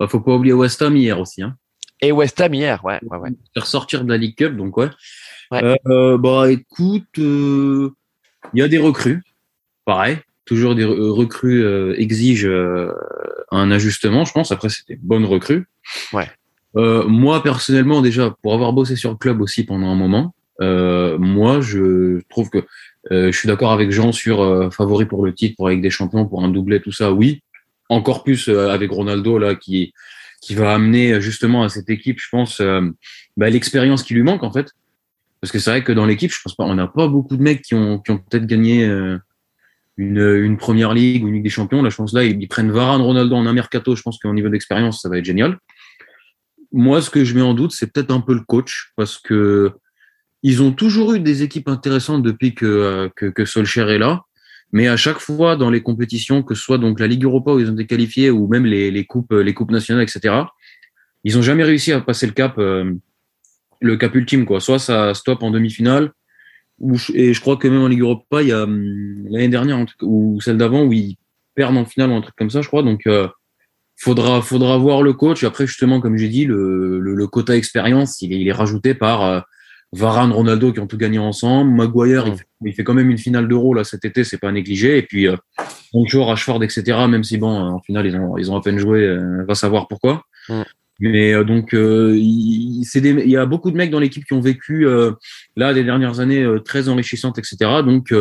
Il Faut pas oublier West Ham hier aussi. Hein. Et West Ham hier, ouais, ouais, ouais. Ressortir de la League Cup, donc ouais. ouais. bah écoute, il y a des recrues, pareil. Toujours des euh, recrues euh, exigent euh, un ajustement, je pense. Après, c'était bonne recrue. Ouais. Euh, moi, personnellement, déjà, pour avoir bossé sur le club aussi pendant un moment, euh, moi, je trouve que je suis d'accord avec Jean sur favori pour le titre, pour avec des champions, pour un doublé, tout ça. Oui, encore plus avec Ronaldo là, qui qui va amener justement à cette équipe, je pense, bah, l'expérience qui lui manque en fait. Parce que c'est vrai que dans l'équipe, je pense pas, on n'a pas beaucoup de mecs qui ont, peut-être gagné euh, une, une, première ligue ou une ligue des champions. Là, je pense là, ils, prennent Varane, Ronaldo en un mercato. Je pense qu'au niveau d'expérience, ça va être génial. Moi, ce que je mets en doute, c'est peut-être un peu le coach parce que ils ont toujours eu des équipes intéressantes depuis que, euh, que, est là. Mais à chaque fois, dans les compétitions, que ce soit donc la Ligue Europa où ils ont été qualifiés ou même les, coupes, les coupes nationales, etc., ils ont jamais réussi à passer le cap. Euh, le cap ultime, quoi. Soit ça stop en demi-finale, ou, et je crois que même en Ligue Europa, il y a hum, l'année dernière, ou celle d'avant, où ils perdent en finale ou un truc comme ça, je crois. Donc, euh, faudra, faudra voir le coach. Après, justement, comme j'ai dit, le, le, quota expérience, il est, il est rajouté par euh, Varane, Ronaldo qui ont tout gagné ensemble. Maguire, il, fait, quand même une finale d'Euro là cet été, c'est pas négligé. Et puis, euh, Rashford, etc. Même si bon, en finale, ils ont, ils ont à peine joué, euh, va savoir pourquoi. Mais euh, donc, euh, il, il, y a beaucoup de mecs dans l'équipe qui ont vécu euh, là des dernières années très enrichissantes, etc. Donc,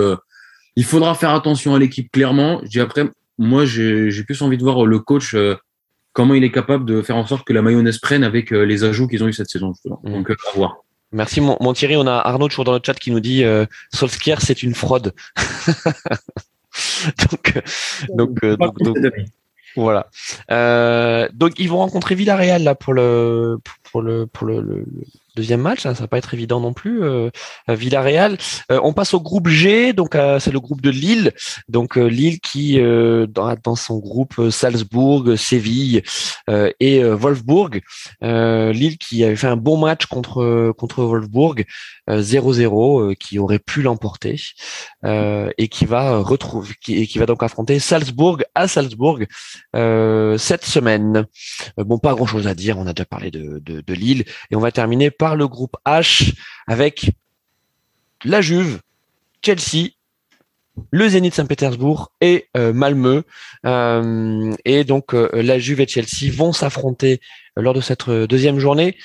il faudra faire attention à l'équipe clairement. J'ai après, moi, j'ai plus envie de voir le coach comment il est capable de faire en sorte que la mayonnaise prenne avec les ajouts qu'ils ont eu cette saison. Mmh. Donc, à voir. Merci mon, mon, Thierry. On a Arnaud toujours dans le chat qui nous dit euh, Solskjaer c'est une fraude. donc, donc, donc, donc, voilà. Euh, donc ils vont rencontrer Villarreal là pour le pour le pour le, deuxième match. Hein, ça va pas être évident non plus. Euh, Villarreal. Euh, on passe au groupe G. Donc euh, c'est le groupe de Lille. Donc euh, Lille qui dans, dans, son groupe Salzbourg, Séville et Wolfsburg. Lille qui avait fait un bon match contre contre Wolfsburg 0-0, qui aurait pu l'emporter et qui va retrouver qui, qui va donc affronter Salzbourg à Salzbourg cette semaine. bon, pas grand chose à dire. On a déjà parlé de, de, de Lille et on va terminer par le groupe H avec la Juve, Chelsea, le Zénith Saint-Pétersbourg et euh. Euh, et donc euh, la Juve et Chelsea vont s'affronter lors de cette deuxième journée.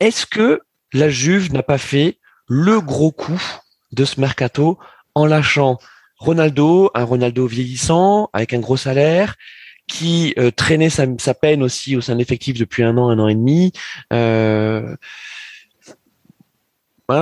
Est-ce que la Juve n'a pas fait le gros coup de ce mercato en lâchant Ronaldo, un Ronaldo vieillissant avec un gros salaire, qui traînait sa, sa, peine aussi au sein de l'effectif depuis un an, un an et demi.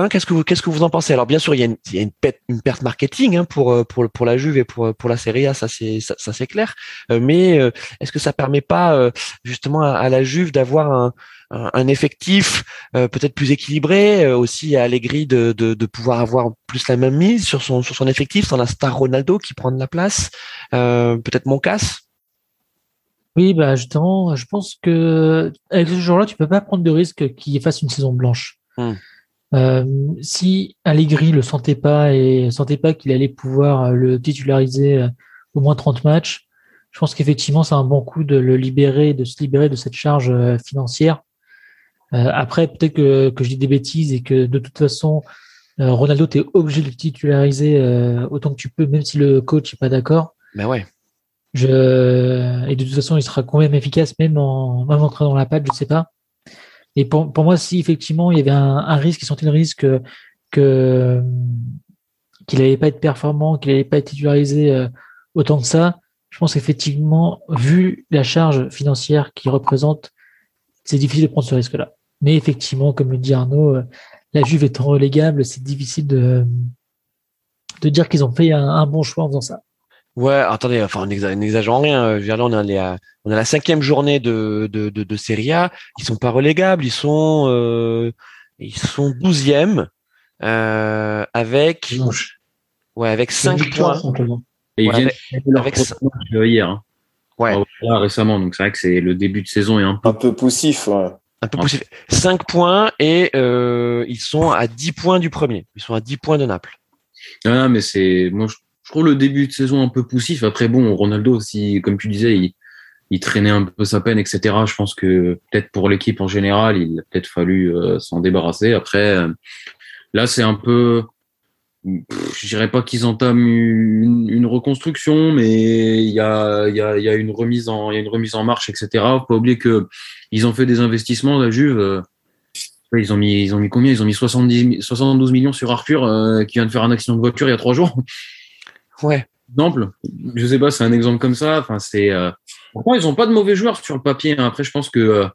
qu'est-ce que vous qu'est-ce que vous en pensez? Alors bien sûr, il y a une, il y a une, perte, une perte marketing hein, pour pour pour la Juve et pour pour la Serie A, ça c'est ça, ça c'est clair. mais est-ce que ça permet pas justement à, à la Juve d'avoir un un effectif euh, peut-être plus équilibré, euh, aussi à Allegri de, de, de, pouvoir avoir plus la même mise sur son, sur son effectif, sans la star Ronaldo qui prend de la place, euh, peut-être Moncas? Oui, bah justement, je pense que avec ce joueur-là, tu peux pas prendre de risque qu'il fasse une saison blanche. Hmm. Euh, si Allegri le sentait pas et sentait pas qu'il allait pouvoir le titulariser au moins 30 matchs, je pense qu'effectivement c'est un bon coup de le libérer, de se libérer de cette charge financière euh, après, peut-être que, que, je dis des bêtises et que de toute façon, euh, Ronaldo, tu es obligé de le titulariser euh, autant que tu peux, même si le coach n'est pas d'accord. Mais ben ouais. Je... Et de toute façon, il sera quand même efficace, même en, même en dans la patte, je sais pas. Et pour, pour moi, si effectivement il y avait un, un risque, il sentait le risque que qu'il n'allait pas être performant, qu'il n'allait pas être titularisé autant que ça, je pense qu'effectivement, vu la charge financière qu'il représente, c'est difficile de prendre ce risque-là. Mais effectivement, comme le dit Arnaud, euh, la Juve étant relégable, c'est difficile de, de dire qu'ils ont fait un, bon choix en faisant ça. Ouais, attendez, enfin, n'exagérons rien. Euh, là, on a, on a la cinquième journée de, de, de, de Serie A. Ils sont pas relégables, ils sont, euh, ils sont douzièmes euh, avec, ouais, avec cinq points. Et ils viennent avec, hier. Hein. Ouais. récemment, donc c'est vrai que c'est le début de saison est un peu, un peu poussif. Ouais. Un peu poussif. 5 points et euh, ils sont à 10 points du premier. Ils sont à 10 points de Naples. Ah, mais c'est moi je, trouve le début de saison un peu poussif. Après bon, Ronaldo aussi, comme tu disais, il, il traînait un peu sa peine, etc. Je pense que peut-être pour l'équipe en général, il a peut-être fallu euh, s'en débarrasser. Après, euh, là c'est un peu je dirais pas qu'ils entament une, une, reconstruction, mais il y a, y, a, y a, une remise en, y a une remise en marche, etc. Faut pas oublier que ils ont fait des investissements, la Juve. Euh, ils ont mis, ils ont mis combien? Ils ont mis 70, 72 millions sur Arthur, euh, qui vient de faire un accident de voiture il y a trois jours. Ouais. Exemple. Je sais pas, c'est un exemple comme ça. Enfin, c'est. Euh... Ils ont pas de mauvais joueurs sur le papier hein. Après, je pense que euh,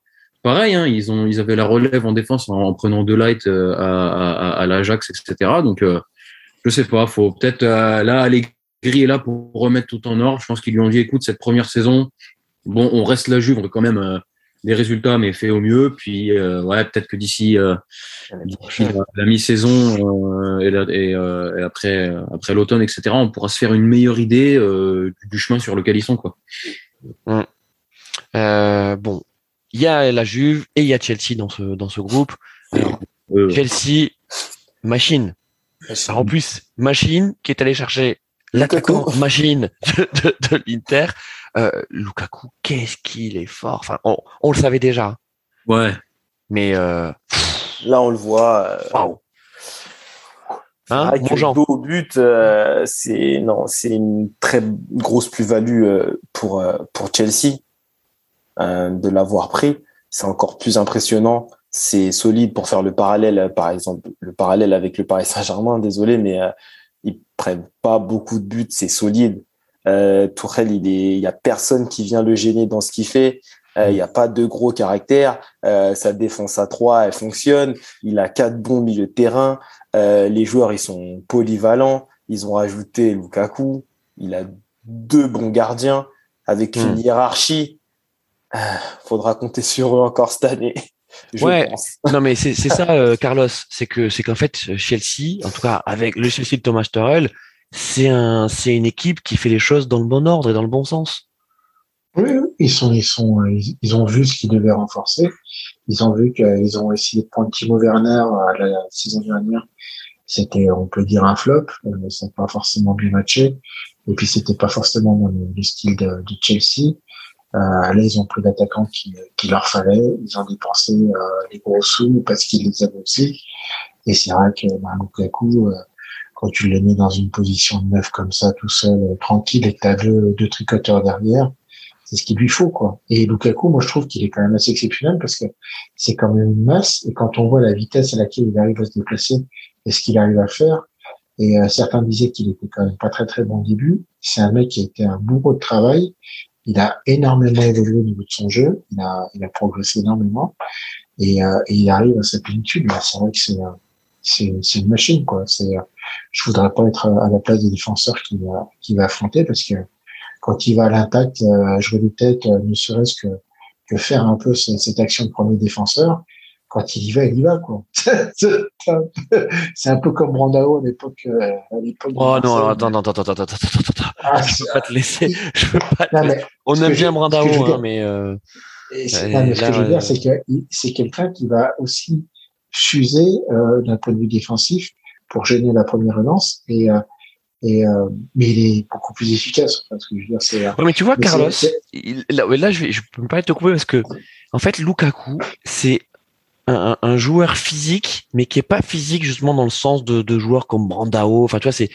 pareil, hein, ils ont, ils avaient la relève en défense en, prenant de light à, à, à l'Ajax, etc. Donc je sais pas, faut peut-être euh, là Allegri est là pour remettre tout en ordre. Je pense qu'ils lui ont dit écoute cette première saison, bon on reste la Juve, quand même euh, des résultats mais fait au mieux. Puis euh, ouais peut-être que d'ici euh, la, mi-saison et, et, après après l'automne etc. On pourra se faire une meilleure idée du chemin sur lequel ils sont quoi. bon, il y a la Juve et il y a Chelsea dans ce dans ce groupe. Alors, Chelsea machine en plus, Machine qui est allé chercher l'attaquant Machine de, de, de l'Inter. Euh, Lukaku, qu'est-ce qu'il est fort. Enfin, on, on, le savait déjà. Ouais. Mais euh... là, on le voit. Euh... Waouh. Hein, bon au but, euh, c'est non, c'est une très grosse plus-value pour pour Chelsea de l'avoir pris. C'est encore plus impressionnant c'est solide pour faire le parallèle, par exemple, le parallèle avec le Paris Saint-Germain. Désolé, mais euh, ils prennent pas beaucoup de buts. C'est solide. Euh, Tourelle, il est, il y a personne qui vient le gêner dans ce qu'il fait. Euh, il n'y a pas de gros caractère. Euh, sa défense à trois, elle fonctionne. Il a quatre bons milieux de terrain. Euh, les joueurs, ils sont polyvalents. Ils ont rajouté Lukaku. Il a deux bons gardiens avec une hmm. hiérarchie. Euh, faudra compter sur eux encore cette année ouais, non mais c'est ça, euh, Carlos, c'est que c'est qu'en fait Chelsea, en tout cas avec le Chelsea de Thomas Tuchel, c'est un, c'est une équipe qui fait les choses dans le bon ordre et dans le bon sens. Oui, ils sont, ils sont, ils, ont vu ce qu'ils devaient renforcer. Ils ont vu qu'ils ont essayé de prendre Timo Werner la saison dernière. C'était, on peut dire, un flop. Euh, ça n'a pas forcément bien matché. Et puis, c'était pas forcément dans le, style de, Chelsea. Euh, là, ils ont pris d'attaquants qui, qui leur fallait. Ils ont dépensé euh, les gros sous parce qu'ils les avaient aussi. Et c'est vrai que bah, Lukaku, euh, quand tu le mets dans une position de neuf comme ça, tout seul, tranquille, et que t'as deux, deux tricoteurs derrière, c'est ce qu'il lui faut, quoi. Et Lukaku, moi, je trouve qu'il est quand même assez exceptionnel parce que c'est quand même une masse. Et quand on voit la vitesse à laquelle il arrive à se déplacer et ce qu'il arrive à faire, et certains disaient qu'il était quand même pas très très bon début. C'est un mec qui a été un bourreau de travail il a énormément évolué au niveau de son jeu, il a, il a progressé énormément et, euh, et il arrive à sa plénitude. C'est vrai que c'est c'est c'est une machine quoi. C'est je voudrais pas être à la place des défenseurs qui va qui va affronter parce que quand il va à l'impact, euh, jouer des têtes, euh, ne serait-ce que que faire un peu cette, action de premier défenseur, quand il y va, il y va, quoi. c'est un peu comme Brandao à l'époque. Euh, oh non, attends, attends, attends, attends, attends, attends, ah, je peux pas te laisser. Je peux pas On aime bien Brandao, hein, mais. Euh... ce que je veux dire, c'est que c'est quelqu'un qui va aussi fuser euh, d'un point de vue défensif pour gêner la première relance et euh, et euh, mais il est beaucoup plus efficace. Enfin, ce que je veux dire, c'est. Ouais, mais tu vois, Carlos, là, là, je, vais, je peux me pas te couper parce que en fait, Lukaku, c'est un, un, joueur physique, mais qui est pas physique justement dans le sens de, de joueurs comme Brandao. Enfin, tu vois, c'est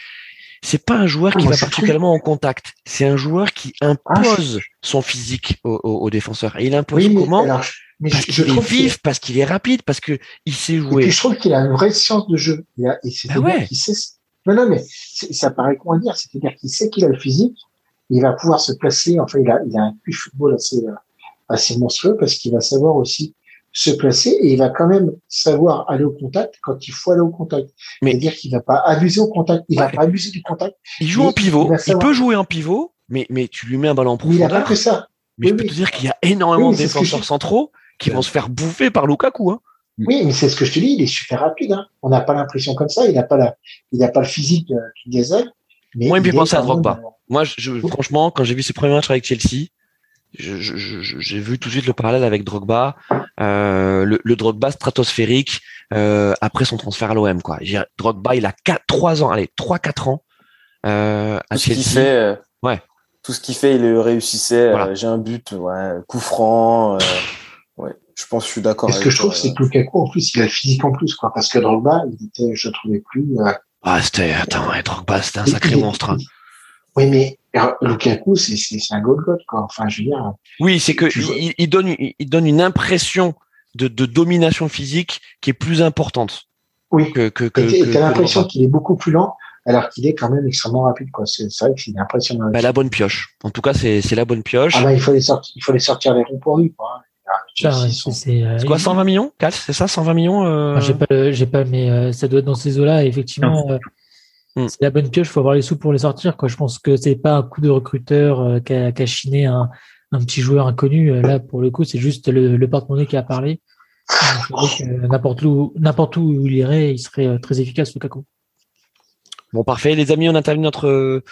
c'est pas un joueur qui va particulièrement en contact. C'est un joueur qui ah, impose son physique aux, aux, défenseurs. Et il impose comment mais parce qu'il est vif, parce qu'il est rapide, parce que il sait jouer. Et puis je trouve qu'il a une vraie science de jeu. Il a, et c'est bah sait. Non, non, mais ça paraît con à dire. C'est-à-dire qu'il sait qu'il a le physique. Il va pouvoir se placer. Enfin, il a, il a un QI football assez, euh, assez monstrueux parce qu'il va savoir aussi se placer et il va quand même savoir aller au contact quand il faut aller au contact. C'est-à-dire qu'il va pas abuser au contact, il va pas abuser du contact. Il joue en pivot, il, peut jouer en pivot, mais, mais tu lui mets un ballon en profondeur. Mais il a pas que ça. Mais je peux te dire qu'il y a énormément de défenseurs centraux qui vont se faire bouffer par Lukaku. Hein. Oui, mais c'est ce que je te dis, il est super rapide. Hein. On n'a pas l'impression comme ça, il n'a pas la, il n'a pas le physique qui gazelle. Moi, il me fait penser à Drogba. Moi, je, franchement, quand j'ai vu ses premiers matchs avec Chelsea, j'ai vu tout de suite le parallèle avec Drogba, euh, le, le, Drogba stratosphérique euh, après son transfert à l'OM. Quoi. Drogba, il a 4, 3 ans, allez, 3-4 ans euh, à Chelsea. fait, euh, ouais. Tout ce qu'il fait, il le réussissait. Euh, j'ai un but, ouais, coup franc. Euh, ouais, je pense, je suis d'accord. Ce que je trouve, c'est que Lukaku, en plus, il a le physique en plus, quoi, parce que Drogba, il était, je trouvais plus. ah, c'était, attends, Drogba, c'était un sacré monstre. Hein. Oui, mais Lukaku, c'est un goal god quoi. Enfin, je veux dire. Oui, c'est que il, il, donne, il donne une impression de, de, domination physique qui est plus importante. Oui. Que, que, que, et t'as l'impression qu'il est beaucoup plus lent, alors qu'il est quand même extrêmement rapide, quoi. C'est vrai que c'est impressionnant. Bah, la bonne pioche. En tout cas, c'est la bonne pioche. Ah bah, il faut les sortir, il faut les sortir les ronds pour lui, quoi. C'est quoi 120 millions c'est ça 120 millions euh... J'ai pas, j'ai pas, mais euh, ça doit être dans ces eaux-là. Effectivement, Mm. C'est la bonne pioche, il faut avoir les sous pour les sortir. Quoi. Je pense que c'est pas un coup de recruteur euh, qui a, chiner un, un, petit joueur inconnu. Euh, là, pour le coup, c'est juste le, le porte-monnaie qui a parlé. N'importe où, n'importe où il irait, il serait euh, très efficace, Lukaku. Bon, parfait. Les amis, on a terminé notre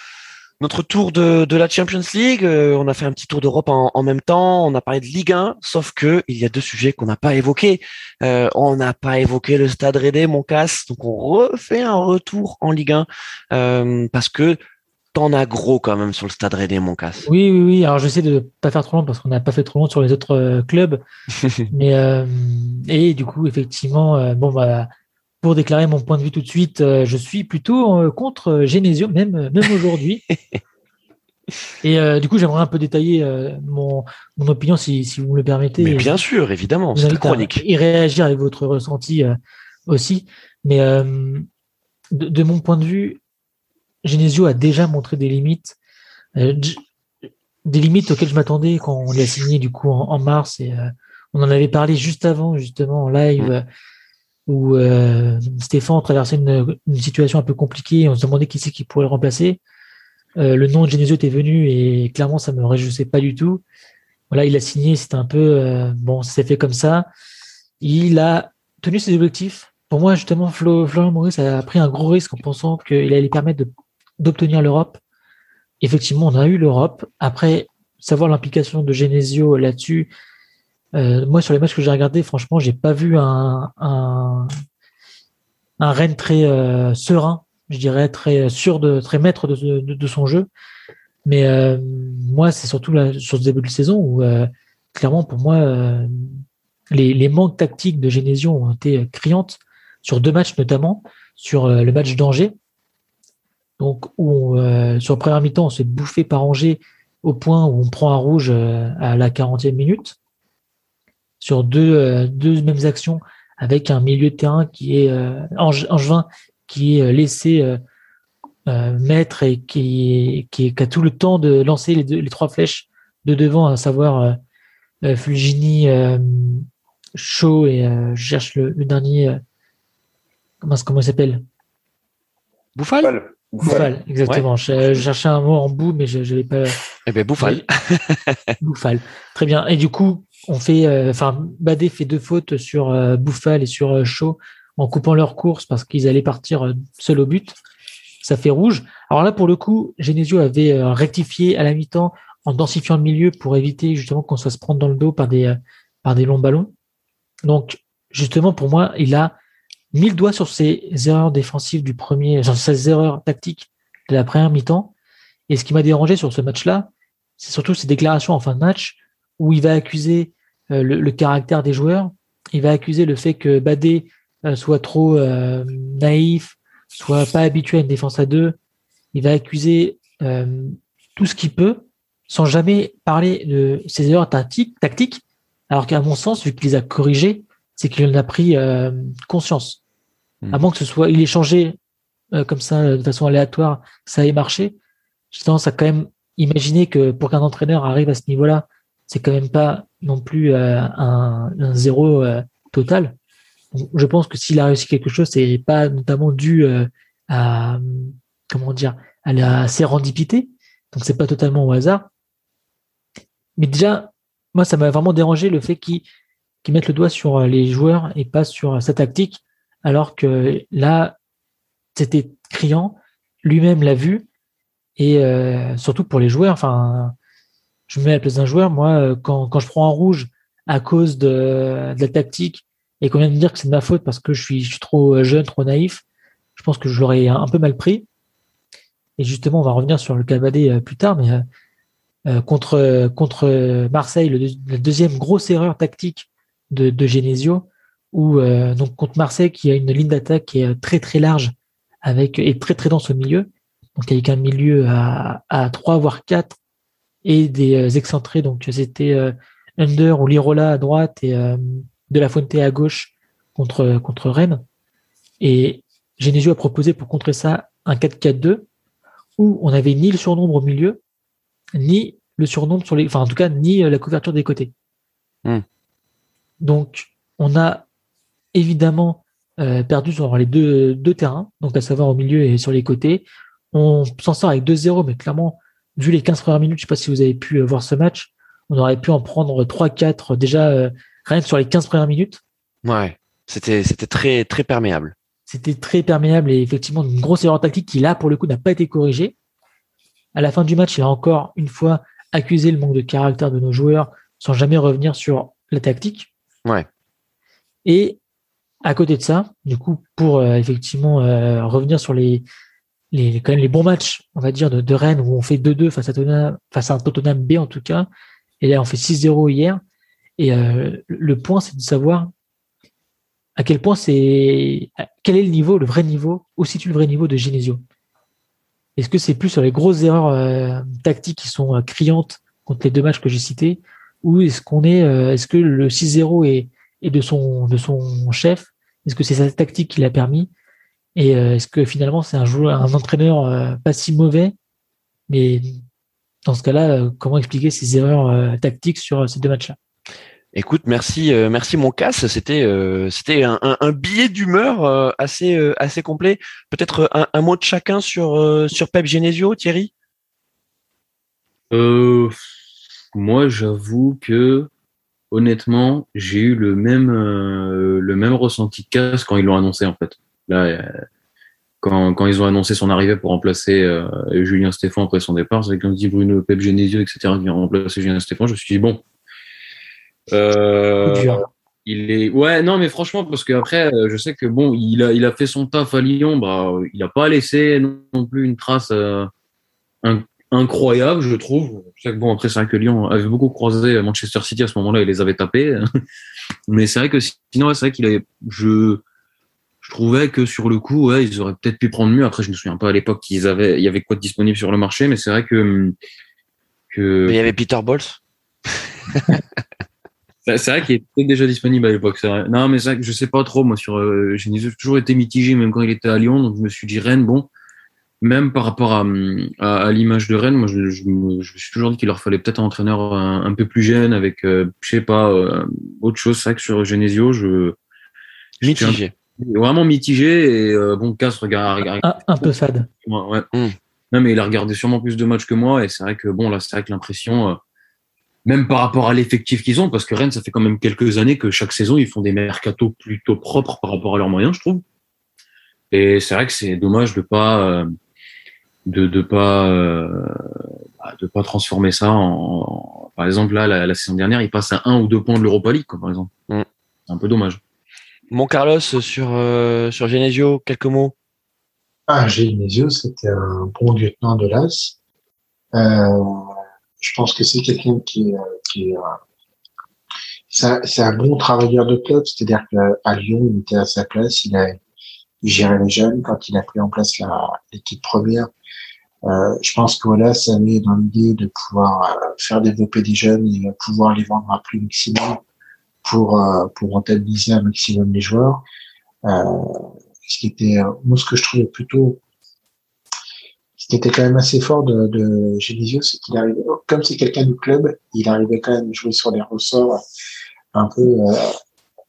notre tour de, de la Champions League. Euh, on a fait un petit tour d'Europe en, en, même temps. On a parlé de Ligue 1, sauf que il y a deux sujets qu'on n'a pas évoqués. Euh, on n'a pas évoqué le Stade Rennais, mon casse. Donc on refait un retour en Ligue 1 euh, parce que t'en as gros quand même sur le Stade Rennais, mon casse. Oui, oui, oui. Alors j'essaie de pas faire trop long parce qu'on n'a pas fait trop long sur les autres euh, clubs. Mais et du coup, effectivement, bon bah pour déclarer mon point de vue tout de suite, euh, je suis plutôt euh, contre Genesio, même, même aujourd'hui. Et euh, du coup, j'aimerais un peu détailler mon, mon, opinion, si, si, vous me le permettez. Mais bien sûr, évidemment, c'est chronique. Et réagir avec votre ressenti aussi. Mais de, mon point de vue, Genesio a déjà montré des limites, des limites auxquelles je m'attendais quand on l'a signé du coup en, mars. Et on en avait parlé juste avant, justement, en live. Mm où euh, Stéphane traversait une, situation un peu compliquée on se demandait qui c'est qui pourrait le remplacer. Euh, le nom de Genesio était venu et clairement ça me réjouissait pas du tout. Voilà, il a signé, c'était un peu euh, bon, ça fait comme ça. Il a tenu ses objectifs. Pour moi, justement, Flo, Florian Maurice a pris un gros risque en pensant qu'il allait permettre d'obtenir l'Europe. Effectivement, on a eu l'Europe. Après, savoir l'implication de Genesio là-dessus, euh, moi, sur les matchs que j'ai regardés, franchement, j'ai pas vu un, un, un Rennes très euh, serein, je dirais, très sûr de, très maître de, de, son jeu. Mais euh, moi, c'est surtout sur ce début de saison où, clairement, pour moi, les, les, manques tactiques de Genesio ont été criantes sur deux matchs notamment, sur le match d'Angers, donc où sur le premier mi-temps, on s'est bouffé par Angers au point où on prend un rouge à la 40e minute sur deux, euh, deux mêmes actions avec un milieu de terrain qui est euh, Angevin qui est euh, laissé mettre et qui, qui, qui, a tout le temps de lancer les, les trois flèches de devant, à savoir Fulgini, Shaw et je cherche le, dernier. comment, comment il s'appelle? Bouffal? Bouffal, exactement. Je, cherchais un mot en bout, mais je n'avais pas. Eh bien, Bouffal. Bouffal. Très bien. Et du coup, on fait, euh, enfin, Badé fait deux fautes sur euh, Bouffal et sur euh, Shaw en coupant leur course parce qu'ils allaient partir seul au but. Ça fait rouge. Alors là, pour le coup, Genesio avait rectifié à la mi-temps en densifiant le milieu pour éviter justement qu'on soit se prendre dans le dos par des, par des longs ballons. Donc, justement, pour moi, il a mille doigts sur ses erreurs défensives du premier, sur ses erreurs tactiques de la première mi-temps. Et ce qui m'a dérangé sur ce match-là, c'est surtout ses déclarations en fin de match où il va accuser euh, le, caractère des joueurs, il va accuser le fait que Badé euh, soit trop euh, naïf, soit pas habitué à une défense à deux. Il va accuser tout ce qu'il peut, sans jamais parler de ses erreurs tactiques, tactiques alors qu'à mon sens, vu qu'il les a corrigées, c'est qu'il en a pris conscience. Hmm. À moins que ce soit, il ait changé comme ça de façon aléatoire, ça ait marché. J'ai tendance à quand même imaginer que pour qu'un entraîneur arrive à ce niveau-là, c'est quand même pas non plus euh, un, zéro euh, total. je pense que s'il a réussi quelque chose, c'est pas notamment dû euh, à comment dire à la sérendipité. Donc c'est pas totalement au hasard. Mais déjà, moi, ça m'a vraiment dérangé le fait qu'il qu mette le doigt sur les joueurs et pas sur sa tactique, alors que là, c'était criant. Lui-même l'a vu et surtout pour les joueurs. Enfin, je me mets à la place d'un joueur. Moi, euh, quand, quand je prends un rouge à cause de, de la tactique et qu'on vient de me dire que c'est de ma faute parce que je suis, je suis trop euh, jeune, trop naïf, je pense que je l'aurais un peu mal pris. Et justement, on va revenir sur le Cavadé euh, plus tard, mais euh, contre, contre Marseille, le, la deuxième grosse erreur tactique de, de Genesio, où donc contre Marseille qui a une ligne d'attaque qui est très très large avec et très très dense au milieu, donc avec un milieu à, à 3 voire 4 et des euh, excentrés. Donc c'était euh, Under ou Lirola à droite et euh, De La Fuente à gauche contre, contre Rennes. Et Genesio a proposé pour contrer ça un 4-4-2 où on n'avait ni le surnombre au milieu, ni le surnombre sur les, enfin en tout cas ni la couverture des côtés. Hmm. Donc on a évidemment perdu sur les deux, deux terrains, donc à savoir au milieu et sur les côtés. On s'en sort avec 2-0, mais clairement vu les 15 premières minutes, je sais pas si vous avez pu euh, voir ce match, on aurait pu en prendre 3-4 euh, déjà euh, rien que sur les 15 premières minutes. Ouais, c'était c'était très très perméable. C'était très perméable et effectivement une grosse erreur tactique qui là pour le coup n'a pas été corrigée. À la fin du match, il a encore une fois accusé le manque de caractère de nos joueurs sans jamais revenir sur la tactique. Ouais. Et à côté de ça, du coup, pour effectivement revenir sur les, les, quand même les bons matchs, on va dire, de, de Rennes où on fait 2-2 face à Tottenham, face à un Tottenham B en tout cas. Et là, on fait 6-0 hier. Et euh, le point, c'est de savoir à quel point c'est, quel est le niveau, le vrai niveau, où situe le vrai niveau de Genesio. Est-ce que c'est plus sur les grosses erreurs euh, tactiques qui sont euh, criantes contre les deux matchs que j'ai cités, ou est-ce qu'on est, est-ce que le 6-0 est, est de son de son chef? Est-ce que c'est sa tactique qui l'a permis? Et euh, est-ce que finalement c'est un joueur, un entraîneur euh, pas si mauvais, mais dans ce cas-là, euh, comment expliquer ces erreurs tactiques sur ces deux matchs-là? Écoute, merci, merci mon casse. C'était, c'était un, un, billet d'humeur assez, assez complet. Peut-être un, mot de chacun sur sur Pep Genesio, Thierry? moi, j'avoue que honnêtement, j'ai eu le même le même ressenti de casse quand ils l'ont annoncé en fait. Là, euh, quand, quand, ils ont annoncé son arrivée pour remplacer euh, Julien Stéphane après son départ, c'est quand dit Bruno Pep Genesio, etc., vient remplacer Julien Stéphane, je me suis dit, bon. Euh, il est ouais non mais franchement parce qu'après euh, je sais que bon il a il a fait son taf à Lyon bah il a pas laissé non plus une trace incroyable je trouve je sais que bon après c'est vrai que Lyon avait beaucoup croisé Manchester City à ce moment-là il les avait tapés mais c'est vrai que sinon c'est vrai qu'il avait je je trouvais que sur le coup, ouais, ils auraient peut-être pu prendre mieux. Après, je me souviens pas à l'époque qu'ils avaient, il y avait quoi de disponible sur le marché, mais c'est vrai que, que. il y avait Peter Bols. c'est vrai qu'il était déjà disponible à l'époque. Non, mais c'est vrai que je sais pas trop moi sur. Euh, j'ai toujours été mitigé, même quand il était à Lyon, donc je me suis dit Rennes, bon. même par rapport à, à, l'image de Rennes, moi, je, je, me suis toujours dit qu'il leur fallait peut-être un entraîneur un, peu plus jeune, avec, euh, je sais pas, euh, autre chose. C'est vrai que sur Genesio, je. Mitigé. Vraiment mitigé et euh, bon, Casse regarde. Un, peu fade. Ouais. Hmm. Non, mais il a regardé sûrement plus de matchs que moi et c'est vrai que bon, là, c'est vrai que l'impression, même par rapport à l'effectif qu'ils ont, parce que Rennes, ça fait quand même quelques années que chaque saison, ils font des mercatos plutôt propres par rapport à leurs moyens, je trouve. Et c'est vrai que c'est dommage de pas de de pas euh, bah, de pas transformer ça en, par exemple là la, saison dernière il passe à un ou deux points de l'Europa League quoi, par exemple mm. c'est un peu dommage mon Carlos sur euh, sur Genesio quelques mots? Ah Genesio c'était un bon lieutenant de l'AS. Euh, je pense que c'est quelqu'un qui qui c'est un bon travailleur de club. C'est-à-dire qu'à Lyon il était à sa place. Il a gérait les jeunes quand il a pris en place l'équipe première. Euh, je pense que voilà, ça met dans l'idée de pouvoir euh, faire développer des jeunes et pouvoir les vendre à plus maximum pour euh, pour rentabiliser un maximum les joueurs. ce qui était moi ce que je trouvais plutôt ce qui était quand même assez fort de, de Genesio, c'est qu'il arrivait, comme c'est quelqu'un du club, il arrivait quand même à jouer sur des ressorts un peu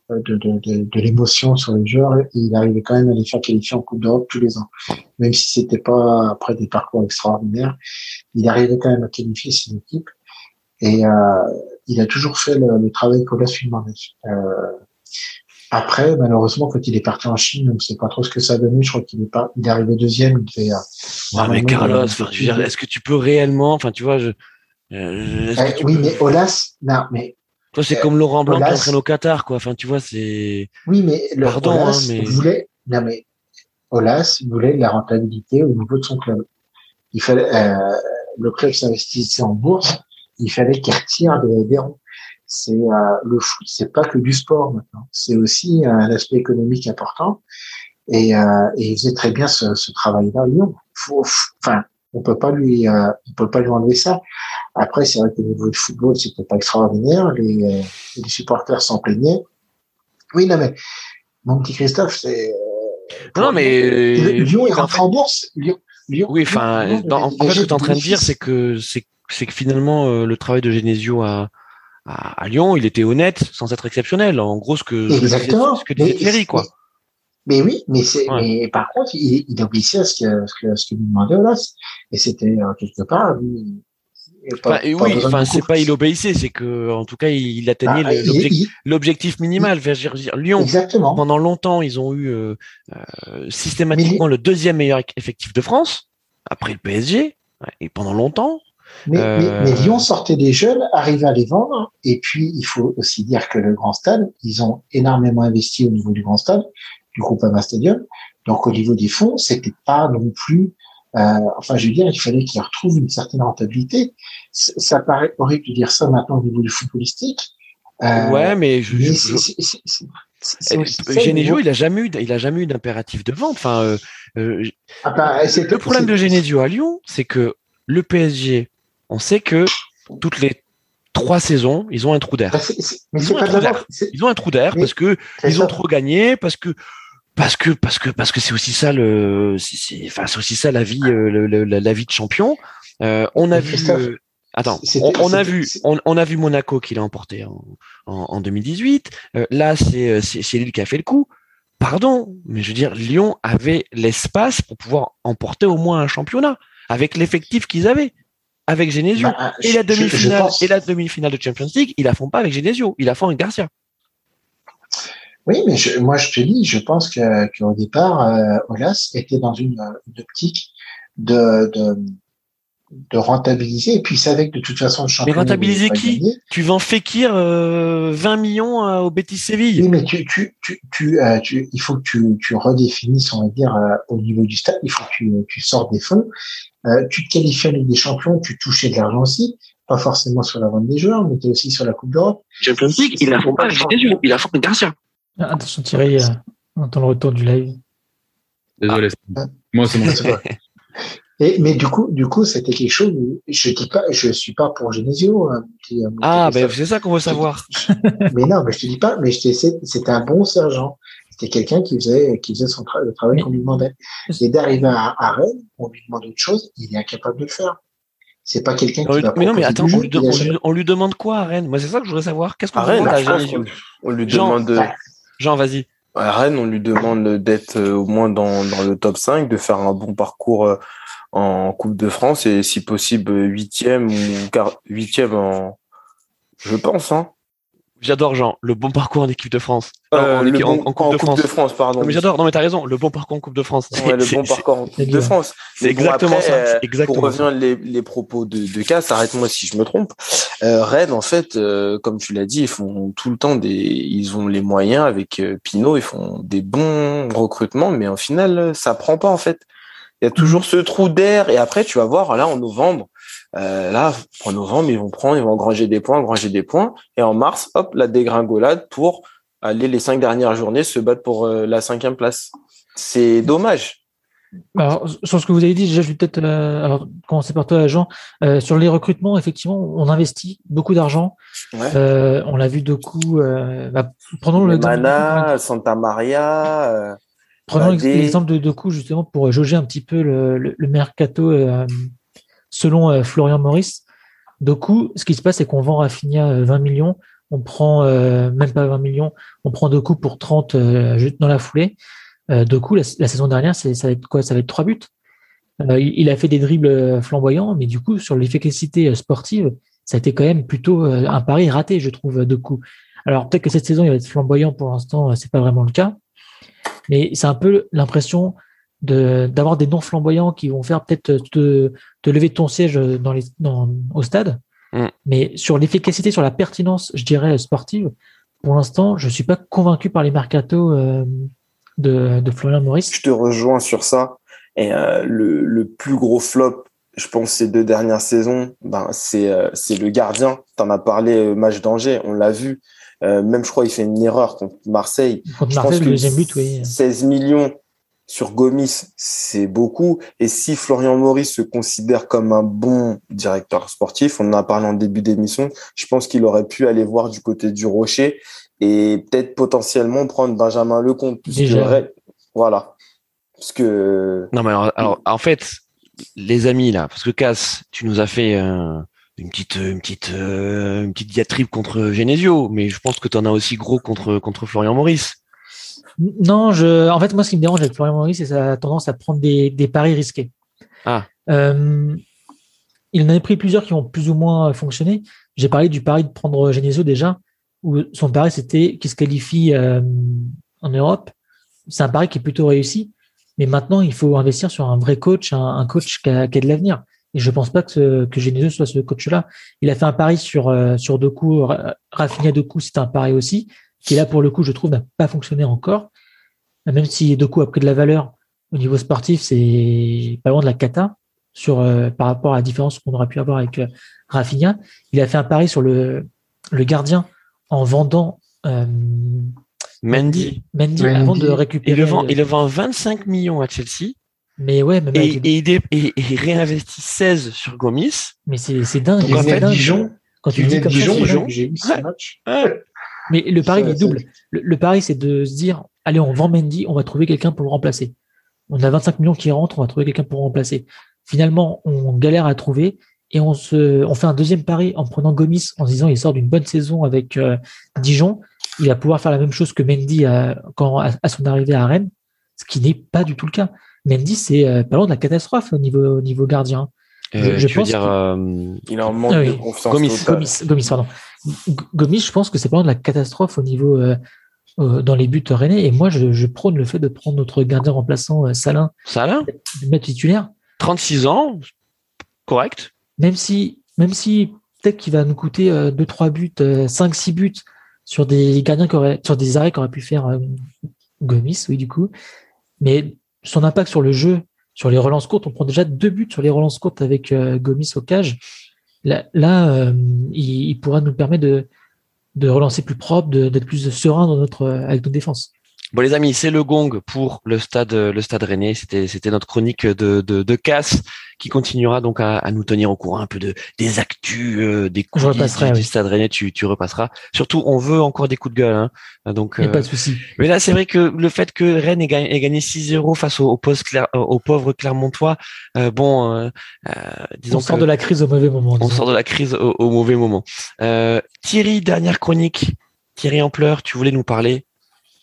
de, de, de, l'émotion sur les joueurs il arrivait quand même à les faire qualifier en Coupe d'Europe tous les ans. Même si c'était pas après des parcours extraordinaires, il arrivait quand même à qualifier ses équipes et euh, il a toujours fait le, travail qu'Olas lui demandait. Euh, après, malheureusement, quand il est parti en Chine, on ne sait pas trop ce que ça a donné. Je crois qu'il est pas, il est arrivé deuxième. Il devait, euh, mais Carlos, est-ce que tu peux réellement, enfin, tu vois, je, euh, oui, mais Olas, non, mais c'est comme Laurent Blanc qui entraîne au Qatar, quoi. Enfin, tu vois, c'est. Oui, mais le Pardon, Olas hein, mais... voulait, non, mais Olas voulait la rentabilité au niveau de son club. Il fallait, euh, le club s'investissait en bourse, il fallait qu'il retire des, ronds. C'est euh, le foot, c'est pas que du sport maintenant. C'est aussi un aspect économique important. Et, euh, et il faisait très bien ce, ce travail-là à Lyon. Faut, enfin, on peut pas lui, euh, on peut pas lui enlever ça. Après, c'est vrai que le niveau du football, c'était pas extraordinaire. Les, euh, les supporters s'en plaignaient. Oui, non, mais mon petit Christophe, c'est. Euh, non, mais Lyon est rentré en bourse. Lyon, oui, enfin, en fait, ce que tu es en train de dire, c'est que c'est c'est que finalement le travail de Genesio à, à, Lyon, il était honnête, sans être exceptionnel. En gros, ce que Exactement. ce que disait Thierry, quoi. Mais oui, mais c'est, mais par contre, il, il obéissait à ce que, ce que, ce que lui demandait Olas. Et c'était, euh, quelque part, lui, pas, oui, enfin, c'est pas il obéissait, c'est que, en tout cas, il, atteignait ah, l'objectif minimal. Dire, Lyon, Exactement. pendant longtemps, ils ont eu euh, euh, systématiquement le deuxième meilleur effectif de France, après le PSG, et pendant longtemps. Mais, mais, mais, Lyon sortait des jeunes, arrivait à les vendre, et puis il faut aussi dire que le Grand Stade, ils ont énormément investi au niveau du Grand Stade, du groupe Ama Stadium. Donc au niveau des fonds, c'était pas non plus. Euh, enfin, je veux dire, il fallait qu'ils retrouvent une certaine rentabilité. Ça paraît horrible de dire ça maintenant au niveau du footballistique. Euh, ouais, mais je, Genesio, il a jamais eu, il a jamais eu d'impératif de vente. Enfin, euh, euh ah bah, le problème de Genesio à Lyon, c'est que le PSG, on sait que toutes les trois saisons, ils ont un trou d'air. Bah, ils, ont un trou d'air. parce que ils ont trop gagné, parce que parce que parce que parce que c'est aussi ça le c'est enfin c'est aussi ça la vie euh, la, vie de champion. Euh, on a vu euh, attends on, a vu on, a vu Monaco qui l'a emporté en, en, 2018 là c'est c'est Lille qui a fait le coup. Pardon mais je veux dire Lyon avait l'espace pour pouvoir emporter au moins un championnat avec l'effectif qu'ils avaient avec Genesio. Bah, et la demi-finale et la demi-finale de Champions League ils la font pas avec Genesio. Ils la font avec Garcia. Oui, mais moi je te dis, je pense qu'au départ, euh, Olas était dans une, optique de, de, rentabiliser, et puis il savait que de toute façon le championnat. Mais rentabiliser qui? Tu vends Fekir 20 euh, millions euh, au Betis Séville? Oui, mais tu, tu, tu, tu, euh, tu, il faut que tu, tu redéfinisses, on va dire, au niveau du stade, il faut que tu, tu sors des fonds. tu te qualifies à Ligue des Champions, tu touchais de l'argent aussi pas forcément sur la vente des joueurs, mais tu aussi sur la Coupe d'Europe. Champions League, ils la font pas avec Jésus, ils la font Garcia. Ah, attention Thierry, euh, on entend le retour du live. Désolé. Ah. Moi, c'est mon Et, mais du coup, du coup, c'était quelque chose. Je dis pas, je suis pas pour Genesio. Hein, euh, ah, ben c'est ça qu'on veut savoir. mais non, mais je te dis pas. Mais c'était un bon sergent. C'était quelqu'un qui faisait, qui faisait son le travail qu'on lui demandait. Et d'arriver à, à, Rennes, on lui demande autre chose, il est incapable de le faire. C'est pas quelqu'un qui va Mais non, mais attends, on, lui, on, lui, demande quoi à Rennes? Moi, c'est ça que je voudrais savoir. Qu'est-ce qu'on demande à Rennes on, lui demande. Jean, Jean vas-y. À Rennes, on lui demande d'être euh, au moins dans, dans, le top 5, de faire un bon parcours euh, en Coupe de France et si possible huitième ou huitième en, je pense, hein. J'adore Jean, le bon parcours en équipe de France. Euh, en, en, Coupe, de, France. de, France. pardon. mais j'adore, non mais t'as raison, le bon parcours en Coupe de France. Ouais, le bon parcours en Coupe de France. C'est exactement ça. Euh, exactement pour revenir les, les, propos de, de Cass, arrête-moi si je me trompe. Euh, Rennes, en fait, euh, comme tu l'as dit, ils font tout le temps des, ils ont les moyens avec euh, Pinot, ils font des bons recrutements, mais au final, ça prend pas en fait. Il y a toujours ce trou d'air et après tu vas voir là en novembre euh, là, en novembre, ils vont prendre, ils vont engranger des points, engranger des points. Et en mars, hop, la dégringolade pour aller les cinq dernières journées se battre pour euh, la cinquième place. C'est dommage. Alors, sur ce que vous avez dit, déjà, je vais peut-être euh, alors, commencer par toi, Jean. Euh, sur les recrutements, effectivement, on investit beaucoup d'argent. Ouais. Euh, on l'a vu de coups. Bah, prenons le Mana, Santa Maria. Prenons l'exemple de, coups justement pour jauger un petit peu le, le, le mercato selon euh, Florian Maurice. Coup, ce qui se passe, c'est qu'on vend Rafinha 20 euh, millions, on prend euh, même pas 20 millions, on prend coups pour 30 juste dans la foulée. de coup, la, saison dernière, ça va être quoi? Ça va être trois buts. il a fait des dribbles flamboyants, mais du coup, sur l'efficacité sportive, ça a été quand même plutôt un pari raté, je trouve, coup. Alors peut-être que cette saison, il va être flamboyant pour l'instant, c'est pas vraiment le cas, mais c'est un peu l'impression d'avoir des noms flamboyants qui vont faire peut-être te, te, lever ton siège dans les, dans, au stade. Mm. Mais sur l'efficacité, sur la pertinence, je dirais, sportive, pour l'instant, je suis pas convaincu par les mercato euh, de, de Florian Maurice. Je te rejoins sur ça. Et euh, le, le, plus gros flop, je pense, ces deux dernières saisons, ben, c'est euh, c'est le gardien. Tu en as parlé, euh, match d'Angers, on l'a vu. Même, je crois, il fait une erreur contre Marseille. Contre Marseille, le deuxième but, oui. 16 millions sur Gomis, c'est beaucoup. Et si Florian Maurice se considère comme un bon directeur sportif, on en a parlé en début d'émission, je pense qu'il aurait pu aller voir du côté du Rocher et peut-être potentiellement prendre Benjamin Lecomte. Déjà. Voilà. Parce que. Non, mais alors, en fait, les amis, là, parce que Cass, tu nous as fait euh, une petite, une petite, euh, une petite diatribe contre Genesio, mais je pense que tu en as aussi gros contre, contre Florian Maurice. Non, je, en fait, moi, ce qui me dérange avec Florian Maurice, c'est sa tendance à prendre des, des paris risqués. Ah. Euh, il en a pris plusieurs qui ont plus ou moins fonctionné. J'ai parlé du pari de prendre Genesio déjà, où son pari c'était qu'il se qualifie euh, en Europe. C'est un pari qui est plutôt réussi, mais maintenant il faut investir sur un vrai coach, un, un coach qui a, qui a de l'avenir. Et je pense pas que, ce, que Genesio soit ce coach-là. Il a fait un pari sur euh, sur deux coups, Rafinha deux coups, c'est un pari aussi qui là pour le coup, je trouve, n'a pas fonctionné encore. Même si Doku a pris de la valeur au niveau sportif, c'est pas loin de la cata sur euh, par rapport à la différence qu'on aurait pu avoir avec euh, Rafinha. Il a fait un pari sur le, le gardien en vendant euh, Mendy. Mendy, avant de récupérer. Il le, vend, il le vend 25 millions à Chelsea. Mais ouais, même et, et, il, il, réinvestit 16 sur Gomis. Mais c'est dingue. C'est dingue. Dijon. Quand tu dis comme Dijon, j'ai eu ce match. Mais le pari, il est double. Le, pari, c'est de se dire, allez, on vend Mendy, on va trouver quelqu'un pour le remplacer. On a 25 millions qui rentrent, on va trouver quelqu'un pour le remplacer. Finalement, on galère à trouver et on se, on fait un deuxième pari en prenant Gomis en se disant, il sort d'une bonne saison avec euh, Dijon, il va pouvoir faire la même chose que Mendy à, quand, à, son arrivée à Rennes, ce qui n'est pas du tout le cas. Mendy, c'est euh, pas loin de la catastrophe au niveau, au niveau gardien. Euh, je, pense dire, il a un manque ah de confiance. Gomis, Gomis, Gomis, pardon. Gomis, je pense que c'est pas de la catastrophe au niveau euh, euh, dans les buts rennais. Et moi, je, je, prône le fait de prendre notre gardien remplaçant euh, Salin, Salin, de mettre titulaire. 36 ans, correct. Même si, même si peut-être qu'il va nous coûter 2-3 buts, 5-6 buts sur des gardiens qui auraient, sur des arrêts qu'aurait pu faire Gomis, oui, du coup. Mais son impact sur le jeu, sur les relances courtes, on prend déjà deux buts sur les relances courtes avec Gomis au cage là, euh, il, pourra nous permettre de, relancer plus propre, d'être plus serein dans notre, avec notre défense. Bon les amis, c'est le gong pour le stade le stade Rennais. C'était c'était notre chronique de, de, de casse qui continuera donc à, à, nous tenir au courant un peu de des actus, euh, des coulisses du, stade Rennais. Tu, tu repasseras. Surtout, on veut encore des coups de gueule. Hein. Donc euh, pas de souci. Mais là, c'est vrai que le fait que Rennes ait gagné, ait gagné 6-0 face au, au, poste Claire, au pauvre Clermontois, euh, bon, euh, disons on sort de la crise au mauvais moment. On sort de la crise au, au mauvais moment. Thierry, dernière chronique. Thierry en pleurs, tu voulais nous parler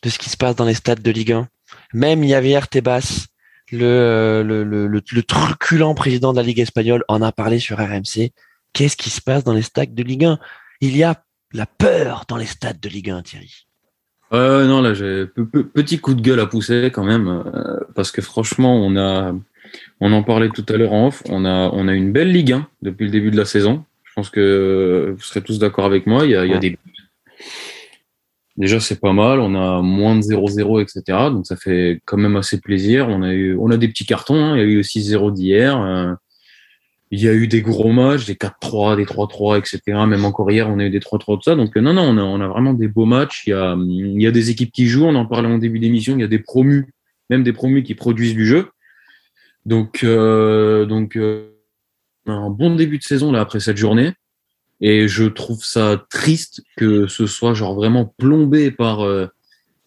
de ce qui se passe dans les stades de Ligue 1. Même Javier Tebas, le, le, le, le, truculent président de la Ligue espagnole, en a parlé sur RMC. Qu'est-ce qui se passe dans les stades de Ligue 1 Il y a la peur dans les stades de Ligue 1, Thierry. Euh, non, là, j'ai petit coup de gueule à pousser quand même, euh, parce que franchement, on a, on en parlait tout à l'heure en off, on a, on a une belle Ligue 1 depuis le début de la saison. Je pense que vous serez tous d'accord avec moi. Il y a, il y a des Déjà, c'est pas mal. On a moins de 0-0, etc. Donc, ça fait quand même assez plaisir. On a eu, on a des petits cartons. Hein. Il y a eu aussi 0 d'hier. Euh, il y a eu des gros matchs, des 4-3, des 3-3, etc. Même encore hier, on a eu des 3-3, tout ça. Donc, non, non, on a, on vraiment des beaux matchs. Il y a, il y a des équipes qui jouent. On en parlait en début d'émission. Il y a des promus, même des promus qui produisent du jeu. Donc, euh, donc, euh, un bon début de saison là après cette journée. Et je trouve ça triste que ce soit genre vraiment plombé par euh,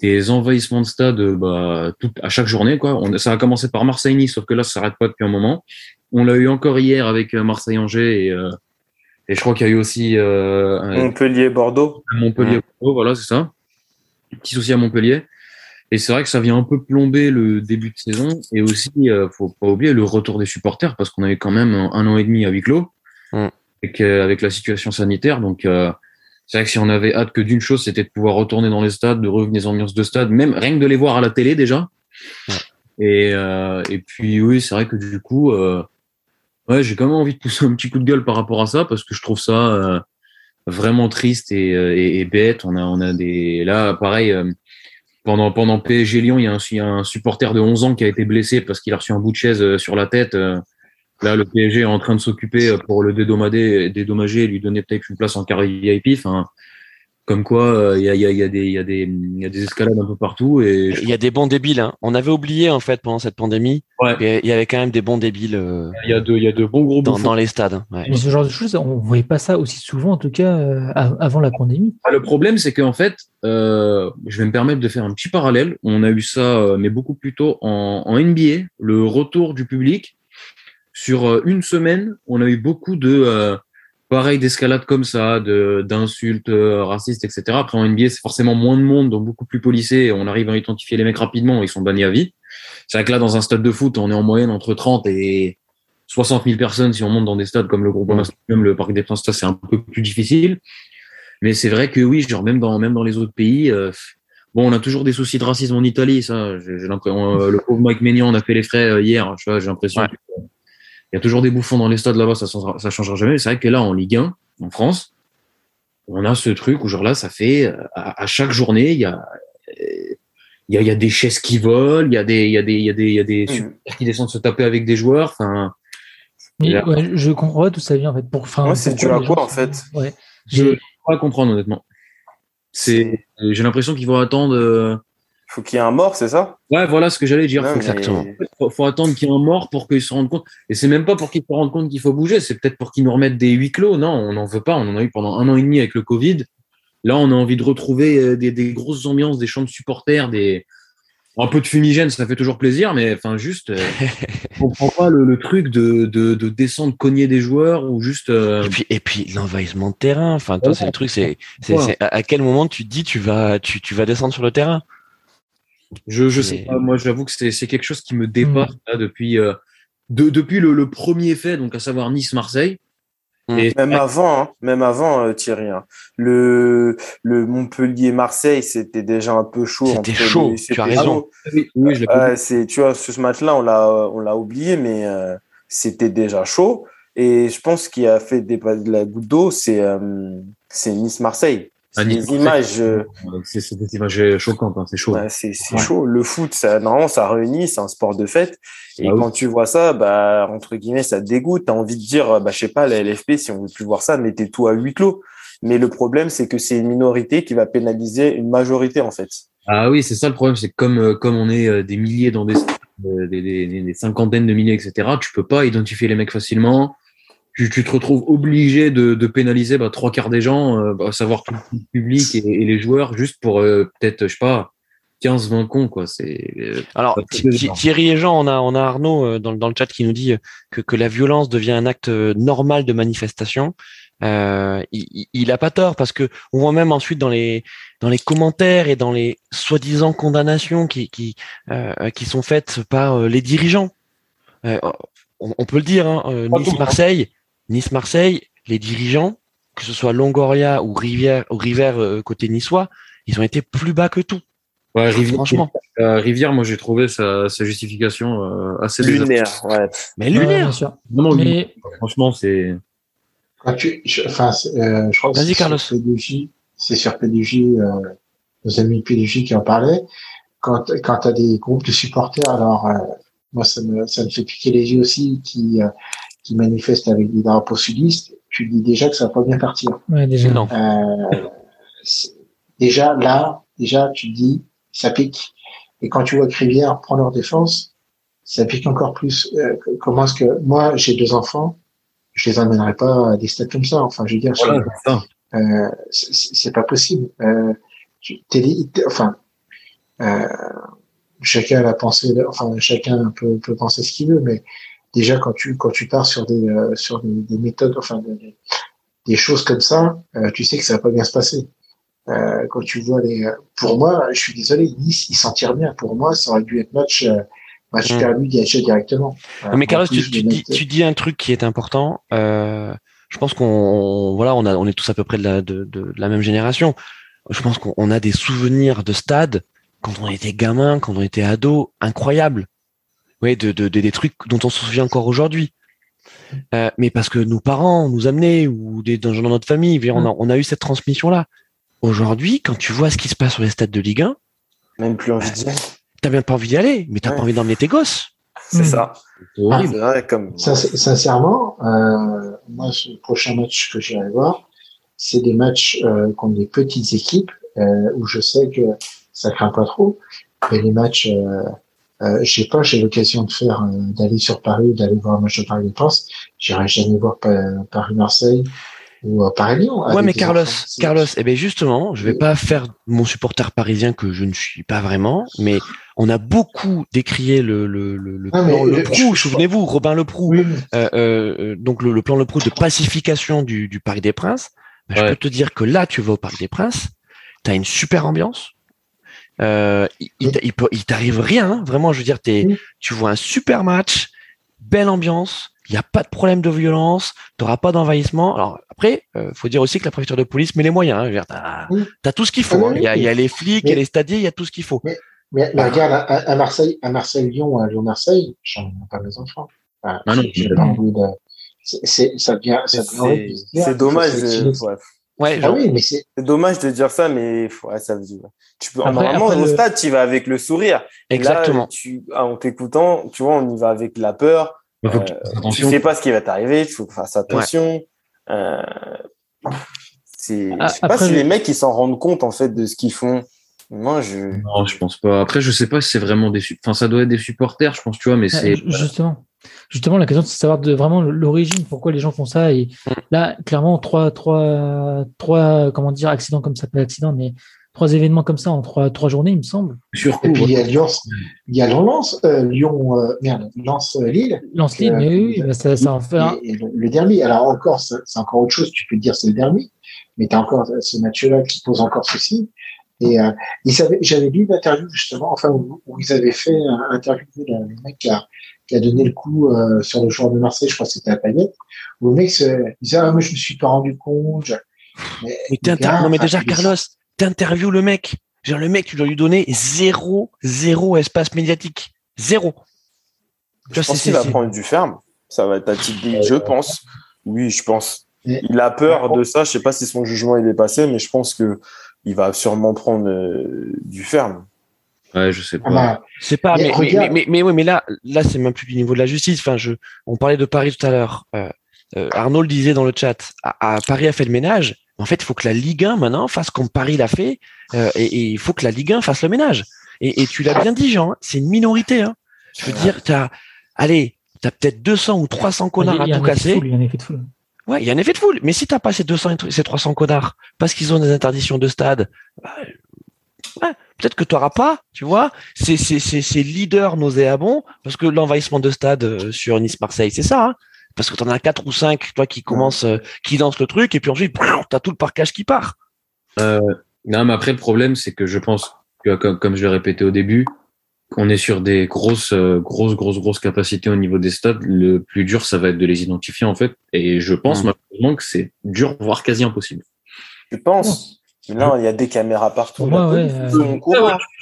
des envahissements de stade bah, tout, à chaque journée. Quoi. On, ça a commencé par Marseille-Nice, sauf que là, ça s'arrête pas depuis un moment. On l'a eu encore hier avec euh, Marseille-Angers et, euh, et je crois qu'il y a eu aussi euh, Montpellier-Bordeaux. Montpellier-Bordeaux, voilà, c'est ça. Petit souci à Montpellier. Et c'est vrai que ça vient un peu plomber le début de saison et aussi, euh, faut pas oublier le retour des supporters parce qu'on avait quand même un, an et demi à huis clos. Mm avec, avec la situation sanitaire. Donc, euh, c'est vrai que si on avait hâte que d'une chose, c'était de pouvoir retourner dans les stades, de revenir des ambiances de stade, même rien que de les voir à la télé déjà. Et, euh, et puis oui, c'est vrai que du coup, euh, ouais, j'ai quand même envie de pousser un petit coup de gueule par rapport à ça parce que je trouve ça euh, vraiment triste et, et, et, bête. On a, on a des là, pareil. pendant pendant PSG Lyon, il y, a un, il y a un supporter de 11 ans qui a été blessé parce qu'il a reçu un bout de chaise sur la tête. Là, le PSG est en train de s'occuper euh, pour le dédommager, dédommager et lui donner peut-être une place en carré VIP. Enfin, comme quoi, il y, a, y, a, y, a des, y, a des, y a des escalades un peu partout. Et il y a des bons débiles. Hein. On avait oublié en fait pendant cette pandémie. Ouais. Il y avait quand même des bons débiles. Euh, il y a de, il y a de bons gros dans, dans les stades. Ouais. Mais ce genre de choses, on voyait pas ça aussi souvent, en tout cas, euh, avant la pandémie. Ah, le problème, c'est qu'en fait, euh, je vais me permettre de faire un petit parallèle. On a eu ça, mais beaucoup plus tôt en, en NBA, le retour du public sur euh, une semaine, on a eu beaucoup de euh, pareil d'escalade comme ça, de d'insultes euh, racistes, etc. Après en NBA, c'est forcément moins de monde, donc beaucoup plus policé. On arrive à identifier les mecs rapidement, ils sont bannis à vie. C'est vrai que là, dans un stade de foot, on est en moyenne entre 30 et 60 000 personnes si on monte dans des stades comme le groupe même le Parc des Princes, c'est un peu plus difficile. Mais c'est vrai que oui, genre même dans même dans les autres pays, bon, on a toujours des soucis de racisme en Italie, ça. J'ai l'impression, le pauvre Mike Maignan, on a fait les frais hier. J'ai l'impression. Que, il y a toujours des bouffons dans les stades là-bas, ça ne changera jamais. C'est vrai que là, en Ligue 1, en France, on a ce truc où genre là, ça fait à, chaque journée, il y a il y a, y a, des chaises qui volent, il y a des il y a des il y a des il y a des mmh. qui descendent se taper avec des joueurs. Enfin, ouais, je comprends tout ça vient en fait. Pour, enfin, c'est tu à quoi en fait? Ouais. Je ne pas comprendre honnêtement. C'est j'ai l'impression qu'ils vont attendre euh, faut qu'il y ait un mort, c'est ça? Ouais, voilà ce que j'allais dire. Exactement. Faut, faut attendre qu'il y ait un mort pour qu'ils se rendent compte. Et c'est même pas pour qu'ils se rendent compte qu'il faut bouger, c'est peut-être pour qu'ils nous remettent des huis clos. Non, on n'en veut pas. On en a eu pendant un an et demi avec le Covid. Là, on a envie de retrouver euh, des, des grosses ambiances, des champs de supporters, des un peu de fumigène, ça fait toujours plaisir, mais enfin juste, euh, on comprend pas le, le truc de, de, de, descendre cogner des joueurs ou juste. Euh... Et puis et puis l'envahissement de terrain. Enfin, toi, c'est le truc, c'est c'est à quel moment tu te dis tu vas tu, tu vas descendre sur le terrain? Je je sais pas. Moi, j'avoue que c'est quelque chose qui me dépasse mm. là, depuis euh, de, depuis le, le, premier fait, donc à savoir Nice-Marseille. Mm. Et même avant, hein, même avant euh, Thierry. Hein. Le, le Montpellier-Marseille, c'était déjà un peu chaud. C'était chaud, tu as raison. Oui, je euh, c'est, tu vois, ce match-là, on l'a, on l'a oublié, mais euh, c'était déjà chaud. Et je pense qu'il a fait des, de la goutte d'eau, c'est, c'est Nice-Marseille. C'est des images. Euh, c'est des images choquantes, hein, c'est chaud. c'est chaud. Le foot, ça, normalement, ça réunit, c'est un sport de fête. Et ah quand tu vois ça, bah, entre guillemets, ça te dégoûte. T'as envie de dire, bah, je sais pas, la LFP, si on veut plus voir ça, mettez tout à huis clos. Mais le problème, c'est que c'est une minorité qui va pénaliser une majorité, en fait. Ah oui, c'est ça le problème, c'est que comme, comme on est des milliers dans des, des, des, des, cinquantaines de milliers, etc., tu peux pas identifier les mecs facilement. Tu, tu te retrouves obligé de, de pénaliser bah, trois quarts des gens, à savoir tout le public et, et les joueurs, juste pour peut-être, je sais pas, 15-20 cons, quoi. C'est. Euh, Alors Thierry et Jean, on a on a Arnaud euh, dans, dans le chat qui nous dit que que la violence devient un acte euh, normal de manifestation. Euh, il, il a pas tort parce que on voit même ensuite dans les dans les commentaires et dans les soi-disant condamnations qui qui euh, qui sont faites par les dirigeants. Euh, on, on, peut le dire, hein, Nice Marseille, Nice Marseille, les dirigeants, que ce soit Longoria ou Rivière ou Rivière côté niçois, ils ont été plus bas que tout. Ouais, Rivière, Franchement. Euh, Rivière, moi j'ai trouvé sa, sa justification euh, assez lunaire. Ouais. Mais lunaire. Vraiment, Mais... Franchement, c'est. Tu, je, enfin, euh, je crois que c'est sur PDJ, c'est sur PDJ, euh, nos amis PDJ qui en parlaient. Quand, quand tu as des groupes de supporters, alors euh, moi ça me, ça me fait piquer les yeux aussi, qui, euh, qui manifestent avec des drapeaux sudistes. Tu dis déjà que ça va pas bien partir. Ouais, déjà non. déjà là, déjà tu dis ça pique. Et quand tu vois que Rivière prend leur défense, ça pique encore plus. Euh, comment est-ce que moi j'ai deux enfants, je les emmènerai pas à des stades comme ça. Enfin, je veux dire, euh, c'est pas possible. Euh, enfin, euh, chacun a pensé, enfin chacun peut, peut penser ce qu'il veut, mais déjà quand tu quand tu pars sur des euh, sur des, méthodes, enfin des, des, choses comme ça, euh, tu sais que ça va pas bien se passer. Euh, quand tu vois les, pour moi, je suis désolé, Nice, ils s'en tirent bien. Pour moi, ça aurait dû être match, euh, match mmh. perdu directement. Euh, mais Carlos, tu, tu, dis, tu, dis, un truc qui est important. Euh, je pense qu'on, voilà, on a, on est tous à peu près de la, de, de, la même génération. Je pense qu'on a des souvenirs de stade quand on était gamin, quand on était ado, incroyables. Oui, de, de, des trucs dont on se souvient encore aujourd'hui. Euh, mais parce que nos parents nous amenaient ou des dans notre famille, on a, on a eu cette transmission là. Aujourd'hui, quand tu vois ce qui se passe sur les stades de Ligue 1, même plus envie d'y aller. T'as même pas envie d'y aller, mais t'as pas envie d'emmener tes gosses. C'est ça. Ah, vrai, comme... Sincèrement, euh, moi, le prochain match que j'irai voir, c'est des matchs euh, contre des petites équipes euh, où je sais que ça craint pas trop. Mais les matchs, euh, euh, je sais pas, j'ai l'occasion de faire euh, d'aller sur Paris, d'aller voir un match de Paris de France. J'irai jamais voir Paris-Marseille ou à Paris Ouais, mais Carlos, Carlos, eh ben justement, je vais pas faire mon supporter parisien que je ne suis pas vraiment, mais on a beaucoup décrié le le le, le ah, plan Le Prou. Souvenez-vous, Robin Le Prou. Euh, euh, donc le, plan Le Prou de pacification du, du Parc des Princes. Ben, je peux te dire que là, tu vas au Parc des Princes, tu as une super ambiance. Euh, il, il, il t'arrive rien, hein. vraiment. Je veux dire, es, tu vois un super match, belle ambiance il n'y a pas de problème de violence, tu n'auras pas d'envahissement. Alors après, euh, faut dire aussi que la préfecture de police met les moyens. Hein, tu as, tout ce qu'il faut. Hein. Il y, a, y, a, les flics, il y a les stadiers, il y a tout ce qu'il faut. Mais, mais, regarde, à, à, Marseille, à Marseille-Lyon, à Lyon-Marseille, j'en ai pas mes enfants. Enfin, ah non, pas envie de... c'est, ça devient, ça C'est dommage. Ouais, ah oui, mais c'est dommage de dire ça, mais ouais, ça veut dire. Tu peux, après, normalement, après au le... stade, tu vas avec le sourire. Exactement. Là, tu, en t'écoutant, tu vois, on y va avec la peur euh, tu sais pas ce qui va t'arriver, il faut que tu fasses attention. Ouais. Euh, c'est, ah, je sais pas si les mecs ils s'en rendent compte en fait de ce qu'ils font. Moi, je. Non, je pense pas. Après, je sais pas si c'est vraiment des. Enfin, ça doit être des supporters, je pense, tu vois, mais c'est. Justement. Justement, la question, c'est de savoir de vraiment l'origine, pourquoi les gens font ça. Et là, clairement, trois, trois, trois, comment dire, accidents comme ça, pas accident, mais trois événements comme ça en trois, trois journées, il me semble. Sur Et puis il y a Lyon, il y a Lens, euh, Lyon, euh, merde, Lens euh, Lille. Lens Lille, mais oui, bah, ça, ça en fait. Et, le, le, derby, alors encore, c'est encore autre chose. Tu peux dire c'est le derby, mais tu as encore ce match-là qui pose encore ceci. Et euh, j'avais lu une interview justement, enfin où, où ils avaient fait un interview le mec qui a, qui a donné le coup euh, sur le joueur de Marseille, je crois que c'était à Payet, où le mec se, disait ah moi je me suis pas rendu compte. Mais, mais, gars, non mais déjà Carlos, t'interviews le mec. Genre, le mec, tu dois lui donner zéro, zéro espace médiatique. Zéro. Je pense qu'il va prendre du ferme. Ça va être atypique, je pense. Oui, je pense. Il a peur de ça. Je sais pas si son jugement il est passé, mais je pense que il va sûrement prendre euh, du ferme. Ouais, je sais pas. C'est pas, mais, mais, mais, mais, oui, mais là, là, c'est même plus du niveau de la justice. Enfin, je, on parlait de Paris tout à l'heure. Euh, euh, Arnaud le disait dans le chat. À, à Paris a fait le ménage En fait, il faut que la Ligue 1 maintenant fasse comme Paris l'a fait, euh, et, il faut que la Ligue 1 fasse le ménage. Et, tu l'as bien dit, Jean, hein, c'est une minorité. Hein. Je veux dire, t'as, allez, t'as peut-être 200 ou 300 connards à tout casser. Il y a un effet de foule. Ouais, il y a un effet de foule. Mais si t'as pas ces 200 et ces 300 connards parce qu'ils ont des interdictions de stade, bah, ouais, peut-être que tu n'auras pas, tu vois, ces, ces, ces, leaders nauséabonds, parce que l'envahissement de stade euh, sur Nice-Marseille, c'est ça, hein parce que tu en as quatre ou cinq, toi, qui commencent, euh, qui lancent le truc, et puis ensuite, tu as tout le parcage qui part. Euh, non, mais après, le problème, c'est que je pense que, comme, comme je l'ai répété au début, on est sur des grosses, grosses, grosses, grosses capacités au niveau des stades. Le plus dur, ça va être de les identifier en fait. Et je pense mmh. malheureusement que c'est dur, voire quasi impossible. Je pense. Mais là, il y a des caméras partout. ouais,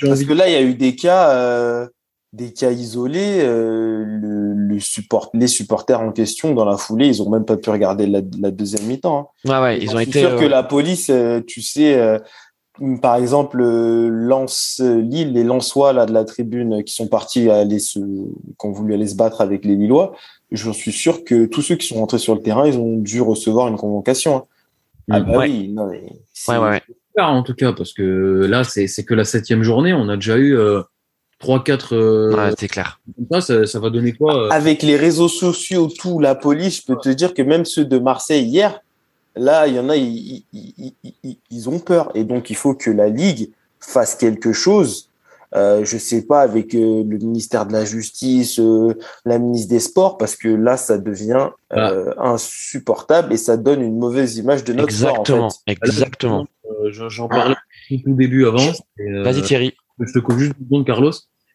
parce que là, il y a eu des cas, euh, des cas isolés. Euh, le, support, les supporters en question dans la foulée, ils ont même pas pu regarder la, deuxième mi-temps. Hein. Ouais, ouais, ils ont été. sûr que la police, tu sais par exemple, Lance Lille, les Lensois là de la tribune qui sont partis aller se, qui ont voulu aller se battre avec les Lillois, je suis sûr que tous ceux qui sont rentrés sur le terrain, ils ont dû recevoir une convocation. Hein. Ah bah oui, non, mais ouais, ouais, en tout cas parce que là c'est que la septième journée, on a déjà eu euh, trois quatre. Euh, ouais, c'est clair. Ça, ça, va donner quoi euh? Avec les réseaux sociaux, tout, la police, je peux te dire que même ceux de Marseille hier, Là, il y en a, ils, ont peur. Et donc, il faut que la Ligue fasse quelque chose. Euh, je sais pas, avec euh, le ministère de la Justice, euh, la ministre des Sports, parce que là, ça devient euh, ah. insupportable et ça donne une mauvaise image de notre exactement, sport. Exactement, exactement. J'en parlais au tout début avant. Vas-y Thierry. Je te coupe juste une Carlos.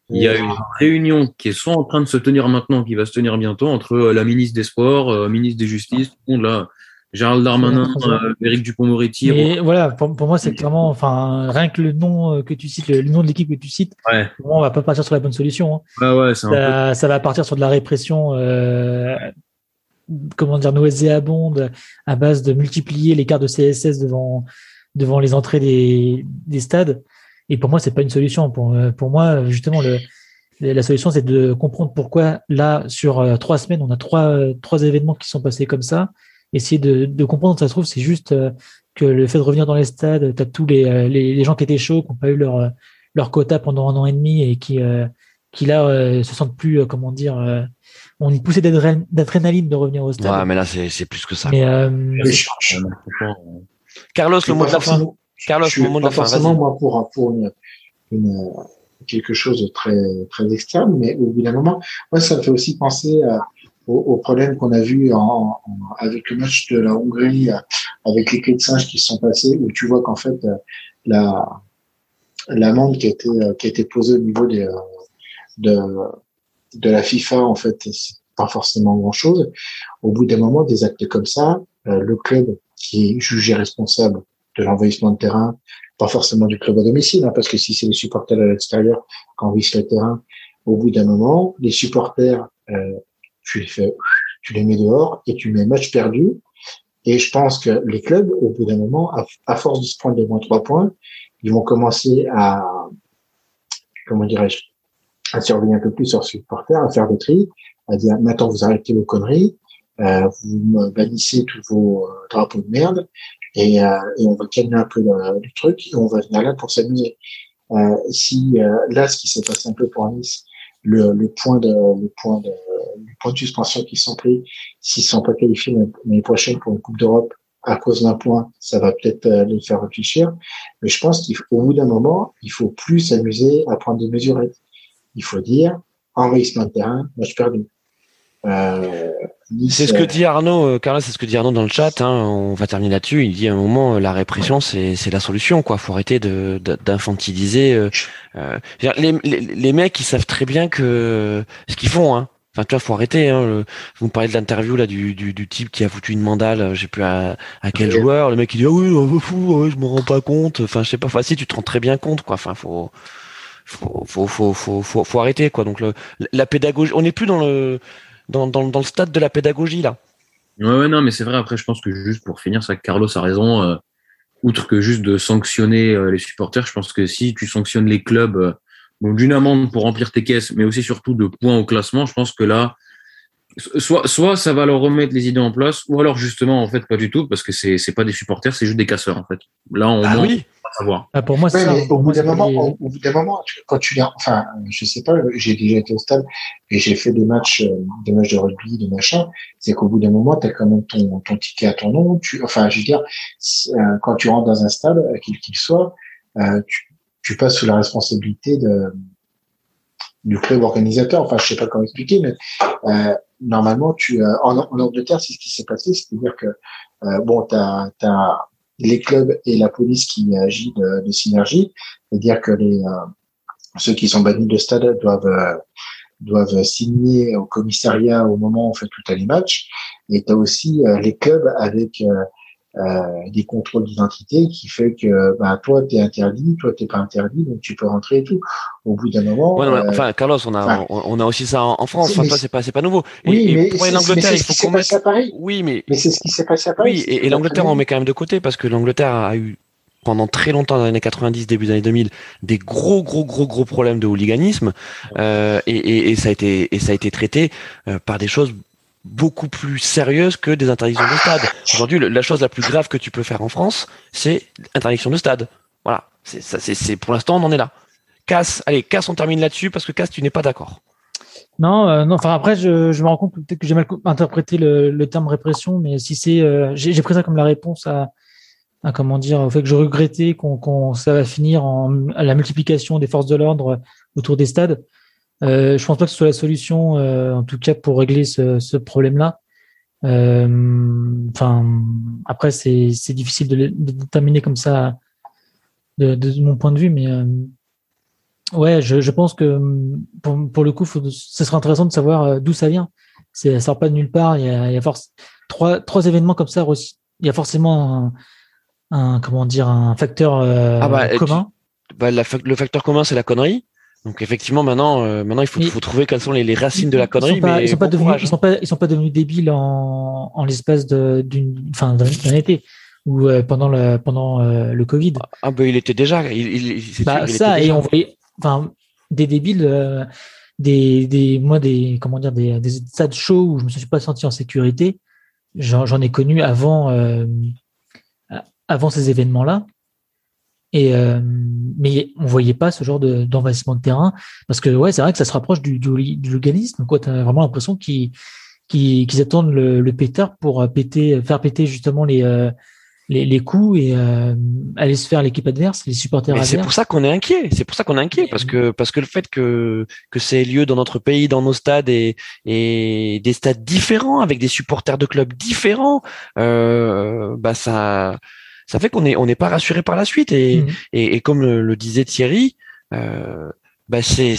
Il y a une réunion qui est soit en train de se tenir maintenant, qui va se tenir bientôt, entre la ministre des Sports, ministre des Justice, tout le monde là Gérald Darmanin, euh, Éric Dupont-Moretti. Et voilà, pour, moi, c'est clairement, enfin, rien que le nom euh, que tu cites, le, nom de l'équipe que tu cites, ouais. pour on va pas partir sur la bonne solution. Hein. Ah ouais, ça, ça, va partir sur de la répression, euh, comment dire, nauséabonde, à base de multiplier les cartes de CSS devant, devant les entrées des, des stades. Et pour moi, c'est pas une solution. Pour, euh, pour moi, justement, le, la solution, c'est de comprendre pourquoi là, sur trois semaines, on a trois, trois événements qui sont passés comme ça essayer de, de comprendre. Ça se trouve, c'est juste euh, que le fait de revenir dans les stades, tu as tous les, euh, les, les, gens qui étaient chauds, qui n'ont pas eu leur, euh, leur quota pendant un an et demi et qui, qui là se sentent plus, comment dire, ont une poussée d'adrénaline de revenir au stade. Ouais, mais là, c'est plus que ça. Mais, Carlos, le mot de la fin. Carlos, le mot de la fin. Forcément, moi, pour, pour une, une, quelque chose de très, très extrême, mais au bout d'un moment, moi, ça me fait aussi penser à, au, problème qu'on a vu en, avec le match de la Hongrie, avec les clés de singe qui se sont passés, où tu vois qu'en fait, euh, la l'amende qui a été euh, qui a été posée au niveau des, euh, de de la FIFA, en fait, c'est pas forcément grand chose. Au bout d'un moment, des actes comme ça, le club qui est jugé responsable de l'envahissement de terrain, pas forcément du club à domicile, hein, parce que si c'est les supporters à l'extérieur qui envahissent le terrain, au bout d'un moment, les supporters euh, tu les fais, tu les mets dehors et tu mets match perdu. Et je pense que les clubs, au bout d'un moment, à, force de se prendre des moins trois points, ils vont commencer à, comment dirais-je, à surveiller un peu plus sur supporters, à faire des tri, à dire maintenant vous arrêtez vos conneries, euh, vous bannissez tous vos euh, drapeaux de merde et, euh, et on va calmer un peu le, truc et on va venir là pour s'amuser. Si là, ce qui s'est passé un peu pour Nice, le, le point de le point de les points de suspension qui sont pris, s'ils sont pas qualifiés l'année prochaine pour une Coupe d'Europe à cause d'un point, ça va peut-être euh, les faire réfléchir. Mais je pense qu'au bout d'un moment, il faut plus s'amuser à prendre des mesures. Il faut dire, envahissement de terrain, match perdu. Euh, c'est ce que dit Arnaud, euh, Carla, c'est ce que dit Arnaud dans le chat. Hein, on va terminer là-dessus. Il dit à un moment, la répression, c'est la solution. Quoi, faut arrêter d'infantiliser. De, euh, les, les, les, mecs, ils savent très bien que ce qu'ils font. Hein, Enfin, tu vois, faut arrêter. Hein, vous me parlez de l'interview là du, du, du, type qui a foutu une mandale, euh, je sais plus à, à quel joueur. Le mec il dit ah oui, fou, je me rends pas compte. Enfin, je sais pas. Enfin, si tu te rends très bien compte, quoi. Enfin, faut faut faut faut faut faut, faut arrêter quoi. Donc le, la pédagogie, on n'est plus dans le dans, dans, dans le stade de la pédagogie là. Ouais, ouais non, mais c'est vrai. Après, je pense que juste pour finir, ça, Carlos a raison. Euh, outre que juste de sanctionner euh, les supporters, je pense que si tu sanctionnes les clubs donc d'une amende pour remplir tes caisses, mais aussi surtout de points au classement, je pense que là, soit, soit ça va leur remettre les idées en place, ou alors justement, en fait, pas du tout, parce que c'est, c'est pas des supporters, c'est juste des casseurs, en fait. Là, on ah oui. Savoir. Ah, pour moi, c'est au, bout d'un moment, au, bout d'un moment, quand tu viens, enfin, je sais pas, j'ai déjà été au stade et j'ai fait des matchs, euh, des matchs de rugby, des machins. C'est qu'au bout d'un moment, tu as quand même ton, ton ticket à ton nom. Tu, enfin, je veux dire, euh, quand tu rentres dans un stade, quel qu'il soit, euh, tu, tu passes sous la responsabilité de, du club organisateur. Enfin, je sais pas comment expliquer, mais euh, normalement, tu euh, en, en, Angleterre, c'est ce qui s'est passé, c'est-à-dire que euh, bon, tu as, les clubs et la police qui agit de, de synergie, c'est-à-dire que les euh, ceux qui sont bannis de stade doivent euh, doivent signer au commissariat au moment où on fait tout les matchs, et tu as aussi les clubs avec euh, des contrôles d'identité qui fait que bah, toi tu es interdit, toi t'es pas interdit, donc tu peux rentrer et tout. Au bout d'un moment. Ouais, euh, enfin, Carlos, on a on, a aussi ça en, France. Enfin, toi c'est pas c'est pas nouveau. Oui, et, mais pour l'Angleterre, il faut qu'on mette. À Paris. Oui, mais mais c'est ce qui s'est passé à Paris. Oui, et, l'Angleterre on met quand même de côté parce que l'Angleterre a eu pendant très longtemps dans les années 90, début des années 2000, des gros, gros, gros, gros problèmes de hooliganisme, euh, et, et, et, ça a été, et ça a été traité euh, par des choses beaucoup plus sérieuse que des interdictions de stade. Aujourd'hui, la chose la plus grave que tu peux faire en France, c'est interdiction de stade. Voilà. C'est, ça, c'est, pour l'instant, on en est là. Casse, allez, casse, on termine là-dessus parce que casse, tu n'es pas d'accord. Non, euh, non. Enfin après, je, je me rends compte peut-être que j'ai mal interprété le, le terme répression, mais si c'est, euh, j'ai, j'ai pris ça comme la réponse à, à comment dire, au fait que je regrettais qu'on, qu'on ça va finir en à la multiplication des forces de l'ordre autour des stades. Euh, je pense pas que ce soit la solution, euh, en tout cas pour régler ce, ce problème-là. Euh, enfin, après c'est c'est difficile de, de, déterminer comme ça de, de, mon point de vue, mais euh, ouais, je, je pense que pour, pour le coup, faut, ce serait intéressant de savoir euh, d'où ça vient. C'est ça sort pas de nulle part. Il y a, il y a force trois trois événements comme ça. Il y a forcément un, un comment dire un facteur ah bah, commun. bah, la, le facteur commun, c'est la connerie. Donc effectivement, maintenant, euh, maintenant, il faut, faut, trouver quelles sont les, les racines de la connerie. Ils ils sont pas devenus, ils sont sont pas devenus débiles en, en l'espace d'une, enfin, d'un été ou euh, pendant le pendant euh, le Covid. Ah ben il était déjà. Il, il, bah, sûr, ça et on voyait, enfin, des débiles, des des moi des comment dire des des stades chauds où je me suis pas senti en sécurité. J'en ai connu avant avant ces événements là. Et euh, mais on voyait pas ce genre de, d'envahissement de terrain parce que ouais, c'est vrai que ça se rapproche du, du, du légalisme. Quoi, t'as vraiment l'impression qu'ils, qu'ils, attendent le, le pétard pour péter, faire péter justement les euh, les, les coups et euh, aller se faire l'équipe adverse, les supporters adverses. C'est pour ça qu'on est inquiet. C'est pour ça qu'on est inquiet parce que parce que le fait que que c'est lieu dans notre pays, dans nos stades et et des stades différents avec des supporters de clubs différents, euh, bah ça ça fait qu'on est on n'est pas rassuré par la suite et, mmh. et, et, comme le, disait Thierry, euh, bah c'est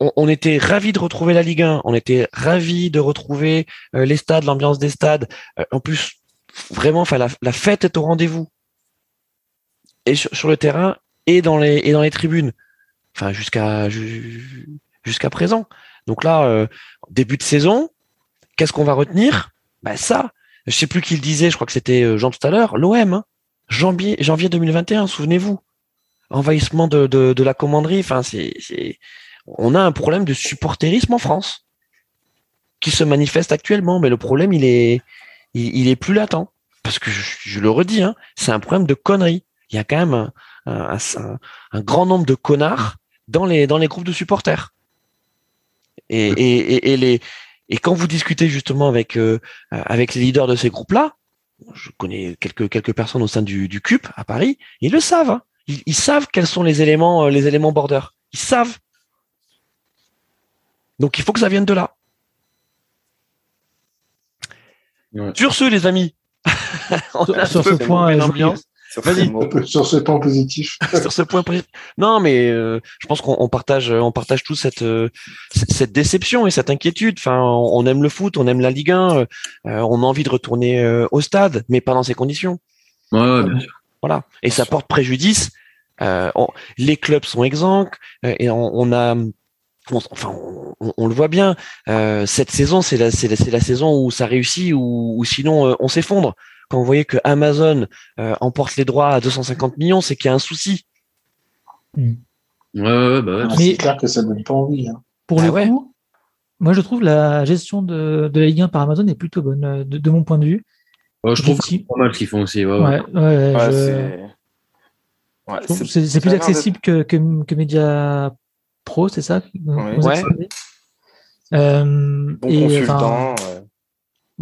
on, on, était ravis de retrouver la Ligue 1, on était ravis de retrouver euh, les stades, l'ambiance des stades. Euh, en plus, vraiment, enfin la, la, fête est au rendez-vous et sur, sur, le terrain et dans les et dans les tribunes. Enfin jusqu'à jusqu'à présent. Donc là, euh, début de saison, qu'est-ce qu'on va retenir? Bah ça, je sais plus qui le disait, je crois que c'était euh, Jean tout à l'heure, l'OM, hein. janvier, janvier 2021, souvenez-vous. Envahissement de, de, de, la commanderie, enfin c'est, on a un problème de supporterisme en France qui se manifeste actuellement, mais le problème il est, il, est plus latent parce que je, le redis, hein, c'est un problème de conneries. Il y a quand même un, un, grand nombre de connards dans les dans les groupes de supporters. Et, et, et, les et quand vous discutez justement avec euh, avec les leaders de ces groupes-là, je connais quelques quelques personnes au sein du, du CUP à Paris, ils le savent. Hein. Ils, savent quels sont les éléments euh, les éléments border. Ils savent. Donc il faut que ça vienne de là. Sur ce, les amis, sur, ce point, sur, ce point positif. sur ce point positif. Non, mais euh, je pense qu'on partage, on partage tous cette euh, cette déception et cette inquiétude. Enfin, on, aime le foot, on aime la Ligue 1, euh, on a envie de retourner au stade, mais pas dans ces conditions. Ouais, bien sûr. Voilà, et ça porte préjudice. les clubs sont exempts et on, a enfin, on, le voit bien. cette saison, c'est la, c'est la, la, saison où ça réussit ou, ou sinon on s'effondre quand vous voyez que Amazon euh, emporte les droits à 250 millions, c'est qu'il y a un souci. Hmm. Ouais, ouais, bah ouais. C'est clair que ça donne pas envie. Hein. Pour, ah le coup, Moi, je trouve la gestion de, de la Ligue 1 par Amazon est plutôt bonne, de, de mon point de vue. je trouve que c'est pas mal ce qu'ils font aussi. Ouais, ouais. ouais, c'est plus accessible que, que, que Media Pro, c'est ça? Ouais. Euh, bon et, consultant. ouais,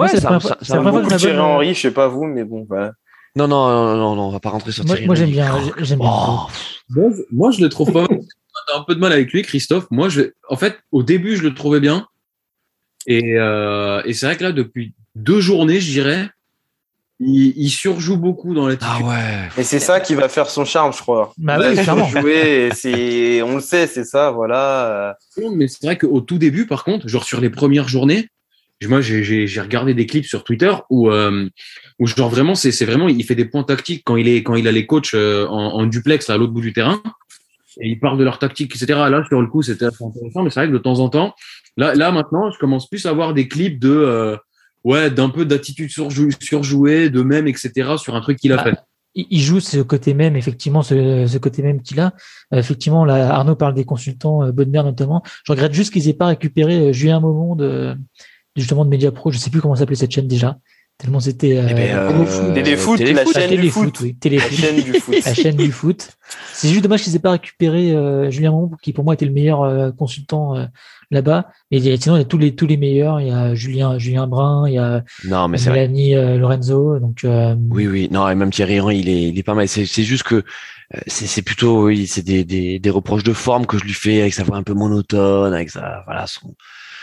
c'est un, un, beaucoup Thierry Henry, je sais pas vous, mais bon, voilà. Non, non, non, non, on va pas rentrer sur moi, Thierry Moi, j'aime bien. J'aime bien. Oh. Moi, je le trouve pas un peu de mal avec lui, Christophe. Moi, je, en fait, au début, je le trouvais bien. Et, euh, et c'est vrai que là, depuis deux journées, je dirais, il, il, surjoue beaucoup dans l'attitude. Ah ouais. Et c'est ça qui va faire son charme, je crois. Bah ouais, jouer, c'est, on le sait, c'est ça, voilà. Mais c'est vrai qu'au tout début, par contre, genre sur les premières journées, moi, j'ai regardé des clips sur Twitter où, euh, où genre vraiment, c'est vraiment, il fait des points tactiques quand il est, quand il a les coachs euh, en, en, duplex à l'autre bout du terrain et il parle de leur tactique, etc. Là, sur le coup, c'était intéressant, mais c'est vrai que de temps en temps, là, là maintenant, je commence plus à avoir des clips de, euh, ouais, d'un peu d'attitude surjouée, de même, etc. sur un truc qu'il a bah, fait. Il joue ce côté même, effectivement, ce, ce côté même qu'il a. Euh, effectivement, là, Arnaud parle des consultants, euh, Bonne notamment. Je regrette juste qu'ils aient pas récupéré euh, Julien Momon de, justement de Mediapro. Je sais plus comment s'appelait cette chaîne déjà. Tellement c'était euh, eh ben, euh, Téléfoot, la chaîne du foot. Oui, La chaîne du foot. la chaîne du foot. C'est juste dommage qu'ils aient pas récupéré euh, Julien Momon, qui pour moi était le meilleur euh, consultant euh, là-bas. Mais sinon, il y a tous les tous les meilleurs. Il y a Julien Julien Brun, il y a non, mais Mélanie Lorenzo. Donc oui, oui, non, et même Thierry Henry, il est il est pas mal. C'est c'est juste que c'est plutôt oui, c'est des, des des reproches de forme que je lui fais avec sa voix un peu monotone, avec sa voilà son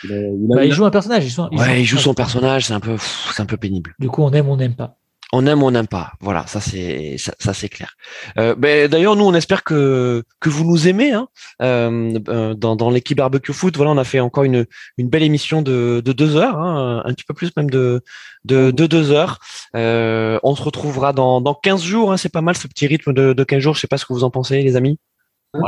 il, bah, joue un personnage. Il, ouais, il joue son personnage. C'est un peu, c'est un peu pénible. Du coup, on aime, on n'aime pas. On aime, on n'aime pas. Voilà, ça c'est ça, c'est clair. Euh, ben, d'ailleurs, nous, on espère que que vous nous aimez. Hein. Euh, euh, dans dans l'équipe barbecue foot, voilà, on a fait encore une une belle émission de de deux heures, hein, un petit peu plus même de de, de deux heures. on se retrouvera dans dans 15 jours. Hein, c'est pas mal ce petit rythme de de 15 jours. Je sais pas ce que vous en pensez, les amis. pas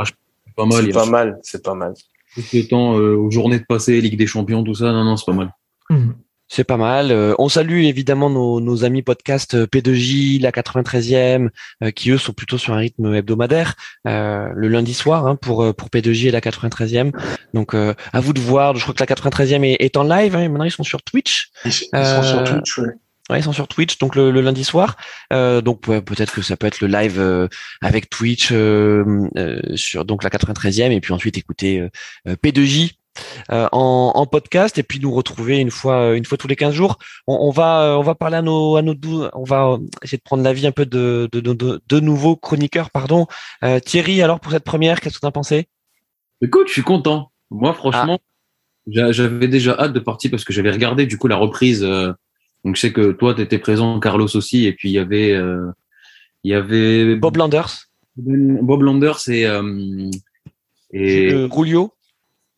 mal. C'est pas mal. C'est pas mal tout le temps euh, aux journées de passé, Ligue des Champions, tout ça. Non, non, c'est pas mal. Mhm. C'est pas mal. Euh, on salue évidemment nos, nos amis podcast euh, P2J, la 93e, qui eux sont plutôt sur un rythme hebdomadaire, le lundi soir hein, pour pour P2J et la 93e. Donc à vous de voir. Je crois que la 93e est, est en live. Hein, maintenant ils sont sur Twitch. Ils, sont sur Twitch. Ouais. Ouais, ils sont sur Twitch, donc le, lundi soir. Euh, donc peut-être que ça peut être le live euh, avec Twitch euh, sur donc la 93e, et puis ensuite écouter P2J en, en, podcast, et puis nous retrouver une fois une fois tous les 15 jours. On, va on va parler à nos à nos on va essayer de prendre l'avis un peu de de, de de, nouveaux chroniqueurs, pardon. Thierry, alors pour cette première, qu'est-ce que tu as pensé? Écoute, je suis content. Moi, franchement, ah. j'avais déjà hâte de partir parce que j'avais regardé du coup la reprise. Donc je sais que toi, tu étais présent, Carlos aussi, et puis il y avait, euh, il y avait Bob Landers. Bob Landers et euh, et euh, Rulio.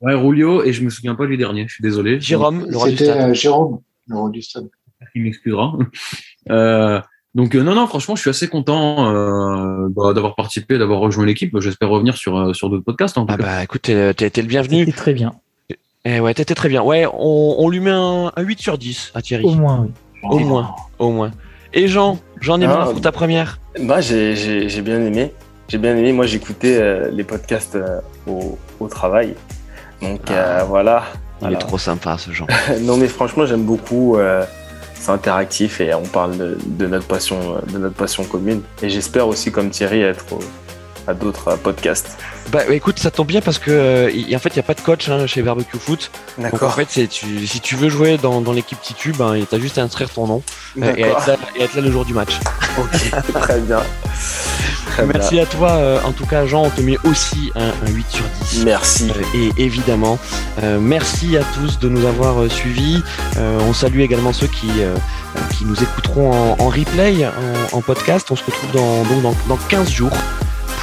Ouais, Rulio, et je me souviens pas du dernier. Je suis désolé. Jérôme, le roi du stade. Jérôme, le roi du stade. Il m'excusera. donc non, non, franchement, je suis assez content bah, d'avoir participé, d'avoir rejoint l'équipe. J'espère revenir sur sur d'autres podcasts. En ah bah écoute, t'es le bienvenu. très bien. Eh ouais, t'étais très bien. Ouais, on, on, lui met un, un, 8 sur 10 à Thierry. Au moins, oui. Au moins, au moins. Et Jean, j'en ai ah, marre pour ta première. Bah, j'ai bien aimé. J'ai bien aimé. Moi, j'écoutais euh, les podcasts euh, au, au, travail. Donc ah. euh, voilà. Il est trop sympa, ce Jean. non, mais franchement, j'aime beaucoup. c'est interactif et on parle de, de, notre passion, de notre passion commune. Et j'espère aussi, comme Thierry, être à d'autres podcasts. Bah écoute, ça tombe bien parce que euh, en fait, il n'y a pas de coach hein, chez Barbecue Foot. Donc en fait, tu, si tu veux jouer dans, dans l'équipe Titu, ben t'as juste à inscrire ton nom euh, et, être là, et, être là, le jour du match. Ok, très bien. Merci à toi, euh, en tout cas, Jean, on te met aussi un, 8 sur 10. Merci. et évidemment, merci à tous de nous avoir suivis. on salue également ceux qui qui nous écouteront en, en replay, en, en, podcast. On se retrouve dans, donc dans, dans 15 jours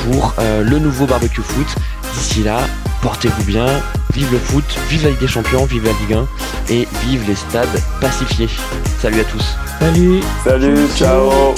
pour euh, le nouveau barbecue foot. D'ici là, portez-vous bien, vive le foot, vive la Ligue des Champions, vive la Ligue 1 et vive les stades pacifiés. Salut à tous. Salut. Salut, ciao.